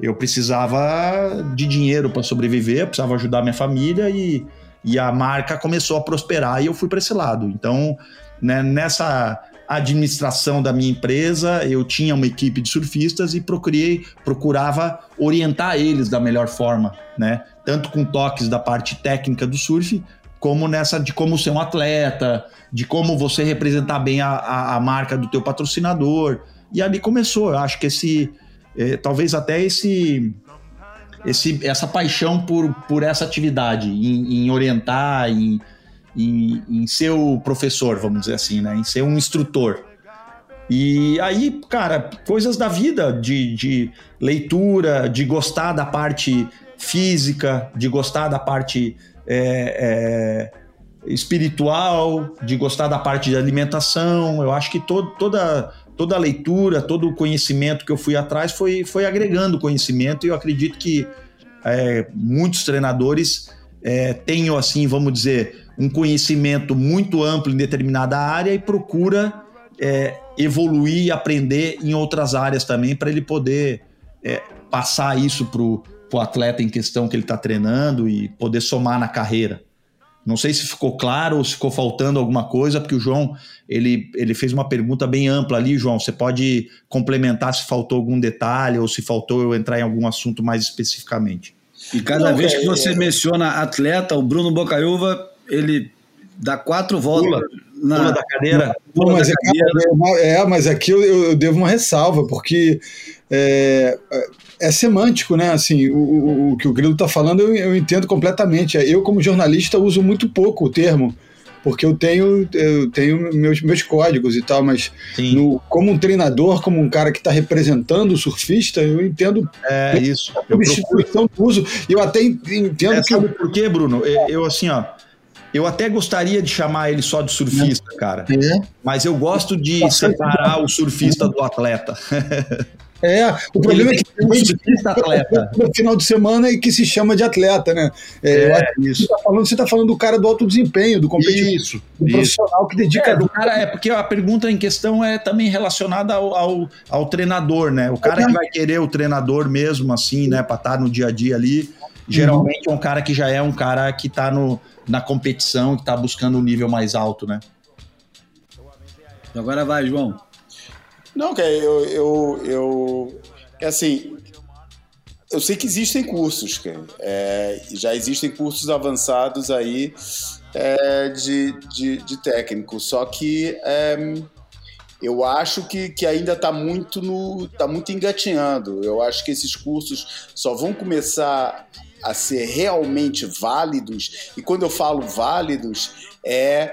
Eu precisava de dinheiro para sobreviver, eu precisava ajudar minha família e, e a marca começou a prosperar e eu fui para esse lado. Então, né, nessa administração da minha empresa, eu tinha uma equipe de surfistas e procurei, procurava orientar eles da melhor forma, né? Tanto com toques da parte técnica do surf, como nessa de como ser um atleta, de como você representar bem a, a, a marca do teu patrocinador. E ali começou, eu acho que esse, é, talvez até esse, esse, essa paixão por, por essa atividade, em, em orientar, em, em, em, ser o professor, vamos dizer assim, né? em ser um instrutor. E aí, cara, coisas da vida, de, de leitura, de gostar da parte física, de gostar da parte é, é, espiritual, de gostar da parte de alimentação. Eu acho que todo, toda, toda a leitura, todo o conhecimento que eu fui atrás foi, foi agregando conhecimento e eu acredito que é, muitos treinadores é, tenham, assim, vamos dizer, um conhecimento muito amplo em determinada área e procura é, evoluir e aprender em outras áreas também, para ele poder é, passar isso para o atleta em questão que ele está treinando e poder somar na carreira. Não sei se ficou claro ou se ficou faltando alguma coisa, porque o João ele, ele fez uma pergunta bem ampla ali, João. Você pode complementar se faltou algum detalhe ou se faltou eu entrar em algum assunto mais especificamente. E cada Não, vez é, que você é... menciona atleta, o Bruno Bocaiúva, ele dá quatro voltas. Pula, na, pula da cadeira. Pula mas da é, cadeira. É, mas aqui eu, eu, devo uma ressalva, porque é, é semântico, né? Assim, o, o, o que o Grilo está falando eu, eu, entendo completamente. Eu, como jornalista, uso muito pouco o termo, porque eu tenho, eu tenho meus, meus códigos e tal, mas no, como um treinador, como um cara que está representando o surfista, eu entendo é, isso. a substituição do uso. E eu até entendo é, que. Sabe por quê, Bruno? Eu, assim, ó. Eu até gostaria de chamar ele só de surfista, cara. É. Mas eu gosto de separar o surfista do atleta. É, o problema é que tem um atleta no final de semana e que se chama de atleta, né? É, é isso. Você está falando, tá falando do cara do alto desempenho, do competitivo, isso, do isso. profissional que dedica. É, do cara, é porque a pergunta em questão é também relacionada ao, ao, ao treinador, né? O cara que vai querer o treinador mesmo, assim, né, para estar tá no dia a dia ali, geralmente é um cara que já é um cara que está no, na competição, que está buscando um nível mais alto, né? Agora vai, João. Não, cara, eu, eu, eu. É assim. Eu sei que existem cursos, cara. É, já existem cursos avançados aí é, de, de, de, técnico. Só que é, eu acho que, que ainda está muito no. tá muito engatinhando. Eu acho que esses cursos só vão começar a ser realmente válidos. E quando eu falo válidos, é,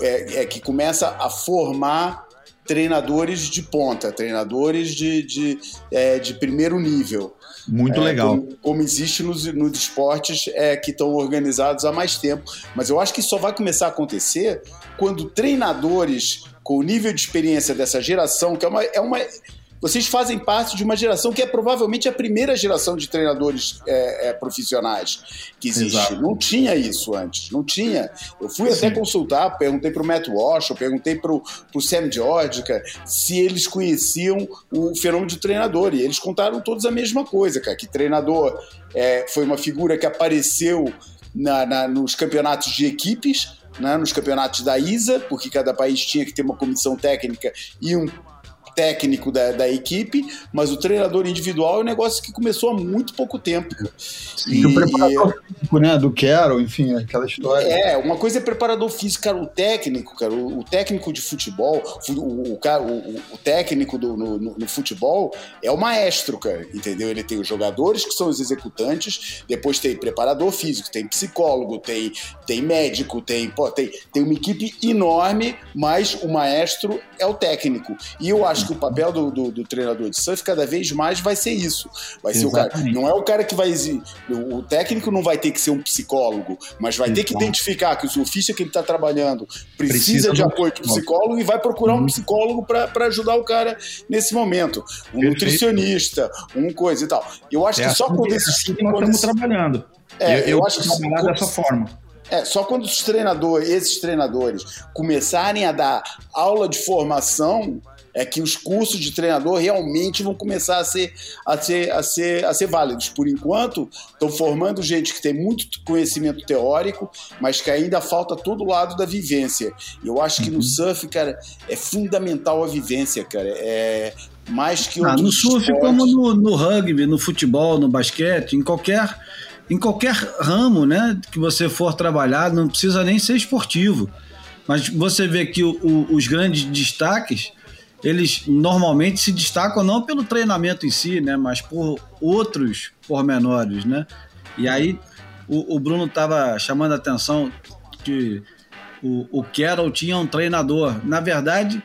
é, é que começa a formar treinadores de ponta, treinadores de, de, é, de primeiro nível. Muito é, legal. Como, como, existe nos, nos esportes é, que estão organizados há mais tempo. Mas eu acho que só vai começar a acontecer quando treinadores com o nível de experiência dessa geração, que é uma, é uma vocês fazem parte de uma geração que é provavelmente a primeira geração de treinadores é, é, profissionais que existe. Exato. Não tinha isso antes, não tinha. Eu fui Sim. até consultar, perguntei para o Matt Walsh, eu perguntei para o Sam George cara, se eles conheciam o fenômeno de treinador. E eles contaram todos a mesma coisa, cara, que treinador é, foi uma figura que apareceu na, na, nos campeonatos de equipes, né, nos campeonatos da ISA, porque cada país tinha que ter uma comissão técnica e um técnico da, da equipe, mas o treinador individual é um negócio que começou há muito pouco tempo. Sim, e o preparador físico, né? Do Quero, enfim, aquela história. É, uma coisa é preparador físico, cara, o técnico, cara, o, o técnico de futebol, o, o, o, o técnico do, no, no, futebol é o maestro, cara, entendeu? Ele tem os jogadores que são os executantes, depois tem preparador físico, tem psicólogo, tem, tem médico, tem, pô, tem, tem uma equipe enorme, mas o maestro é o técnico. E eu acho acho que o papel do, do, do, treinador de surf cada vez mais vai ser isso. Vai ser Exatamente. o cara. Não é o cara que vai. O técnico não vai ter que ser um psicólogo, mas vai Exato. ter que identificar que o surfista que ele está trabalhando precisa, precisa de apoio de psicólogo e vai procurar uhum. um psicólogo para ajudar o cara nesse momento. Um Perfeito. nutricionista, um coisa e tal. Eu acho é que só assim, quando esses. É assim que nós estamos trabalhando. É, eu, eu, eu acho que trabalhar dessa forma. É, só quando os treinadores, esses treinadores, começarem a dar aula de formação, é que os cursos de treinador realmente vão começar a ser, a ser, a ser, a ser válidos. Por enquanto, estão formando gente que tem muito conhecimento teórico, mas que ainda falta todo o lado da vivência. E eu acho que no uhum. surf, cara, é fundamental a vivência, cara. É mais que ah, No surf, esportes. como no, no rugby, no futebol, no basquete, em qualquer em qualquer ramo né, que você for trabalhar, não precisa nem ser esportivo. Mas você vê que o, o, os grandes destaques eles normalmente se destacam não pelo treinamento em si, né, mas por outros pormenores, né? E aí o, o Bruno estava chamando a atenção que o, o Carroll tinha um treinador. Na verdade,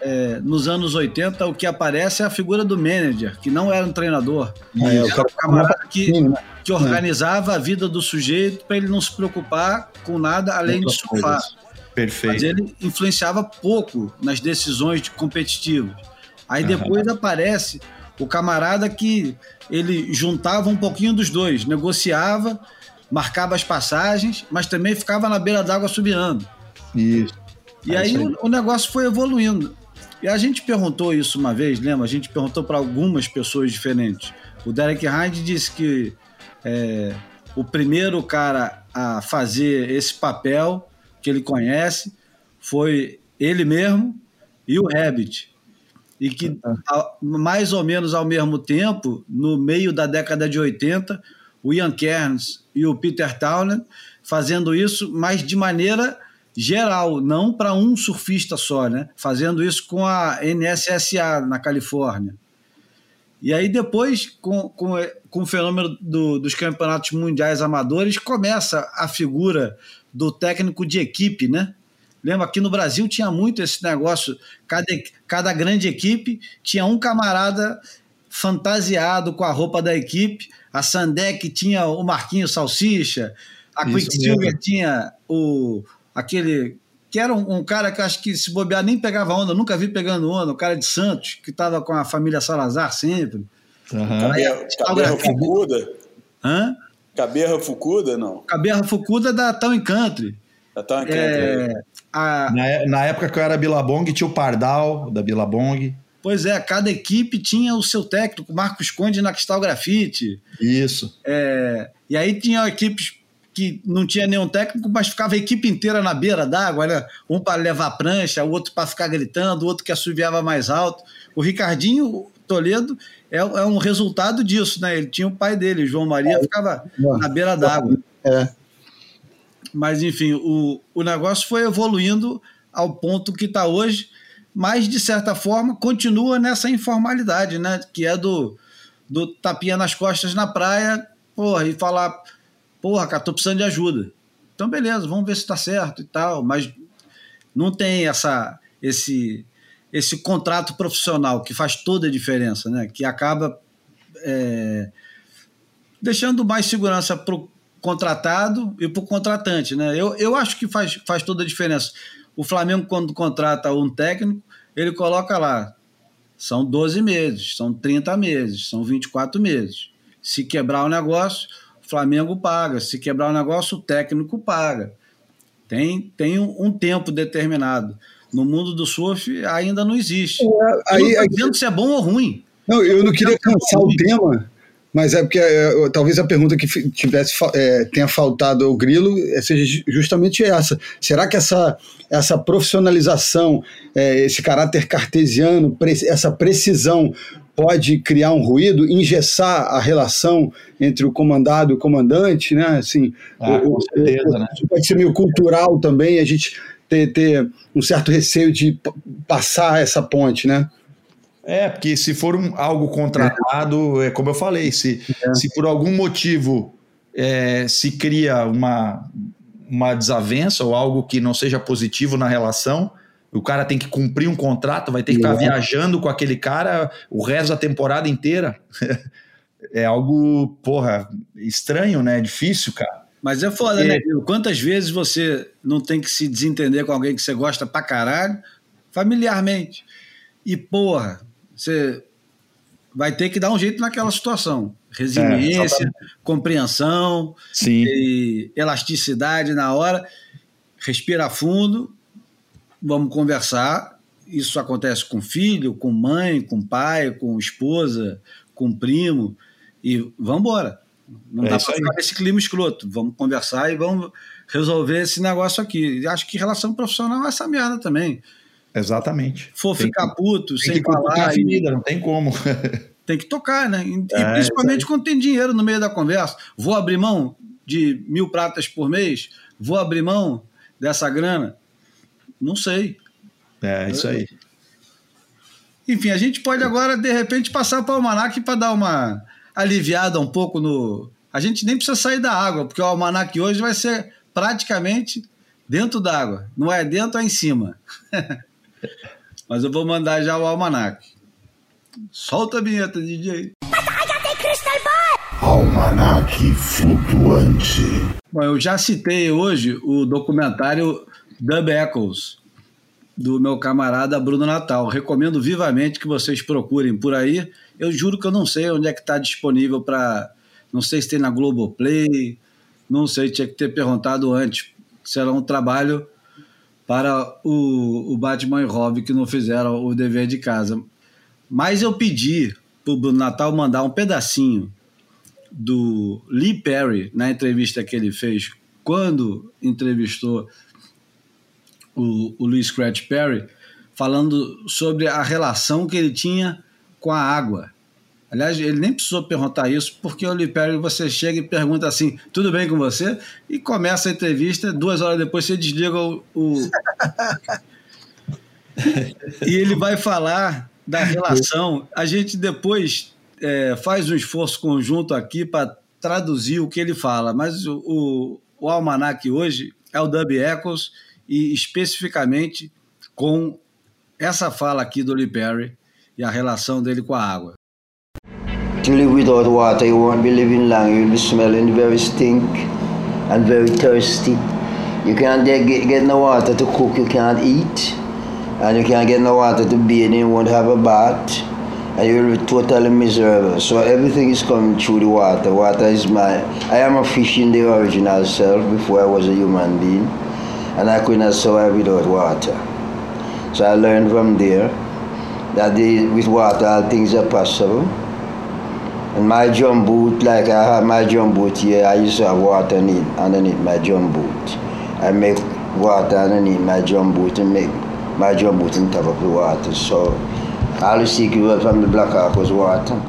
é, nos anos 80, o que aparece é a figura do manager, que não era um treinador. É, era um camarada que, né? que organizava a vida do sujeito para ele não se preocupar com nada além de surfar. Perfeito. Mas ele influenciava pouco nas decisões de competitivas. Aí uhum. depois aparece o camarada que ele juntava um pouquinho dos dois, negociava, marcava as passagens, mas também ficava na beira d'água subiando. Isso. E É aí isso aí. o, o negócio foi evoluindo. E a gente perguntou isso uma vez, lembra? A gente perguntou para algumas pessoas diferentes. O Derek Hind disse que é, o primeiro cara a fazer esse papel que ele conhece foi ele mesmo e o Rabbit. E que mais ou menos ao mesmo tempo, no meio da década de 80, o Ian Kearns e o Peter Townend fazendo isso, mas de maneira geral, não para um surfista só, né? Fazendo isso com a NSSA na Califórnia. E aí depois, com, com, com o fenômeno do- dos campeonatos mundiais amadores, começa a figura do técnico de equipe, né? Lembra, aqui no Brasil tinha muito esse negócio, cada, cada grande equipe tinha um camarada fantasiado com a roupa da equipe, a Sandec tinha o Marquinho Salsicha, a Quicksilver tinha o, aquele que era um, um cara que acho que se bobear nem pegava onda, nunca vi pegando onda, o cara de Santos, que estava com a família Salazar sempre. Aham. Aí, Fucuda? Hã? Caberra Fucuda, não? Caberra Fucuda da Town Country. Já tá uma É, a, Na, é- na época que eu era Bilabong, tinha o Pardal, da Bilabong. pois é, cada equipe tinha o seu técnico, Marcos Conde na Cristal Grafite. Isso. É, e aí tinha equipes que não tinha nenhum técnico, mas ficava a equipe inteira na beira d'água, né? Um para levar prancha, o outro para ficar gritando, o outro que assoviava mais alto. O Ricardinho Toledo é, é um resultado disso, né? Ele tinha o pai dele, João Maria, ficava na beira d'água. É. Mas, enfim, o, o negócio foi evoluindo ao ponto que está hoje, mas, de certa forma, continua nessa informalidade, né? Que é do, do tapinha nas costas na praia, porra, e falar, porra, cara, tô precisando de ajuda. Então, beleza, vamos ver se está certo e tal, mas não tem essa, esse, esse contrato profissional que faz toda a diferença, né? Que acaba é, deixando mais segurança para o contratado e para o contratante, né? Eu, eu acho que faz, faz toda a diferença. O Flamengo, quando contrata um técnico, ele coloca lá, são 12 meses, são 30 meses, são 24 meses. Se quebrar o negócio, o Flamengo paga. Se quebrar o negócio, o técnico paga. Tem, tem um, um tempo determinado. No mundo do surf ainda não existe. Aí, eu não aí- se é bom ou ruim. Não, eu não queria cansar o tema, mas é porque é, talvez a pergunta que tivesse é, tenha faltado ao Grilo é, seja ju- justamente essa. Será que essa, essa profissionalização, é, esse caráter cartesiano, pre- essa precisão pode criar um ruído, engessar a relação entre o comandado e o comandante, né? Assim, Ah, o- com o- certeza, né? isso pode ser meio cultural também, a gente ter, ter um certo receio de passar essa ponte, né? É, porque se for um- algo contratado, é como eu falei, se, se por algum motivo é, se cria uma, uma desavença ou algo que não seja positivo na relação, o cara tem que cumprir um contrato, vai ter que ficar É. viajando com aquele cara o resto da temporada inteira. é algo, porra, estranho, né? Difícil, cara. Mas é foda, É. né? Gil? Quantas vezes você não tem que se desentender com alguém que você gosta pra caralho, familiarmente? E, porra, você vai ter que dar um jeito naquela situação. Resiliência, compreensão, Sim. e elasticidade na hora. Respira fundo, vamos conversar. Isso acontece com filho, com mãe, com pai, com esposa, com primo. E vamos embora. Não É dá para ficar nesse clima escroto. Vamos conversar e vamos resolver esse negócio aqui. E Acho que relação profissional é essa merda também. Exatamente. For Tem ficar puto, sem a falar, e ferida, não tem como. tem que tocar, né? E, e É, principalmente quando tem dinheiro no meio da conversa. Vou abrir mão de mil pratas por mês? Vou abrir mão dessa grana? Não sei. É isso aí. Enfim, a gente pode agora, de repente, passar para o Almanac para dar uma aliviada um pouco no. A gente nem precisa sair da água, porque o Almanac hoje vai ser praticamente dentro d'água. Não é dentro, é em cima. Mas eu vou mandar já o Almanac. Solta a vinheta, DJ. Almanac flutuante. Bom, eu já citei hoje o documentário Dub Echoes, do meu camarada Bruno Natal. Recomendo vivamente que vocês procurem por aí. Eu juro que eu não sei onde é que está disponível para. Não sei se tem na Globoplay, não sei, tinha que ter perguntado antes. Será um trabalho para o, o Batman e Robin que não fizeram o dever de casa. Mas eu pedi para o Natal mandar um pedacinho do Lee Perry na entrevista que ele fez quando entrevistou o, o Lee Scratch Perry, falando sobre a relação que ele tinha com a água. Aliás, ele nem precisou perguntar isso, porque o Perry, você chega e pergunta assim, tudo bem com você? E começa a entrevista, duas horas depois você desliga o... o... e ele vai falar da relação. A gente depois é, faz um esforço conjunto aqui para traduzir o que ele fala, mas o, o, o almanac hoje é o Dub Echoes e especificamente com essa fala aqui do Lee Perry e a relação dele com a água. To live without water, you won't be living long. You'll be smelling very stink and very thirsty. You can't get, get no water to cook, you can't eat. And you can't get no water to bathe, and you won't have a bath. And you'll be totally miserable. So everything is coming through the water. Water is my... I am a fish in the original self before I was a human being. And I could not survive without water. So I learned from there that the, with water all things are possible. And my jump boot, like I have my jump boot here, I used to have water underneath, underneath my jump boot. I make water underneath my jump boot and make my jump boot on top of the water. So all the secret from the Black Hawk was water.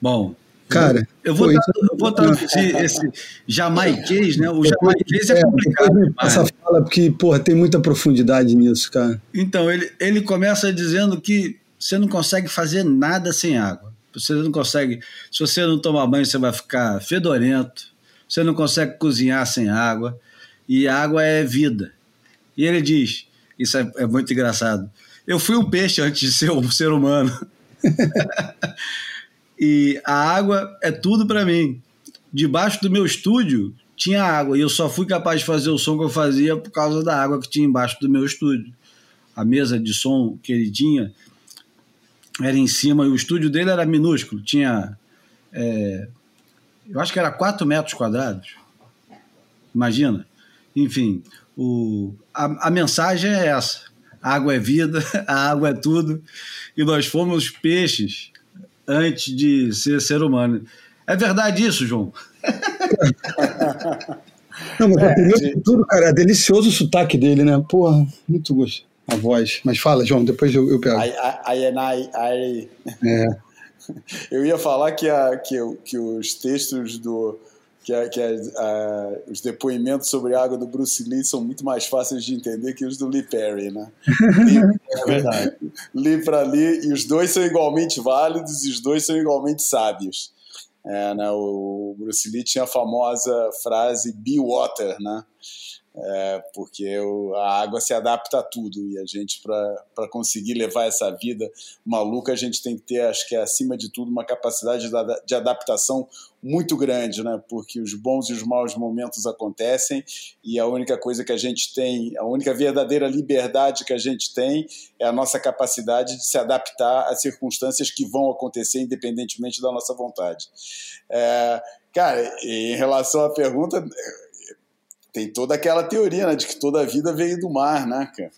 Bom, Cara, eu vou, isso- eu vou traduzir esse jamaiquês, né? O jamaiquês é complicado depois demais. Essa fala, porque, porra, tem muita profundidade nisso, cara. Então, ele, ele começa dizendo que você não consegue fazer nada sem água. Você não consegue. Se você não tomar banho, você vai ficar fedorento. Você não consegue cozinhar sem água. E água é vida. E ele diz: Isso é, é muito engraçado. Eu fui um peixe antes de ser um ser humano. e a água é tudo para mim. Debaixo do meu estúdio tinha água e eu só fui capaz de fazer o som que eu fazia por causa da água que tinha embaixo do meu estúdio. A mesa de som que ele tinha era em cima e o estúdio dele era minúsculo, tinha. é, eu acho que era 4 metros quadrados. Imagina. Enfim, o, a, a mensagem é essa: a água é vida, a água é tudo, e nós fomos peixes antes de ser ser humano. É verdade isso, João? Não, mas É, primeiro de- tudo, cara, é delicioso o sotaque dele, né? Porra, muito gosto. A voz. Mas fala, João, depois eu, eu pego. Aí, aí, aí, É. Eu ia falar que, a, que, que os textos do. que, a- que a- a- os depoimentos sobre a água do Bruce Lee são muito mais fáceis de entender que os do Lee Perry, né? É verdade. Lee para Lee, e os dois são igualmente válidos e os dois são igualmente sábios. É, né, o Bruce Lee tinha a famosa frase be water, né? É, porque a água se adapta a tudo e a gente, para conseguir levar essa vida maluca, a gente tem que ter, acho que acima de tudo, uma capacidade de adaptação muito grande, né? Porque os bons e os maus momentos acontecem e a única coisa que a gente tem, a única verdadeira liberdade que a gente tem é a nossa capacidade de se adaptar às circunstâncias que vão acontecer independentemente da nossa vontade. É, cara, em relação à pergunta, tem toda aquela teoria né, de que toda a vida veio do mar, né, cara?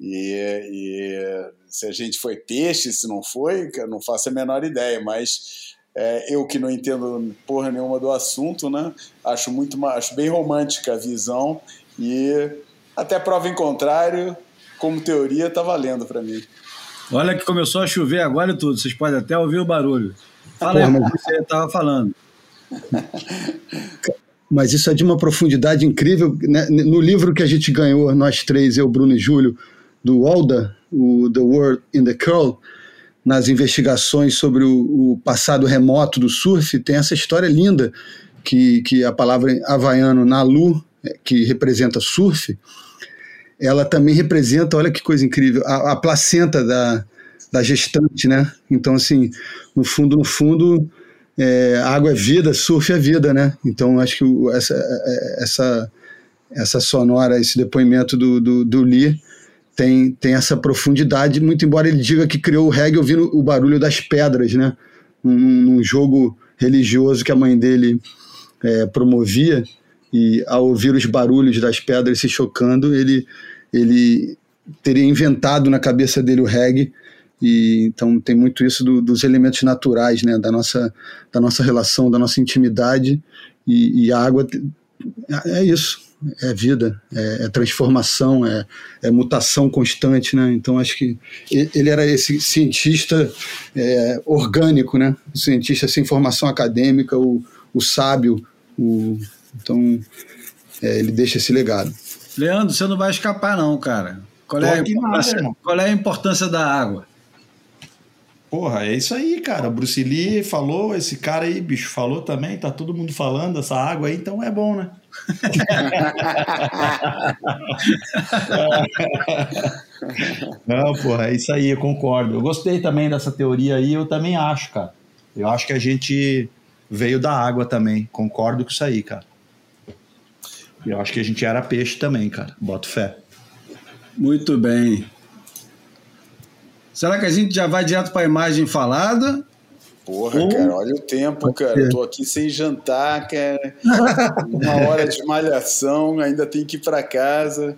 E, e se a gente foi peixe, se não foi, eu não faço a menor ideia, mas é, eu que não entendo porra nenhuma do assunto, né? Acho muito acho bem romântica a visão e até prova em contrário, como teoria, tá valendo para mim. Olha que começou a chover agora e tudo. Vocês podem até ouvir o barulho. Fala aí Porra, o que você estava falando. Mas isso é de uma profundidade incrível. né? No livro que a gente ganhou, nós três, eu, Bruno e Júlio, do Walda, o The World in the Curl, nas investigações sobre o, o passado remoto do surf, tem essa história linda que, que a palavra havaiano Nalu, eh, que representa surf, ela também representa, olha que coisa incrível, a, a placenta da, da gestante, né? Então, assim, no fundo, no fundo, é, água é vida, surf é vida, né? Então, acho que essa, essa, essa sonora, esse depoimento do, do, do Lee tem, tem essa profundidade, muito embora ele diga que criou o reggae ouvindo o barulho das pedras, né? Num jogo religioso que a mãe dele é, promovia, e ao ouvir os barulhos das pedras se chocando, ele, ele teria inventado na cabeça dele o reggae. E, então tem muito isso do, dos elementos naturais, né, da nossa, da nossa relação, da nossa intimidade. E, e a água é isso, é vida, é, é transformação, é, é, mutação constante, né? Então acho que ele era esse cientista é, orgânico, né? O cientista sem formação acadêmica, o, o sábio, o, então é, ele deixa esse legado. Leandro, você não vai escapar não, cara. Qual é, nada, qual é a importância da água? Porra, é isso aí, cara. Bruce Lee falou, esse cara aí, bicho, falou também, tá todo mundo falando essa água aí, então é bom, né? Não, porra, é isso aí, eu concordo. Eu gostei também dessa teoria aí, eu também acho, cara. Eu acho que a gente veio da água também, concordo com isso aí, cara. Eu acho que a gente era peixe também, cara. Boto fé. Muito bem. Será que a gente já vai direto para a imagem falada? Porra, Ou... cara, olha o tempo, cara. Eu tô aqui sem jantar, cara. Uma hora de malhação, ainda tem que ir para casa.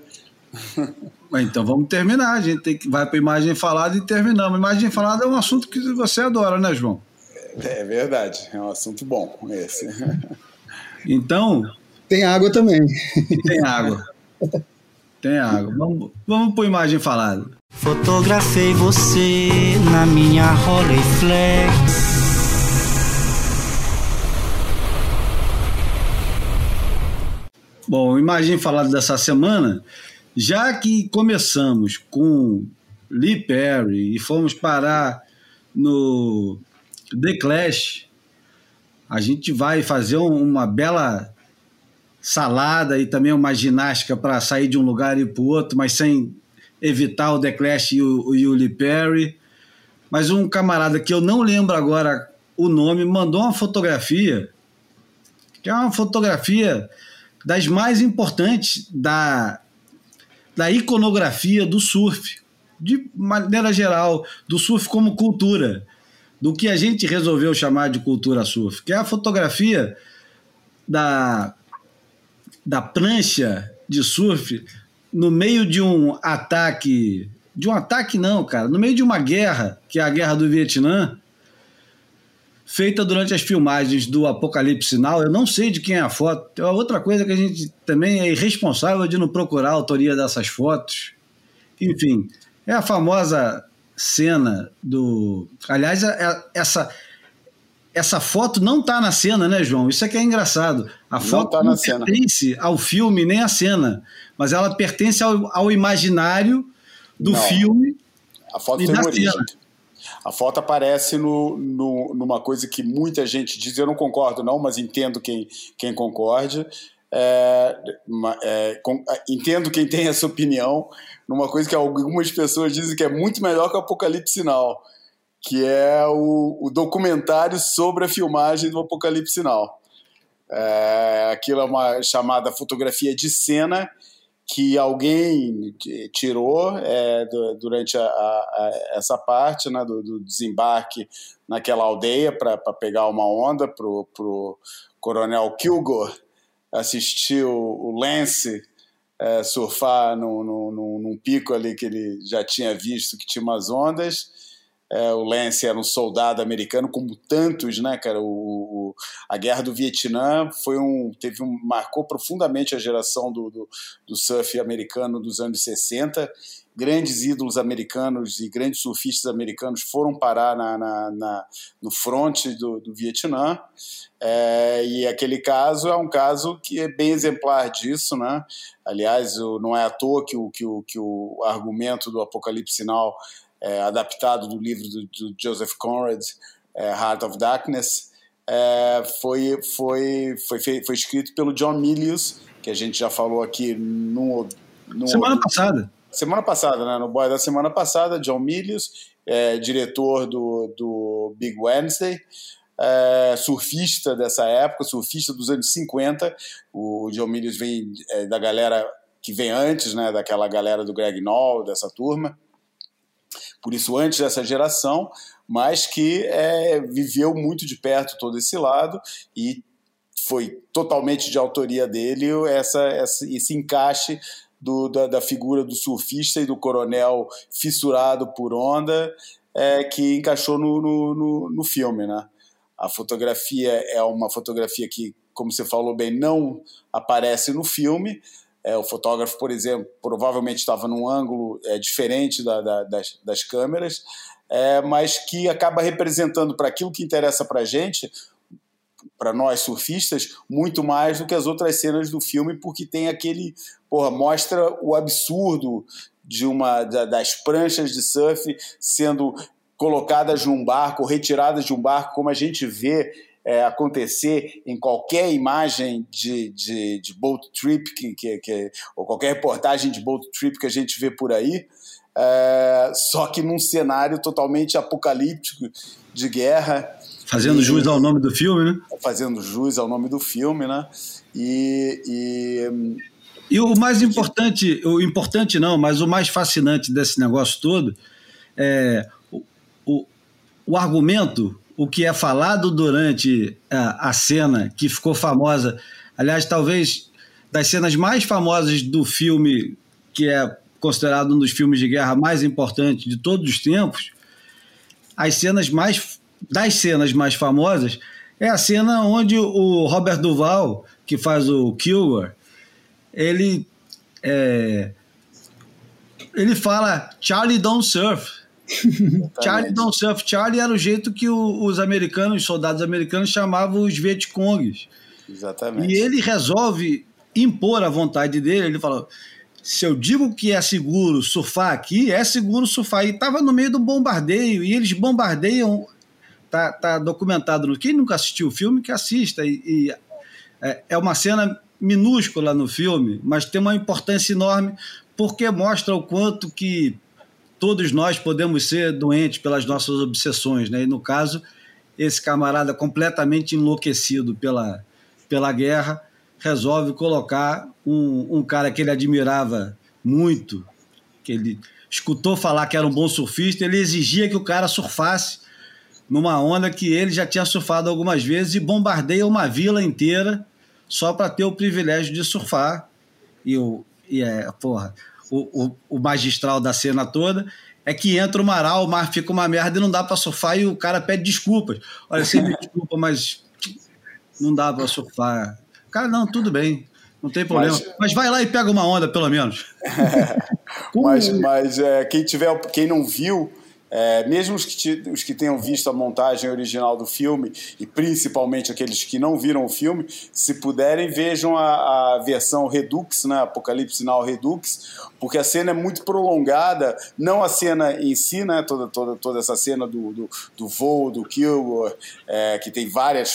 Então vamos terminar. A gente tem que vai para imagem falada e terminamos. Imagem falada é um assunto que você adora, né, João? É, é verdade, é um assunto bom esse. Então. Tem água também. Tem água. Tem água. Vamos, vamos para imagem falada. Fotografei você na minha Rolleiflex. Bom, imagem falada dessa semana, já que começamos com Lee Perry e fomos parar no The Clash, a gente vai fazer uma bela salada e também uma ginástica para sair de um lugar e ir para o outro, mas sem evitar o The Clash e o, o Lee Perry. Mas um camarada que eu não lembro agora o nome mandou uma fotografia, que é uma fotografia das mais importantes da, da iconografia do surf, de maneira geral, do surf como cultura, do que a gente resolveu chamar de cultura surf, que é a fotografia da, da prancha de surf no meio de um ataque. De um ataque, não, cara. No meio de uma guerra, que é a guerra do Vietnã, feita durante as filmagens do Apocalipse Now. Eu não sei de quem é a foto. É outra coisa que a gente também é irresponsável de não procurar a autoria dessas fotos. Enfim, é a famosa cena do. Aliás, é, é, essa essa foto não está na cena, né, João? Isso é que é engraçado. A foto não, tá não pertence cena. ao filme nem à cena, mas ela pertence ao, ao imaginário do não. filme. A foto tem origem. Cena. A foto aparece no, no, numa coisa que muita gente diz, eu não concordo não, mas entendo quem, quem concorde. É, é, com, é, entendo quem tem essa opinião, numa coisa que algumas pessoas dizem que é muito melhor que o Apocalipse Sinal que é o, o documentário sobre a filmagem do Apocalipse Sinal. É, aquilo é uma chamada fotografia de cena que alguém tirou é, durante a, a, a, essa parte né, do, do, desembarque naquela aldeia para pegar uma onda para o coronel Kilgore assistir o, o Lance é, surfar num pico ali que ele já tinha visto que tinha umas ondas é, o Lance era um soldado americano, como tantos, né, cara? O, o, a guerra do Vietnã foi um, teve um, marcou profundamente a geração do, do, do surf americano dos anos 60. Grandes ídolos americanos e grandes surfistas americanos foram parar na, na, na no fronte do, do Vietnã. É, e aquele caso é um caso que é bem exemplar disso, né? Aliás, não é à toa que o, que o, que o argumento do Apocalipse Sinal é, adaptado do livro do, do Joseph Conrad, é, Heart of Darkness, é, foi, foi, foi, foi escrito pelo John Milius, que a gente já falou aqui no, no semana passada. Semana passada, né? No Boy da semana passada, John Milius, é, diretor do, do Big Wednesday, é, surfista dessa época, surfista dos anos 50. O John Milius vem é, da galera que vem antes, né? Daquela galera do Greg Knoll, dessa turma por isso antes dessa geração, mas que é, viveu muito de perto todo esse lado e foi totalmente de autoria dele essa, essa, esse encaixe do, da, da, figura do surfista e do coronel fissurado por onda é, que encaixou no, no, no, no filme, né? A fotografia é uma fotografia que, como você falou bem, não aparece no filme. É, o fotógrafo, por exemplo, provavelmente estava num ângulo é, diferente da, da, das, das, câmeras, é, mas que acaba representando para aquilo que interessa para a gente, para nós surfistas, muito mais do que as outras cenas do filme, porque tem aquele. Porra, mostra o absurdo de uma das pranchas de surf sendo colocadas num barco, retiradas de um barco, como a gente vê é, acontecer em qualquer imagem de, de, de boat trip, que, que, que, ou qualquer reportagem de boat trip que a gente vê por aí, é, só que num cenário totalmente apocalíptico de guerra. Fazendo e, jus ao nome do filme, né? Fazendo jus ao nome do filme, né? E, e, e o mais importante, o importante não, mas o mais fascinante desse negócio todo é o, o argumento, o que é falado durante a, a cena que ficou famosa, aliás, talvez das cenas mais famosas do filme, que é considerado um dos filmes de guerra mais importantes de todos os tempos, as cenas mais das cenas mais famosas é a cena onde o Robert Duval, que faz o Kilgore, ele é, ele fala Charlie don't surf. Charlie Don't Surf. Charlie era o jeito que o, os americanos, os soldados americanos, chamavam os Vietcongs. Exatamente. E ele resolve impor a vontade dele. Ele falou: se eu digo que é seguro surfar aqui, é seguro surfar. E estava no meio do bombardeio, e eles bombardeiam. Tá, tá documentado no. Quem nunca assistiu o filme, que assista. E, e é, é uma cena minúscula no filme, mas tem uma importância enorme, porque mostra o quanto que todos nós podemos ser doentes pelas nossas obsessões, né? E no caso, esse camarada completamente enlouquecido pela, pela guerra resolve colocar um, um cara que ele admirava muito, que ele escutou falar que era um bom surfista, ele exigia que o cara surfasse numa onda que ele já tinha surfado algumas vezes e bombardeia uma vila inteira só para ter o privilégio de surfar. E, o, e é, porra, o, o, o magistral da cena toda, é que entra o Maral, o mar fica uma merda e não dá para surfar e o cara pede desculpas. Olha, você me desculpa, mas não dá para surfar. Cara, não, tudo bem, não tem problema. Mas, mas vai lá e pega uma onda, pelo menos. mas mas é, quem, tiver, quem não viu, é, mesmo os que, os que tenham visto a montagem original do filme, e principalmente aqueles que não viram o filme, se puderem, vejam a, a versão Redux, né, Apocalipse Now Redux, porque a cena é muito prolongada, não a cena em si, né, toda, toda, toda essa cena do, do, do voo, do Kilgore, é, que tem várias,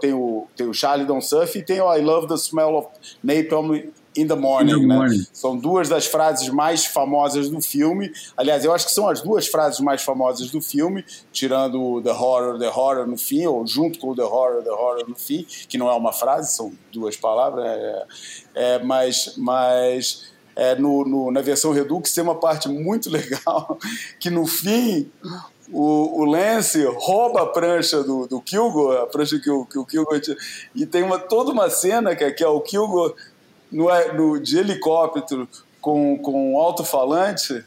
tem o, tem o Charlie Don't Surf e tem o I Love the Smell of Napalm In the Morning, In the morning. Né? São duas das frases mais famosas do filme. Aliás, eu acho que são as duas frases mais famosas do filme, tirando The Horror, The Horror no fim, ou junto com The Horror, The Horror no fim, que não é uma frase, são duas palavras. É, é, mas mas é, no, no, na versão Redux tem uma parte muito legal, que no fim o, o Lance rouba a prancha do, do Kilgore, a prancha que o, que o Kilgore tinha, e tem uma, toda uma cena que, que é o Kilgore no, no, de helicóptero com, com um alto-falante,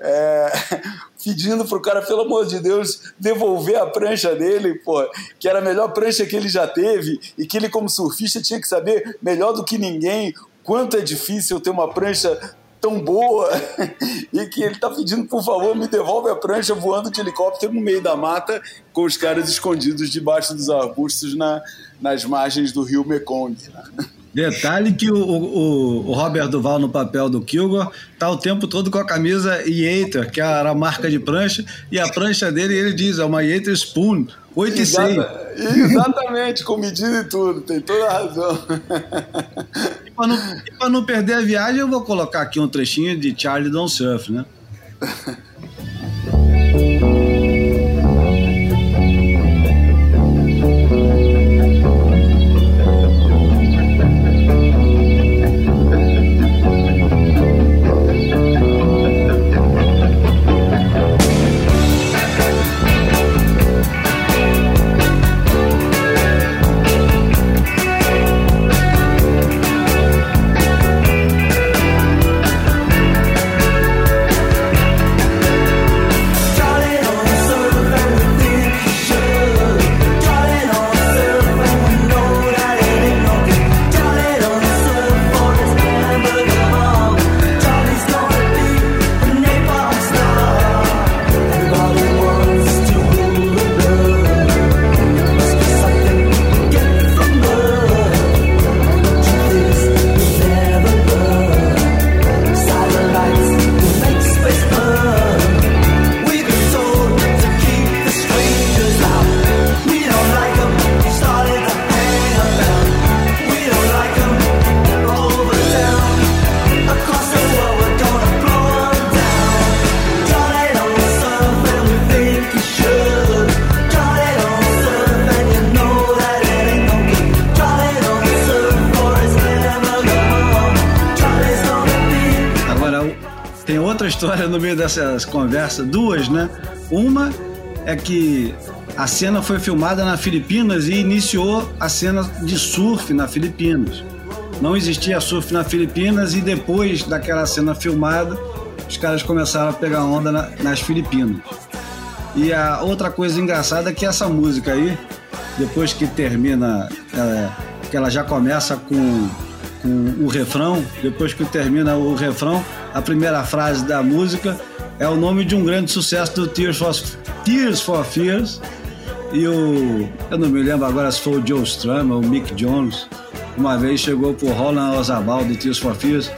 é, pedindo pro cara, pelo amor de Deus, devolver a prancha dele, pô, que era a melhor prancha que ele já teve e que ele, como surfista, tinha que saber melhor do que ninguém quanto é difícil ter uma prancha tão boa e que ele tá pedindo, por favor, me devolve a prancha voando de helicóptero no meio da mata com os caras escondidos debaixo dos arbustos na, nas margens do rio Mekong. Né? Detalhe que o, o, o, Robert Duval no papel do Kilgore tá o tempo todo com a camisa Yater, que era a marca de prancha, e a prancha dele ele diz, é uma Yater Spoon, 8 e 100. Exatamente, com medida e tudo, tem toda a razão. E para não, não perder a viagem, eu vou colocar aqui um trechinho de Charlie Don't Surf, né? No meio dessas conversas, duas, né? Uma é que a cena foi filmada na Filipinas e iniciou a cena de surf na Filipinas. Não existia surf na Filipinas e depois daquela cena filmada, os caras começaram a pegar onda na, nas Filipinas. E a outra coisa engraçada é que essa música aí, depois que termina, é, que ela já começa com, com o refrão, depois que termina o refrão, a primeira frase da música é o nome de um grande sucesso do Tears for, Tears for Fears. E o. Eu não me lembro agora se foi o Joe Strummer ou o Mick Jones. Uma vez chegou pro Roland Ozabal do Tears for Fears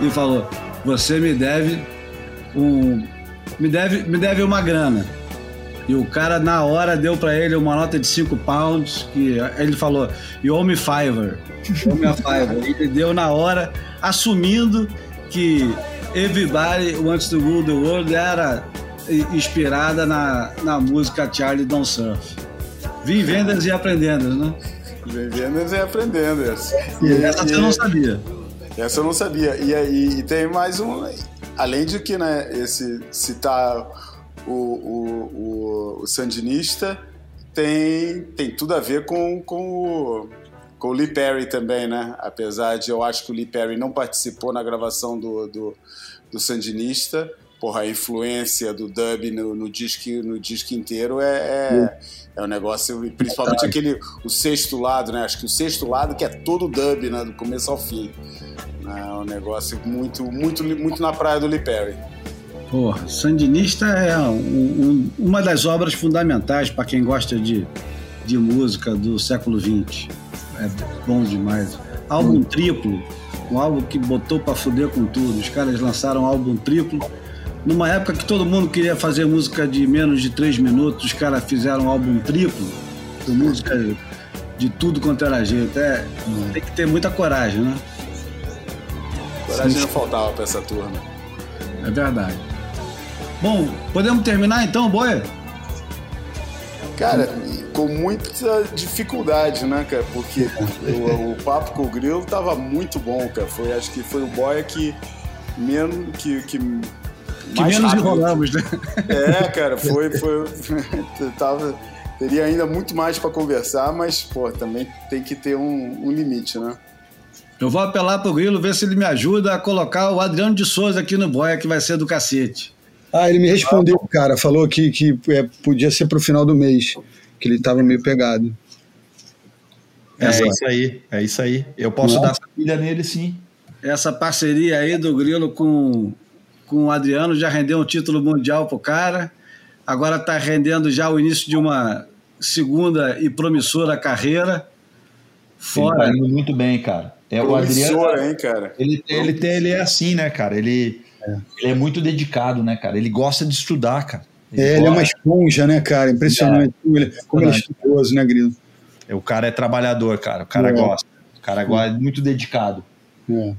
e falou: Você me deve um. Me deve, me deve uma grana. E o cara, na hora, deu para ele uma nota de 5 pounds, que ele falou, you owe me fiver. You owe me a fiver. Ele deu na hora, assumindo que Everybody Wants to Rule the World era inspirada na, na música Charlie Don't Surf. Vivendo e aprendendo, né? Vivendo e aprendendo. E essa você não sabia. Essa eu não sabia. E, e tem mais um. Além de que, né, esse citar o, o, o, o Sandinista tem, tem tudo a ver com, com o com o Lee Perry também, né? Apesar de eu acho que o Lee Perry não participou na gravação do, do, do Sandinista, porra, a influência do dub no, no, disco, no disco inteiro é, é, é um negócio, principalmente aquele, o sexto lado, né? Acho que o sexto lado que é todo dub, né? Do começo ao fim. É um negócio muito, muito, muito na praia do Lee Perry. Porra, Sandinista é um, um, uma das obras fundamentais para quem gosta de, de música do século XX é bom demais. Álbum triplo, um álbum que botou pra fuder com tudo. Os caras lançaram um álbum triplo. Numa época que todo mundo queria fazer música de menos de três minutos, os caras fizeram um álbum triplo, com música de tudo quanto era jeito. É, tem que ter muita coragem, né? Coragem Sim. não faltava pra essa turma. É verdade. Bom, podemos terminar então, Boia? Cara, com muita dificuldade, né, cara? Porque o, o, papo com o Grilo tava muito bom, cara. Foi, acho que foi o Boia que menos que, que que menos enrolamos, né? É, cara, foi, foi, tava, teria ainda muito mais para conversar, mas pô, também tem que ter um, um, limite, né? Eu vou apelar pro Grilo ver se ele me ajuda a colocar o Adriano de Souza aqui no Boia, que vai ser do cacete. Ah, ele me respondeu, cara, falou que, que é, podia ser pro final do mês que ele estava meio pegado. É Essa... isso aí, é isso aí. Eu posso Não. dar família nele sim. Essa parceria aí do Grilo com, com o Adriano já rendeu um título mundial pro cara. Agora está rendendo já o início de uma segunda e promissora carreira. Fora. Ele tá indo muito bem, cara. É o Adriano. hein, cara? Ele, ele, ele é assim, né, cara? Ele é. ele é muito dedicado, né, cara? Ele gosta de estudar, cara. Ele, é, ele é uma esponja, né, cara? Impressionante. É, como, ele, como ele é estudioso, né, Grilo? É, o cara é trabalhador, cara. O cara é. gosta. O cara é muito dedicado. É.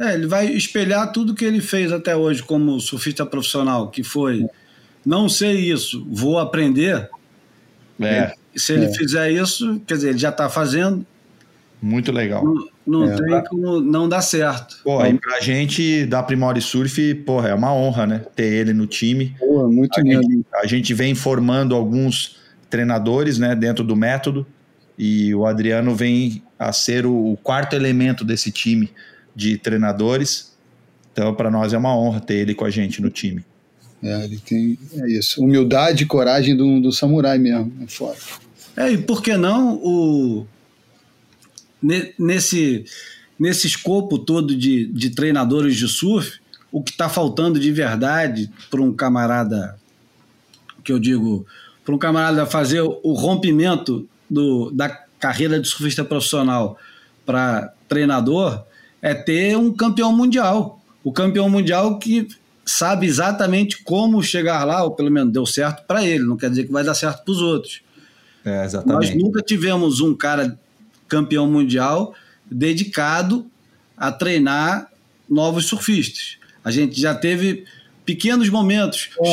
é. ele vai espelhar tudo que ele fez até hoje como surfista profissional, que foi não sei isso, vou aprender. É. se ele fizer isso, quer dizer, ele já está fazendo. Muito legal. Não, não é, tem pra... como não dar certo. Pô, aí pra gente da Primori Surf, porra, é uma honra, né? Ter ele no time. Pô, muito a gente, a gente vem formando alguns treinadores, né, dentro do método, e o Adriano vem a ser o, o quarto elemento desse time de treinadores. Então, para nós é uma honra ter ele com a gente no time. É, ele tem é isso, humildade e coragem do, do samurai mesmo, é foda. É, e por que não o nesse, nesse escopo todo de, de treinadores de surf, o que está faltando de verdade para um camarada, que eu digo, para um camarada fazer o rompimento do, da carreira de surfista profissional para treinador, é ter um campeão mundial. O campeão mundial que sabe exatamente como chegar lá, ou pelo menos deu certo para ele, não quer dizer que vai dar certo para os outros. É, exatamente. Nós nunca tivemos um cara campeão mundial dedicado a treinar novos surfistas. A gente já teve pequenos momentos. É,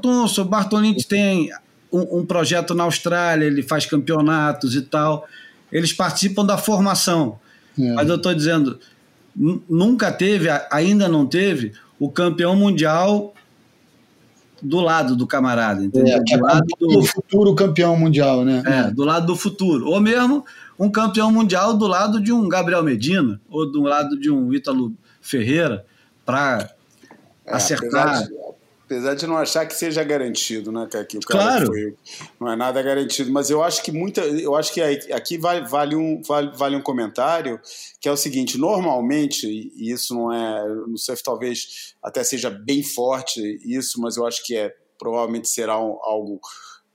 Thompson, Bartolini tem um, um, projeto na Austrália, ele faz campeonatos e tal. Eles participam da formação. É. Mas eu estou dizendo, Nunca teve, ainda não teve, o campeão mundial do lado do camarada, entendeu? É, que é do lado do, futuro campeão mundial, né? é, do lado do futuro. Ou mesmo um campeão mundial do lado de um Gabriel Medina, ou do lado de um Ítalo Ferreira, para É, acertar. Apesar de, apesar de não achar que seja garantido, né, que o cara Claro. foi- não é nada garantido, mas eu acho que muita, eu acho que aqui vale, vale um vale, vale um comentário que é o seguinte, normalmente e isso não é, no surf talvez até seja bem forte isso, mas eu acho que é provavelmente será um- algo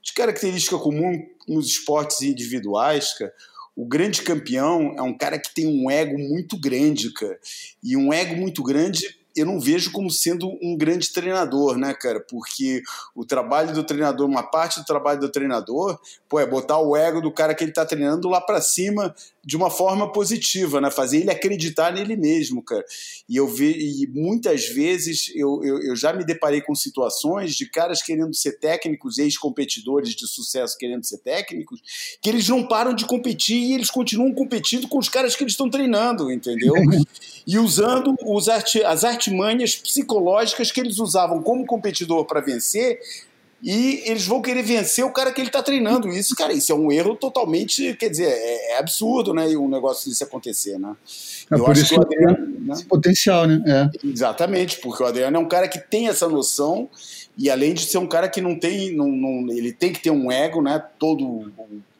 de característica comum nos esportes individuais, cara. O grande campeão é um cara que tem um ego muito grande, cara. E um ego muito grande eu não vejo como sendo um grande treinador, né, cara? Porque o trabalho do treinador, uma parte do trabalho do treinador, pô, é botar o ego do cara que ele tá treinando lá para cima de uma forma positiva, né? Fazer ele acreditar nele mesmo, cara. E eu vi, e muitas vezes eu, eu, eu já me deparei com situações de caras querendo ser técnicos, ex-competidores de sucesso querendo ser técnicos, que eles não param de competir e eles continuam competindo com os caras que eles estão treinando, entendeu? e usando os arti as artimanhas psicológicas que eles usavam como competidor para vencer. E eles vão querer vencer o cara que ele está treinando. Isso, cara, isso é um erro totalmente. Quer dizer, é, é absurdo, né? Um negócio desse acontecer, né? É Eu por acho isso que o Adriano. né? Esse potencial, né? É. Exatamente, porque o Adriano é um cara que tem essa noção e além de ser um cara que não tem, não, não- ele tem que ter um ego, né? Todo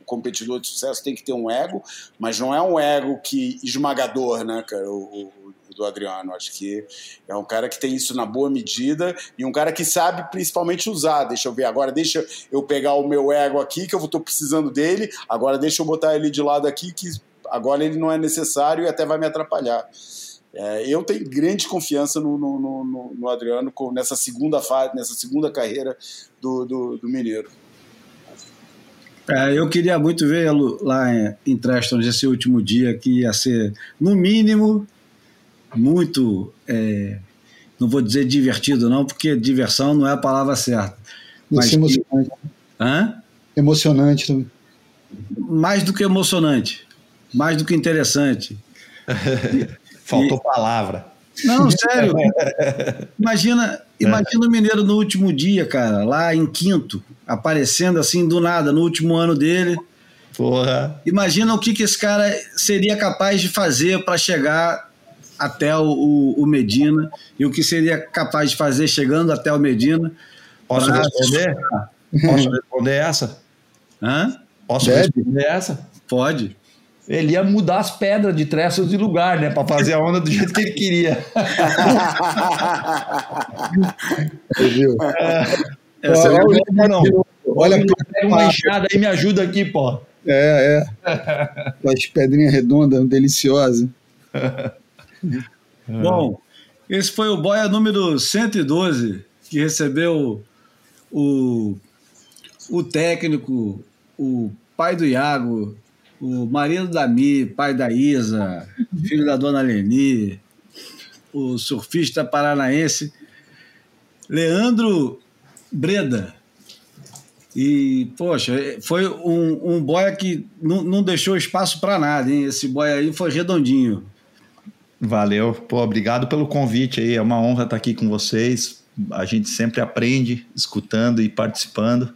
competidor de sucesso tem que ter um ego, mas não é um ego que esmagador, né, cara? O do Adriano, acho que é um cara que tem isso na boa medida e um cara que sabe principalmente usar. Deixa eu ver agora, deixa eu pegar o meu ego aqui que eu estou precisando dele. Agora deixa eu botar ele de lado aqui que agora ele não é necessário e até vai me atrapalhar. É, eu tenho grande confiança no, no, no- no- no Adriano nessa segunda fase, nessa segunda carreira do, do, do Mineiro. É, eu queria muito vê-lo lá em, em Treston esse último dia, que ia ser, no mínimo, muito. é, não vou dizer divertido, não, porque diversão não é a palavra certa. Mas emocionante. Hã? Emocionante também. Mais do que emocionante, mais do que interessante. Faltou palavra. Não, sério. Imagina, imagina o Mineiro no último dia, cara, lá em quinto, aparecendo assim do nada, no último ano dele. Porra. Imagina o que, que esse cara seria capaz de fazer para chegar até o, o- o Medina e o que seria capaz de fazer chegando até o Medina. Posso pra- responder? Posso responder essa? Hã? Posso Deve. responder essa? Pode. Ele ia mudar as pedras de Tressos de lugar, né? Pra fazer a onda do jeito que ele queria. Você viu? Essa Olha, é- olha, Não, não. olha, Pega uma enxada aí, me ajuda aqui, pô. é, é. As pedrinhas redondas, deliciosas. Bom, esse foi o Boia número 112, que recebeu o, o técnico, o pai do Iago, o marido da Mi, pai da Isa, filho da dona Leni, o surfista paranaense Leandro Breda. E, poxa, foi um, um boia que não, não deixou espaço para nada, hein? Esse boia aí foi redondinho. Valeu. Pô, obrigado pelo convite aí. É uma honra estar aqui com vocês. A gente sempre aprende escutando e participando.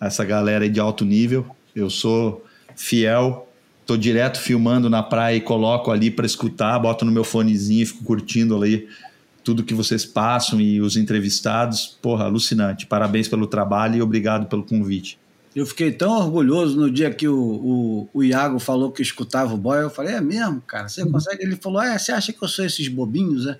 Essa galera aí de alto nível. Eu sou fiel. Tô direto filmando na praia e coloco ali para escutar, boto no meu fonezinho e fico curtindo ali tudo que vocês passam e os entrevistados. Porra, alucinante. Parabéns pelo trabalho e obrigado pelo convite. Eu fiquei tão orgulhoso no dia que o, o, o Iago falou que escutava o boy. Eu falei, é mesmo, cara? Você consegue? Ele falou, é, você acha que eu sou esses bobinhos, é?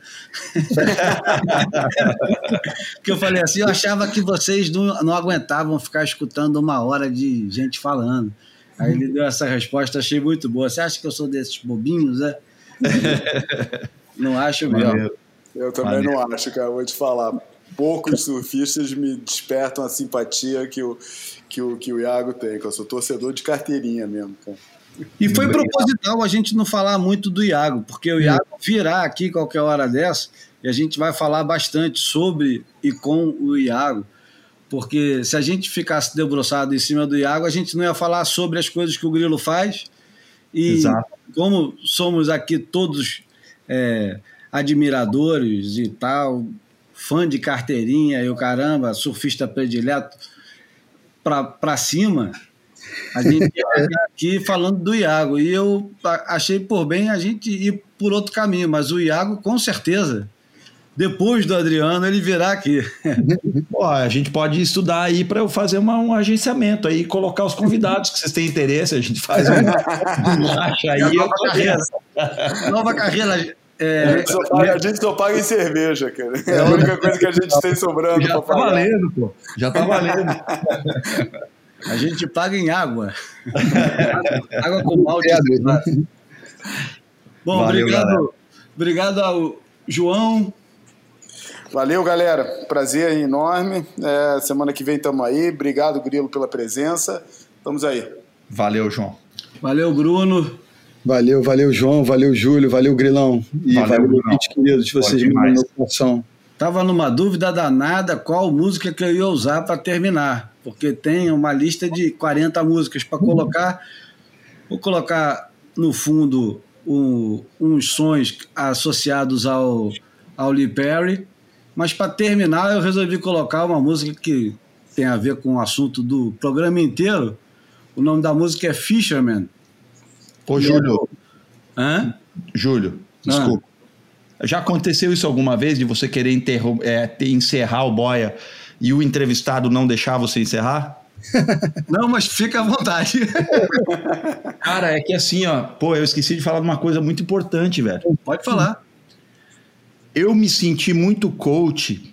Porque eu falei assim, eu achava que vocês não, não aguentavam ficar escutando uma hora de gente falando. Aí ele deu essa resposta, achei muito boa. Você acha que eu sou desses bobinhos, é? Não acho mesmo. Valeu. Eu também não acho, cara. Vou te falar. Poucos surfistas me despertam a simpatia que o, que o, que o Iago tem, que eu sou torcedor de carteirinha mesmo, cara. E foi proposital a gente não falar muito do Iago, porque o Iago virá aqui qualquer hora dessa e a gente vai falar bastante sobre e com o Iago. Porque se a gente ficasse debruçado em cima do Iago, a gente não ia falar sobre as coisas que o Grilo faz. E Exato. como somos aqui todos é, admiradores e tal, fã de carteirinha e o caramba, surfista predileto, para cima, a gente aqui falando do Iago. E eu achei por bem a gente ir por outro caminho, mas o Iago, com certeza, depois do Adriano, ele virá aqui. Pô, a gente pode estudar aí para eu fazer uma, um agenciamento aí, colocar os convidados que vocês têm interesse, a gente faz um, um aí. Nova carreira. Nova carreira. É, a, gente paga, a, gente só paga, em cerveja, cara. É a única coisa que a gente tem sobrando. Já tá valendo, pô. Já tá valendo. A gente paga em água. água com balde. Bom, Valeu, obrigado, galera. obrigado ao João. Valeu, galera. Prazer enorme. É, semana que vem estamos aí. Obrigado, Grilo, pela presença. Estamos aí. Valeu, João. Valeu, Bruno. Valeu, valeu, João. Valeu, Júlio. Valeu, Grilão. E valeu, valeu gente querido, de vocês me no coração. Tava numa dúvida danada qual música que eu ia usar para terminar, porque tem uma lista de 40 músicas para colocar. Vou colocar no fundo um, uns sons associados ao, ao Lee Perry, mas para terminar eu resolvi colocar uma música que tem a ver com o assunto do programa inteiro. O nome da música é Fisherman. Ô, Júlio. Hã? Júlio, desculpa. Ah. Já aconteceu isso alguma vez de você querer é, encerrar o boia e o entrevistado não deixar você encerrar? Não, mas fica à vontade. Cara, é que assim, ó, pô, eu esqueci de falar de uma coisa muito importante, velho. Pode falar eu me senti muito coach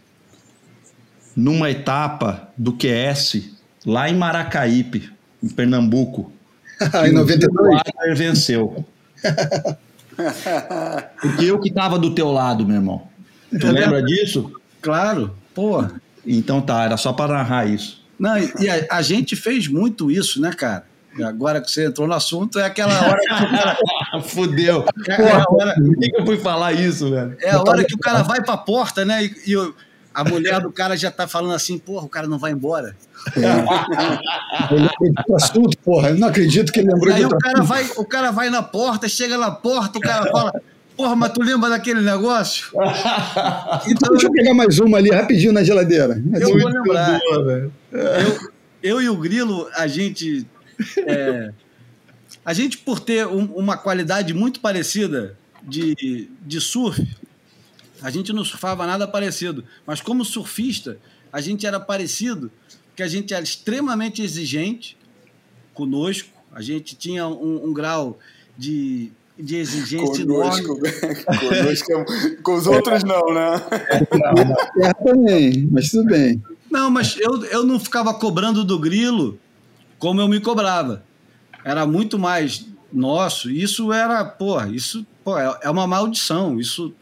numa etapa do QS lá em Maracaípe, em Pernambuco. em 92. O venceu. Porque eu que estava do teu lado, meu irmão. Tu lembra disso? Claro, pô. Então tá, era só para narrar isso. Não, e a, a gente fez muito isso, né, cara? Agora que você entrou no assunto, é aquela hora que o cara. Fudeu. É, é a hora... Por que eu fui falar isso, velho? É a hora que o cara vai pra porta, né? E, e a mulher do cara já tá falando assim, porra, o cara não vai embora. É. assunto, porra, eu não acredito que ele lembrou Aí de o cara, vai, o cara vai na porta, chega na porta, o cara fala. Porra, mas tu lembra daquele negócio? Então, Deixa eu pegar mais uma ali rapidinho na geladeira. Eu vou lembrar. Boa, eu, eu e o Grilo, a gente é, a gente, por ter um, uma qualidade muito parecida de, de surf, a gente não surfava nada parecido. Mas como surfista, a gente era parecido, porque a gente era extremamente exigente conosco, a gente tinha um, um grau de, de exigência conosco, enorme. conosco, é com os outros não, né? É, também, mas tudo bem. Não, mas eu, eu não ficava cobrando do grilo como eu me cobrava. Era muito mais nosso. Isso era, porra, isso pô, é, é uma maldição. Isso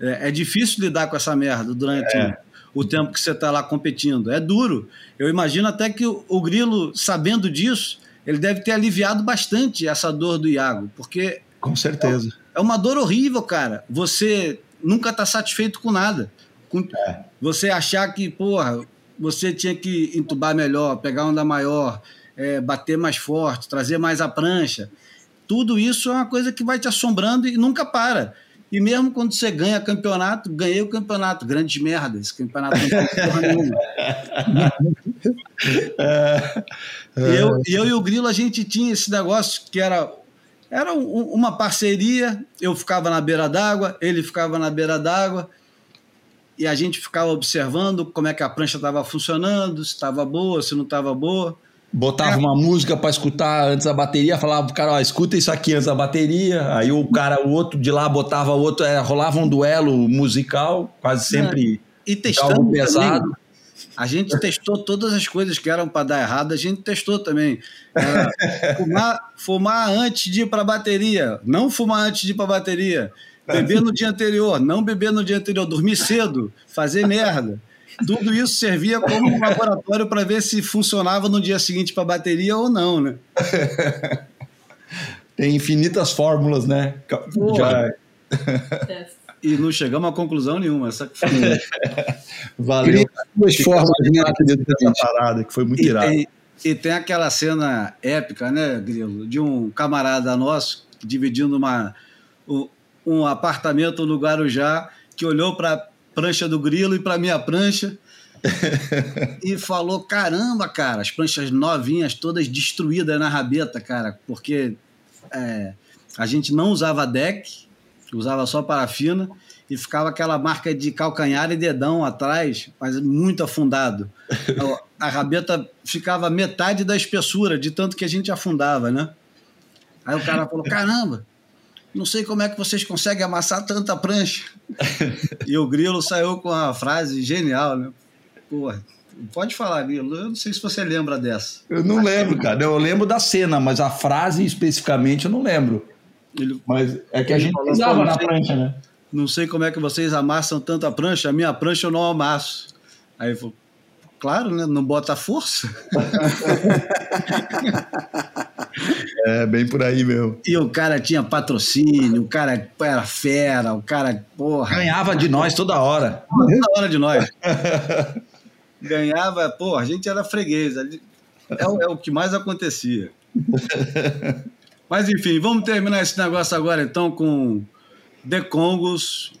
é, é, difícil lidar com essa merda durante é. o tempo que você está lá competindo. É duro. Eu imagino até que o, o Grilo, sabendo disso, ele deve ter aliviado bastante essa dor do Iago, porque. Com certeza. É, é uma dor horrível, cara. Você nunca está satisfeito com nada. Com, é. Você achar que, porra, você tinha que entubar melhor, pegar onda maior, é, bater mais forte, trazer mais a prancha. Tudo isso é uma coisa que vai te assombrando e nunca para. E mesmo quando você ganha campeonato, ganhei o campeonato, grandes merdas, esse campeonato não tem porra nenhuma. É, é. eu, eu e o Grilo, a gente tinha esse negócio que era, era um, uma parceria, eu ficava na beira d'água, ele ficava na beira d'água, e a gente ficava observando como é que a prancha estava funcionando, se estava boa, se não estava boa. Botava uma música para escutar antes da bateria, falava pro cara, ó, escuta isso aqui antes da bateria. Aí o cara, o outro de lá botava o outro, é, rolava um duelo musical, quase sempre é, e testando pesado. Também. A gente testou todas as coisas que eram para dar errado, a gente testou também. É, fumar, fumar antes de ir para bateria, não fumar antes de ir para bateria. Beber no dia anterior, não beber no dia anterior, dormir cedo, fazer merda. Tudo isso servia como um laboratório para ver se funcionava no dia seguinte para a bateria ou não, né? Tem infinitas fórmulas, né? Já... e não chegamos a conclusão nenhuma. Essa... Valeu. Duas fórmulas dessa parada, que foi muito irado. Tem, e tem aquela cena épica, né, Grilo, de um camarada nosso dividindo uma, um apartamento no Guarujá que olhou para prancha do grilo e para minha prancha e falou: caramba, cara, as pranchas novinhas, todas destruídas na rabeta, cara, porque é, a gente não usava deck, usava só parafina e ficava aquela marca de calcanhar e dedão atrás, mas muito afundado. A rabeta ficava metade da espessura, de tanto que a gente afundava, né? Aí o cara falou: caramba, não sei como é que vocês conseguem amassar tanta prancha. e o Grilo saiu com uma frase genial, né? Porra, pode falar, Grilo. Eu não sei se você lembra dessa. Eu não lembro, cara. Eu lembro da cena, mas a frase especificamente eu não lembro. Ele, Mas é que a gente "Pô, na prancha, né? não sei como é que vocês amassam tanta prancha, a minha prancha eu não amasso. Aí ele falou, claro, né? Não bota força. É, bem por aí mesmo. E o cara tinha patrocínio, o cara era fera, o cara, porra, Ganhava de nós toda hora. toda hora de nós. Ganhava, pô, a gente era freguês. É, o- é o que mais acontecia. Mas enfim, vamos terminar esse negócio agora então com The Congos,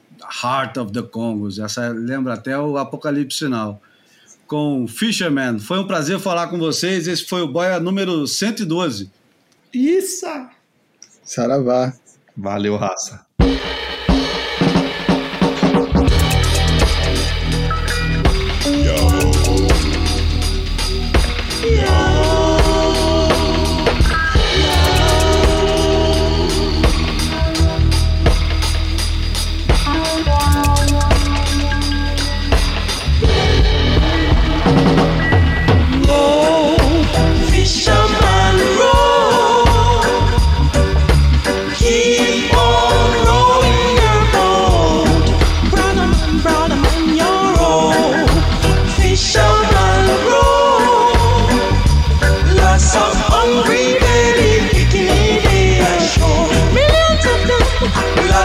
Heart of the Congos. Essa lembra até o Apocalipse Sinal. Com Fisherman. Foi um prazer falar com vocês. Esse foi o Boia número 112. Isso! Saravá. Valeu, raça.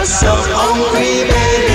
so hungry, baby.